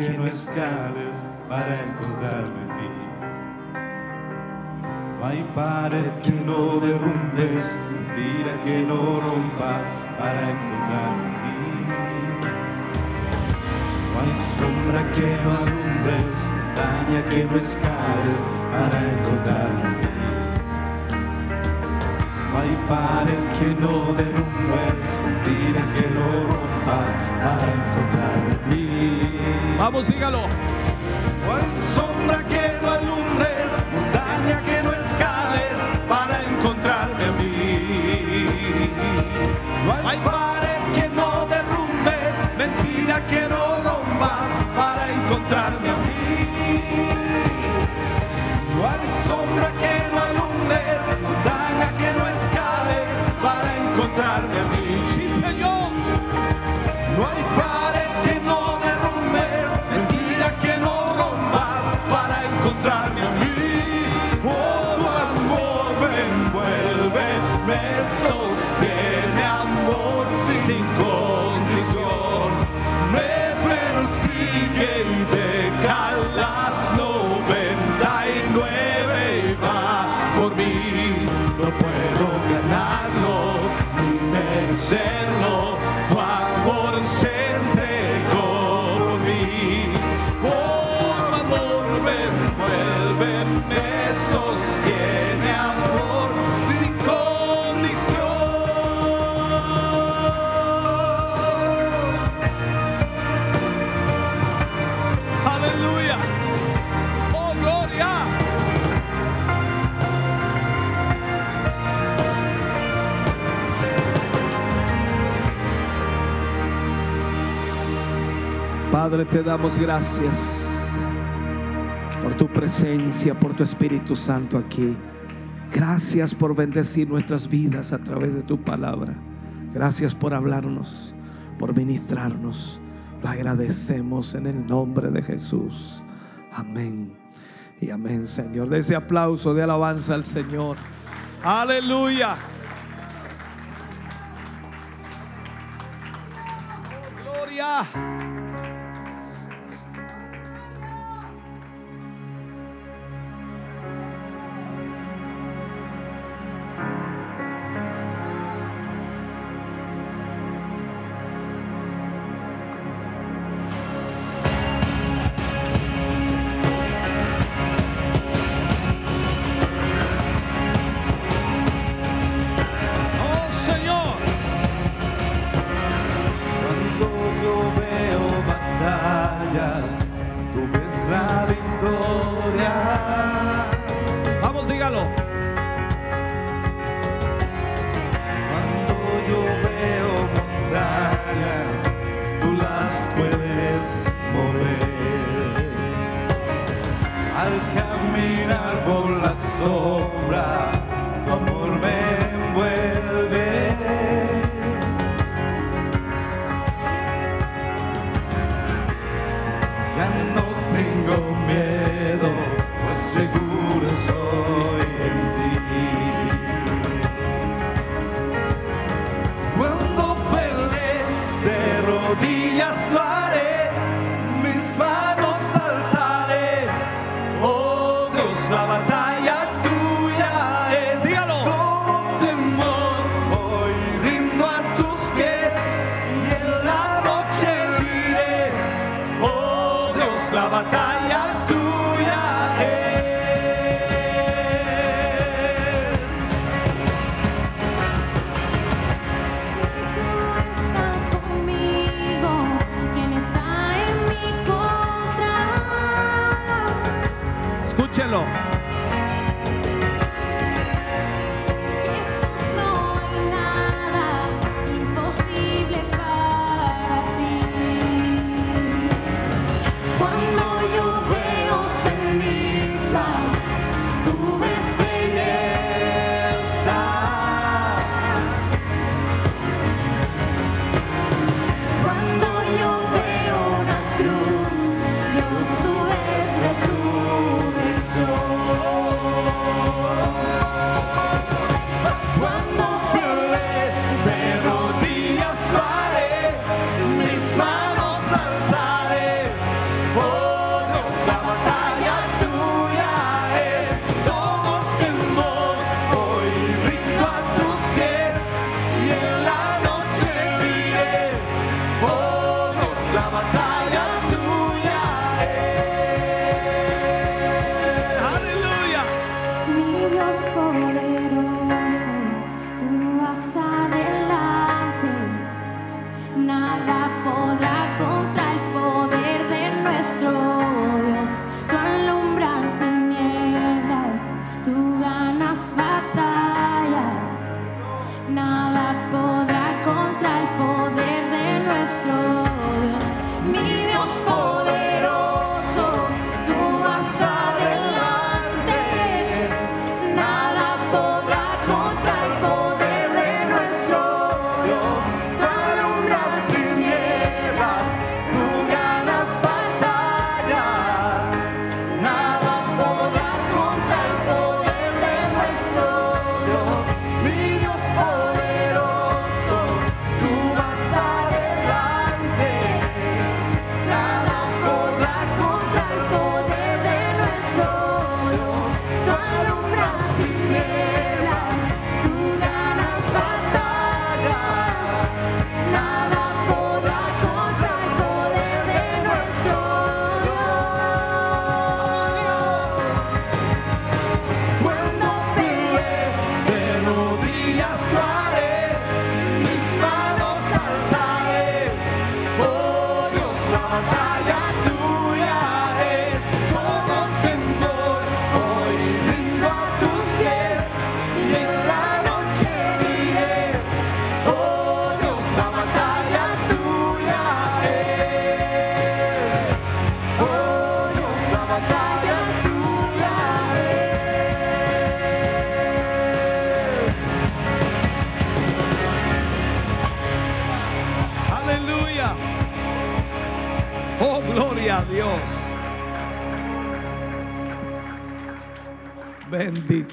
Que no escales para encontrarme en. No hay pared que no derrumbes, mentira que no rompas para encontrarme en ti. No hay sombra que no alumbres, montaña que no escales para encontrarme. No hay pared que no derrumbes, mentira que no rompas para encontrarme. Vamos, dígalo. Padre, te damos gracias por tu presencia, por tu Espíritu Santo aquí. Gracias por bendecir nuestras vidas a través de tu palabra. Gracias por hablarnos, por ministrarnos. Lo agradecemos en el nombre de Jesús. Amén. Y amén, Señor. De ese aplauso de alabanza al Señor. Aleluya. Gloria.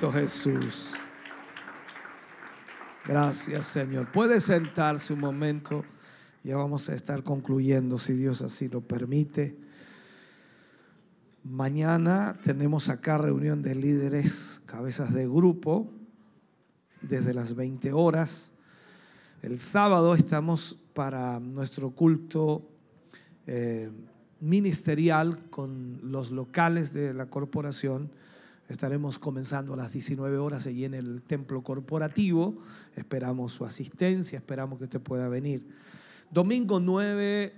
Jesús. Gracias, Señor. Puede sentarse un momento. Ya vamos a estar concluyendo, si Dios así lo permite. Mañana tenemos acá reunión de líderes, cabezas de grupo, desde las 20 horas. El sábado estamos para nuestro culto eh, ministerial con los locales de la corporación. Estaremos comenzando a las 19 horas allí en el templo corporativo. Esperamos su asistencia, esperamos que usted pueda venir. Domingo 9,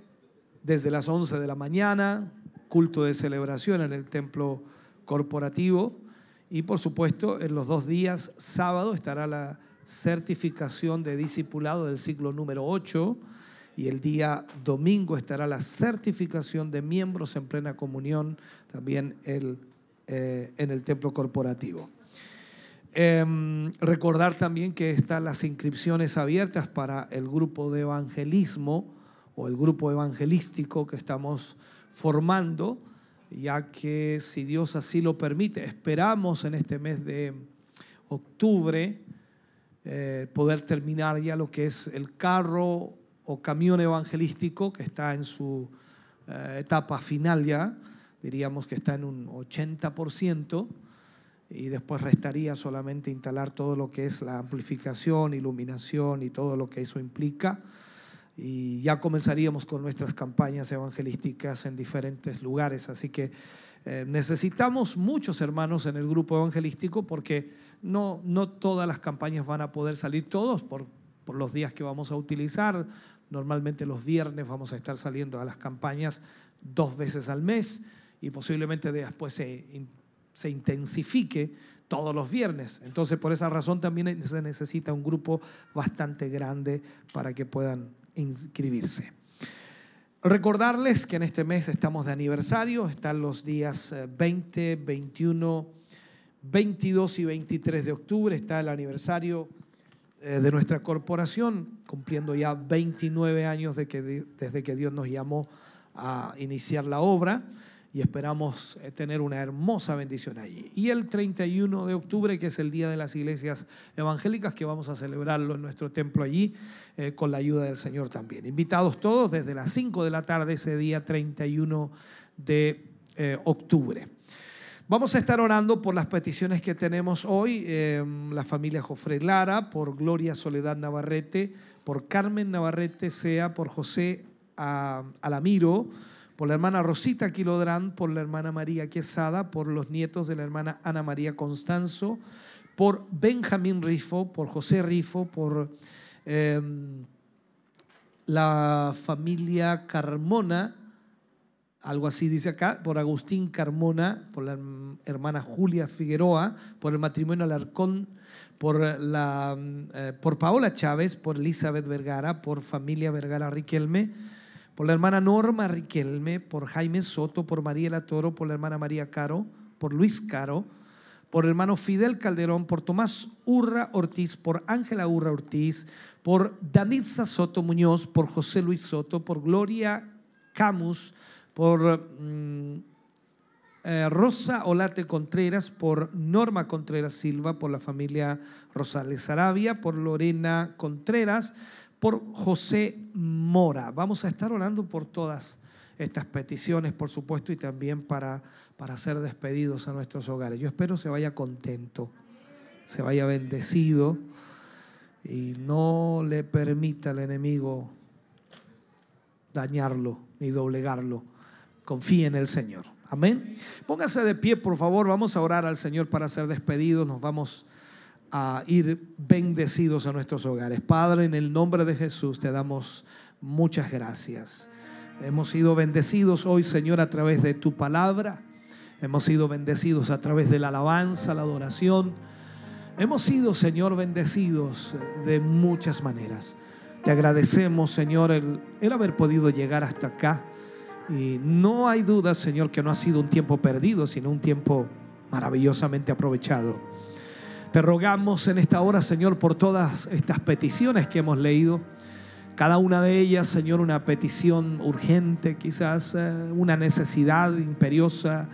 desde las 11 de la mañana, culto de celebración en el templo corporativo. Y por supuesto, en los dos días, sábado, estará la certificación de discipulado del ciclo número 8 y el día domingo estará la certificación de miembros en plena comunión también el, eh, en el templo corporativo. Em, recordar también que están las inscripciones abiertas para el grupo de evangelismo o el grupo evangelístico que estamos formando, ya que si Dios así lo permite, esperamos en este mes de octubre eh, poder terminar ya lo que es el carro o camión evangelístico que está en su eh, etapa final ya, diríamos que está en un 80%, y después restaría solamente instalar todo lo que es la amplificación, iluminación y todo lo que eso implica. Y ya comenzaríamos con nuestras campañas evangelísticas en diferentes lugares. Así que eh, necesitamos muchos hermanos en el grupo evangelístico porque no, no todas las campañas van a poder salir todos por, por los días que vamos a utilizar. Normalmente los viernes vamos a estar saliendo a las campañas dos veces al mes y posiblemente después se, se intensifique todos los viernes. Entonces por esa razón también se necesita un grupo bastante grande para que puedan inscribirse. Recordarles que en este mes estamos de aniversario, están los días 20, 21, 22 y 23 de octubre, está el aniversario eh, de nuestra corporación, cumpliendo ya 29 años que, desde que Dios nos llamó a iniciar la obra y esperamos eh, tener una hermosa bendición allí. Y el 31 de octubre, que es el Día de las Iglesias Evangélicas, que vamos a celebrarlo en nuestro templo allí, eh, con la ayuda del Señor también. Invitados todos desde las 5 de la tarde, ese día 31 de eh, octubre. Vamos a estar orando por las peticiones que tenemos hoy, la familia Jofre Lara, por Gloria Soledad Navarrete, por Carmen Navarrete Sea, por José ah, Alamiro, por la hermana Rosita Quilodrán, por la hermana María Quesada, por los nietos de la hermana Ana María Constanzo, por Benjamín Rifo, por José Rifo, por eh, la familia Carmona, algo así dice acá, por Agustín Carmona, por la hermana Julia Figueroa, por el matrimonio Alarcón, por, la, eh, por Paola Chávez, por Elizabeth Vergara, por familia Vergara Riquelme, por la hermana Norma Riquelme, por Jaime Soto, por Mariela Toro, por la hermana María Caro, por Luis Caro, por el hermano Fidel Calderón, por Tomás Urra Ortiz, por Ángela Urra Ortiz, por Danitza Soto Muñoz, por José Luis Soto, por Gloria Camus, por mm, eh, Rosa Olate Contreras, por Norma Contreras Silva, por la familia Rosales Arabia, por Lorena Contreras, por José Mora. Vamos a estar orando por todas estas peticiones, por supuesto, y también para, para ser despedidos a nuestros hogares. Yo espero se vaya contento, se vaya bendecido y no le permita al enemigo dañarlo ni doblegarlo. Confíe en el Señor. Amén. Póngase de pie, por favor. Vamos a orar al Señor para ser despedidos. Nos vamos a ir bendecidos a nuestros hogares. Padre, en el nombre de Jesús te damos muchas gracias. Hemos sido bendecidos hoy, Señor, a través de tu palabra. Hemos sido bendecidos a través de la alabanza, la adoración. Hemos sido, Señor, bendecidos de muchas maneras. Te agradecemos, Señor, el, el haber podido llegar hasta acá. Y no hay duda, Señor, que no ha sido un tiempo perdido, sino un tiempo maravillosamente aprovechado. Te rogamos en esta hora, Señor, por todas estas peticiones que hemos leído. Cada una de ellas, Señor, una petición urgente, quizás eh, una necesidad imperiosa,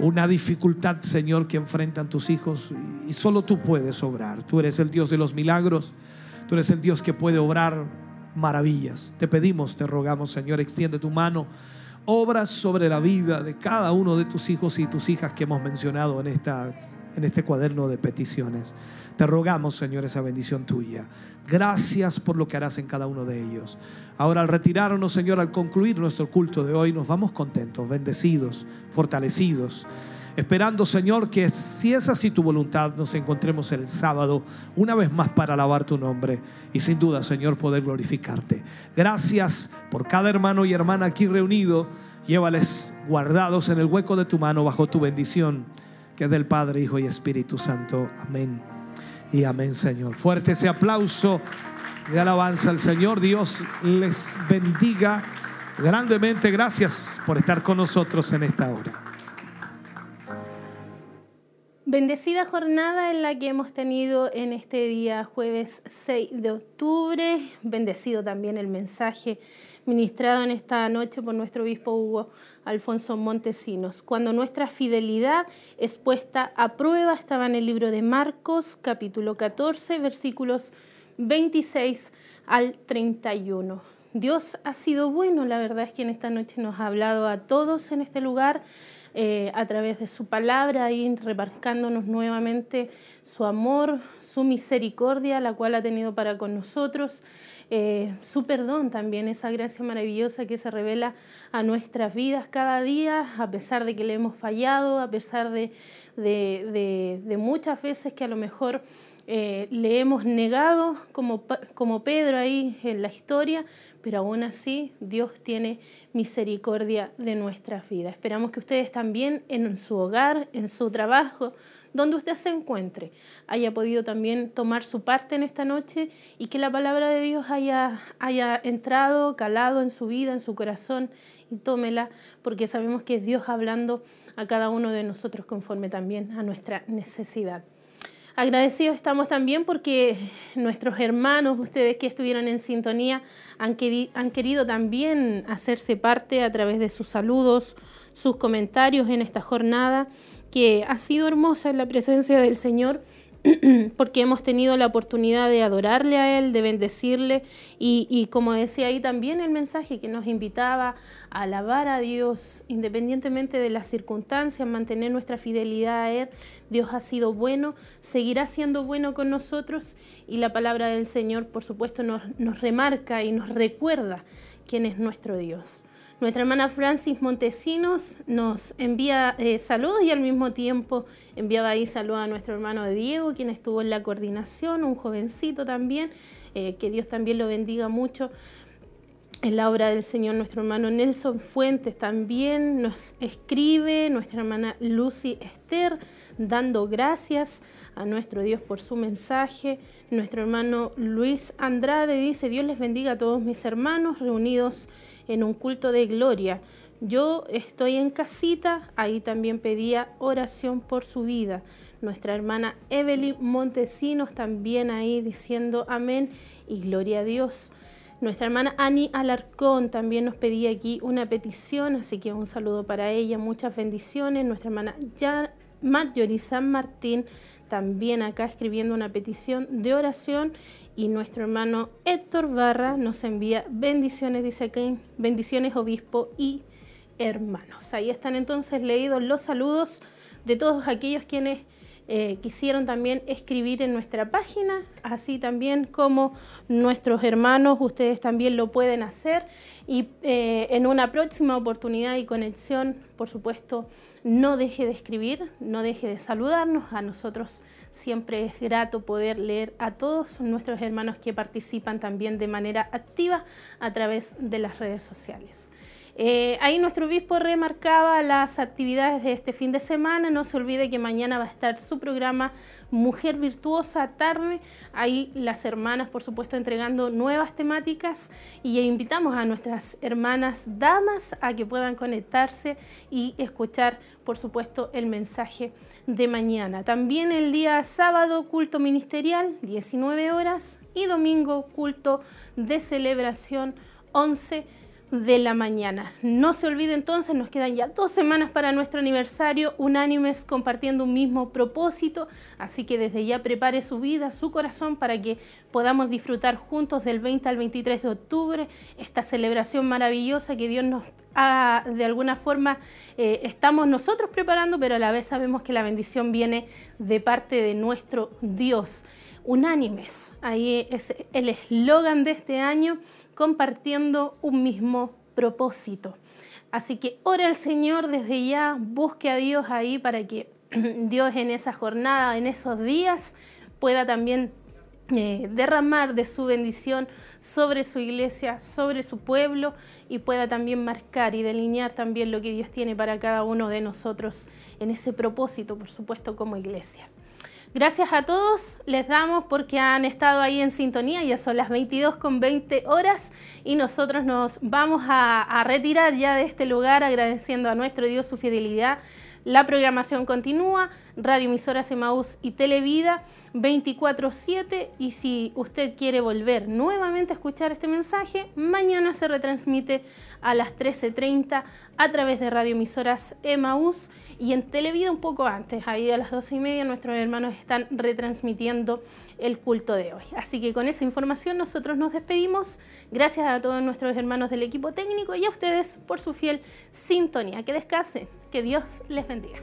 una dificultad, Señor, que enfrentan tus hijos. Y solo tú puedes obrar. Tú eres el Dios de los milagros. Tú eres el Dios que puede obrar maravillas. Te pedimos, te rogamos, Señor, extiende tu mano. Obra sobre la vida de cada uno de tus hijos y tus hijas que hemos mencionado en, esta, en este cuaderno de peticiones. Te rogamos, Señor, esa bendición tuya. Gracias por lo que harás en cada uno de ellos. Ahora al retirarnos, Señor, al concluir nuestro culto de hoy, nos vamos contentos, bendecidos, fortalecidos esperando, Señor, que si es así tu voluntad, nos encontremos el sábado una vez más para alabar tu nombre y sin duda, Señor, poder glorificarte. Gracias por cada hermano y hermana aquí reunido. Llévales guardados en el hueco de tu mano bajo tu bendición, que es del Padre, Hijo y Espíritu Santo. Amén. Y amén, Señor. Fuerte ese aplauso de alabanza al Señor. Dios les bendiga grandemente. Gracias por estar con nosotros en esta hora. Bendecida jornada en la que hemos tenido en este día jueves 6 de octubre. Bendecido también el mensaje ministrado en esta noche por nuestro obispo Hugo Alfonso Montesinos. Cuando nuestra fidelidad es puesta a prueba, estaba en el libro de Marcos, capítulo 14, versículos 26 al 31. Dios ha sido bueno, la verdad es que en esta noche nos ha hablado a todos en este lugar eh, a través de su palabra y remarcándonos nuevamente su amor, su misericordia, la cual ha tenido para con nosotros. Eh, su perdón también, esa gracia maravillosa que se revela a nuestras vidas cada día, a pesar de que le hemos fallado, a pesar de, de, muchas veces que a lo mejor eh, le hemos negado, como, como Pedro ahí en la historia, pero aún así Dios tiene misericordia de nuestras vidas. Esperamos que ustedes también en su hogar, en su trabajo, donde usted se encuentre, haya podido también tomar su parte en esta noche y que la palabra de Dios haya, haya entrado, calado en su vida, en su corazón y tómela, porque sabemos que es Dios hablando a cada uno de nosotros conforme también a nuestra necesidad. Agradecidos estamos también porque nuestros hermanos, ustedes que estuvieron en sintonía, han, han, querido también hacerse parte a través de sus saludos, sus comentarios en esta jornada, que ha sido hermosa en la presencia del Señor [CLEARS THROAT] porque hemos tenido la oportunidad de adorarle a Él, de bendecirle y, como decía ahí también el mensaje que nos invitaba a alabar a Dios independientemente de las circunstancias, mantener nuestra fidelidad a Él. Dios ha sido bueno, seguirá siendo bueno con nosotros y la palabra del Señor por supuesto nos, nos remarca y nos recuerda quién es nuestro Dios. Nuestra hermana Francis Montesinos nos envía eh, saludos y al mismo tiempo enviaba ahí saludos a nuestro hermano Diego, quien estuvo en la coordinación, un jovencito también, eh, que Dios también lo bendiga mucho. En la obra del Señor, nuestro hermano Nelson Fuentes también nos escribe, nuestra hermana Lucy Esther, dando gracias a nuestro Dios por su mensaje. Nuestro hermano Luis Andrade dice, Dios les bendiga a todos mis hermanos reunidos en un culto de gloria. Yo estoy en casita, ahí también pedía oración por su vida. Nuestra hermana Evelyn Montesinos también ahí diciendo amén y gloria a Dios. Nuestra hermana Annie Alarcón también nos pedía aquí una petición, así que un saludo para ella, muchas bendiciones. Nuestra hermana Marjorie San Martín también acá escribiendo una petición de oración y nuestro hermano Héctor Barra nos envía bendiciones, dice aquí, bendiciones obispo y hermanos. Ahí están entonces leídos los saludos de todos aquellos quienes eh, quisieron también escribir en nuestra página, así también como nuestros hermanos, ustedes también lo pueden hacer y eh, en una próxima oportunidad y conexión, por supuesto, no deje de escribir, no deje de saludarnos a nosotros Siempre es grato poder leer a todos nuestros hermanos que participan también de manera activa a través de las redes sociales. Eh, ahí nuestro obispo remarcaba las actividades de este fin de semana. No se olvide que mañana va a estar su programa Mujer Virtuosa tarde. Ahí las hermanas, por supuesto, entregando nuevas temáticas y invitamos a nuestras hermanas damas a que puedan conectarse y escuchar, por supuesto, el mensaje de mañana. También el día sábado, culto ministerial, 19 horas, y domingo, culto de celebración, 11 de la mañana. No se olvide entonces, nos quedan ya dos semanas para nuestro aniversario, unánimes compartiendo un mismo propósito, así que desde ya prepare su vida, su corazón para que podamos disfrutar juntos del 20 al 23 de octubre esta celebración maravillosa que Dios nos ha, de alguna forma eh, estamos nosotros preparando, pero a la vez sabemos que la bendición viene de parte de nuestro Dios. Unánimes, ahí es el eslogan de este año compartiendo un mismo propósito. Así que ora al Señor desde ya, busque a Dios ahí para que [CLEARS THROAT] Dios en esa jornada, en esos días, pueda también eh, derramar de su bendición sobre su iglesia, sobre su pueblo y pueda también marcar y delinear también lo que Dios tiene para cada uno de nosotros en ese propósito, por supuesto, como iglesia. Gracias a todos, les damos porque han estado ahí en sintonía, ya son las 22 con 20 horas y nosotros nos vamos a, retirar ya de este lugar agradeciendo a nuestro Dios su fidelidad. La programación continúa, Radio Emisoras Emaús y Televida 24-7 y si usted quiere volver nuevamente a escuchar este mensaje, mañana se retransmite a las 13.30 a través de Radio Emisoras Emaús y en Televida un poco antes, ahí a las 12 y media nuestros hermanos están retransmitiendo el culto de hoy. Así que con esa información nosotros nos despedimos. Gracias a todos nuestros hermanos del equipo técnico y a ustedes por su fiel sintonía. Que descansen, que Dios les bendiga.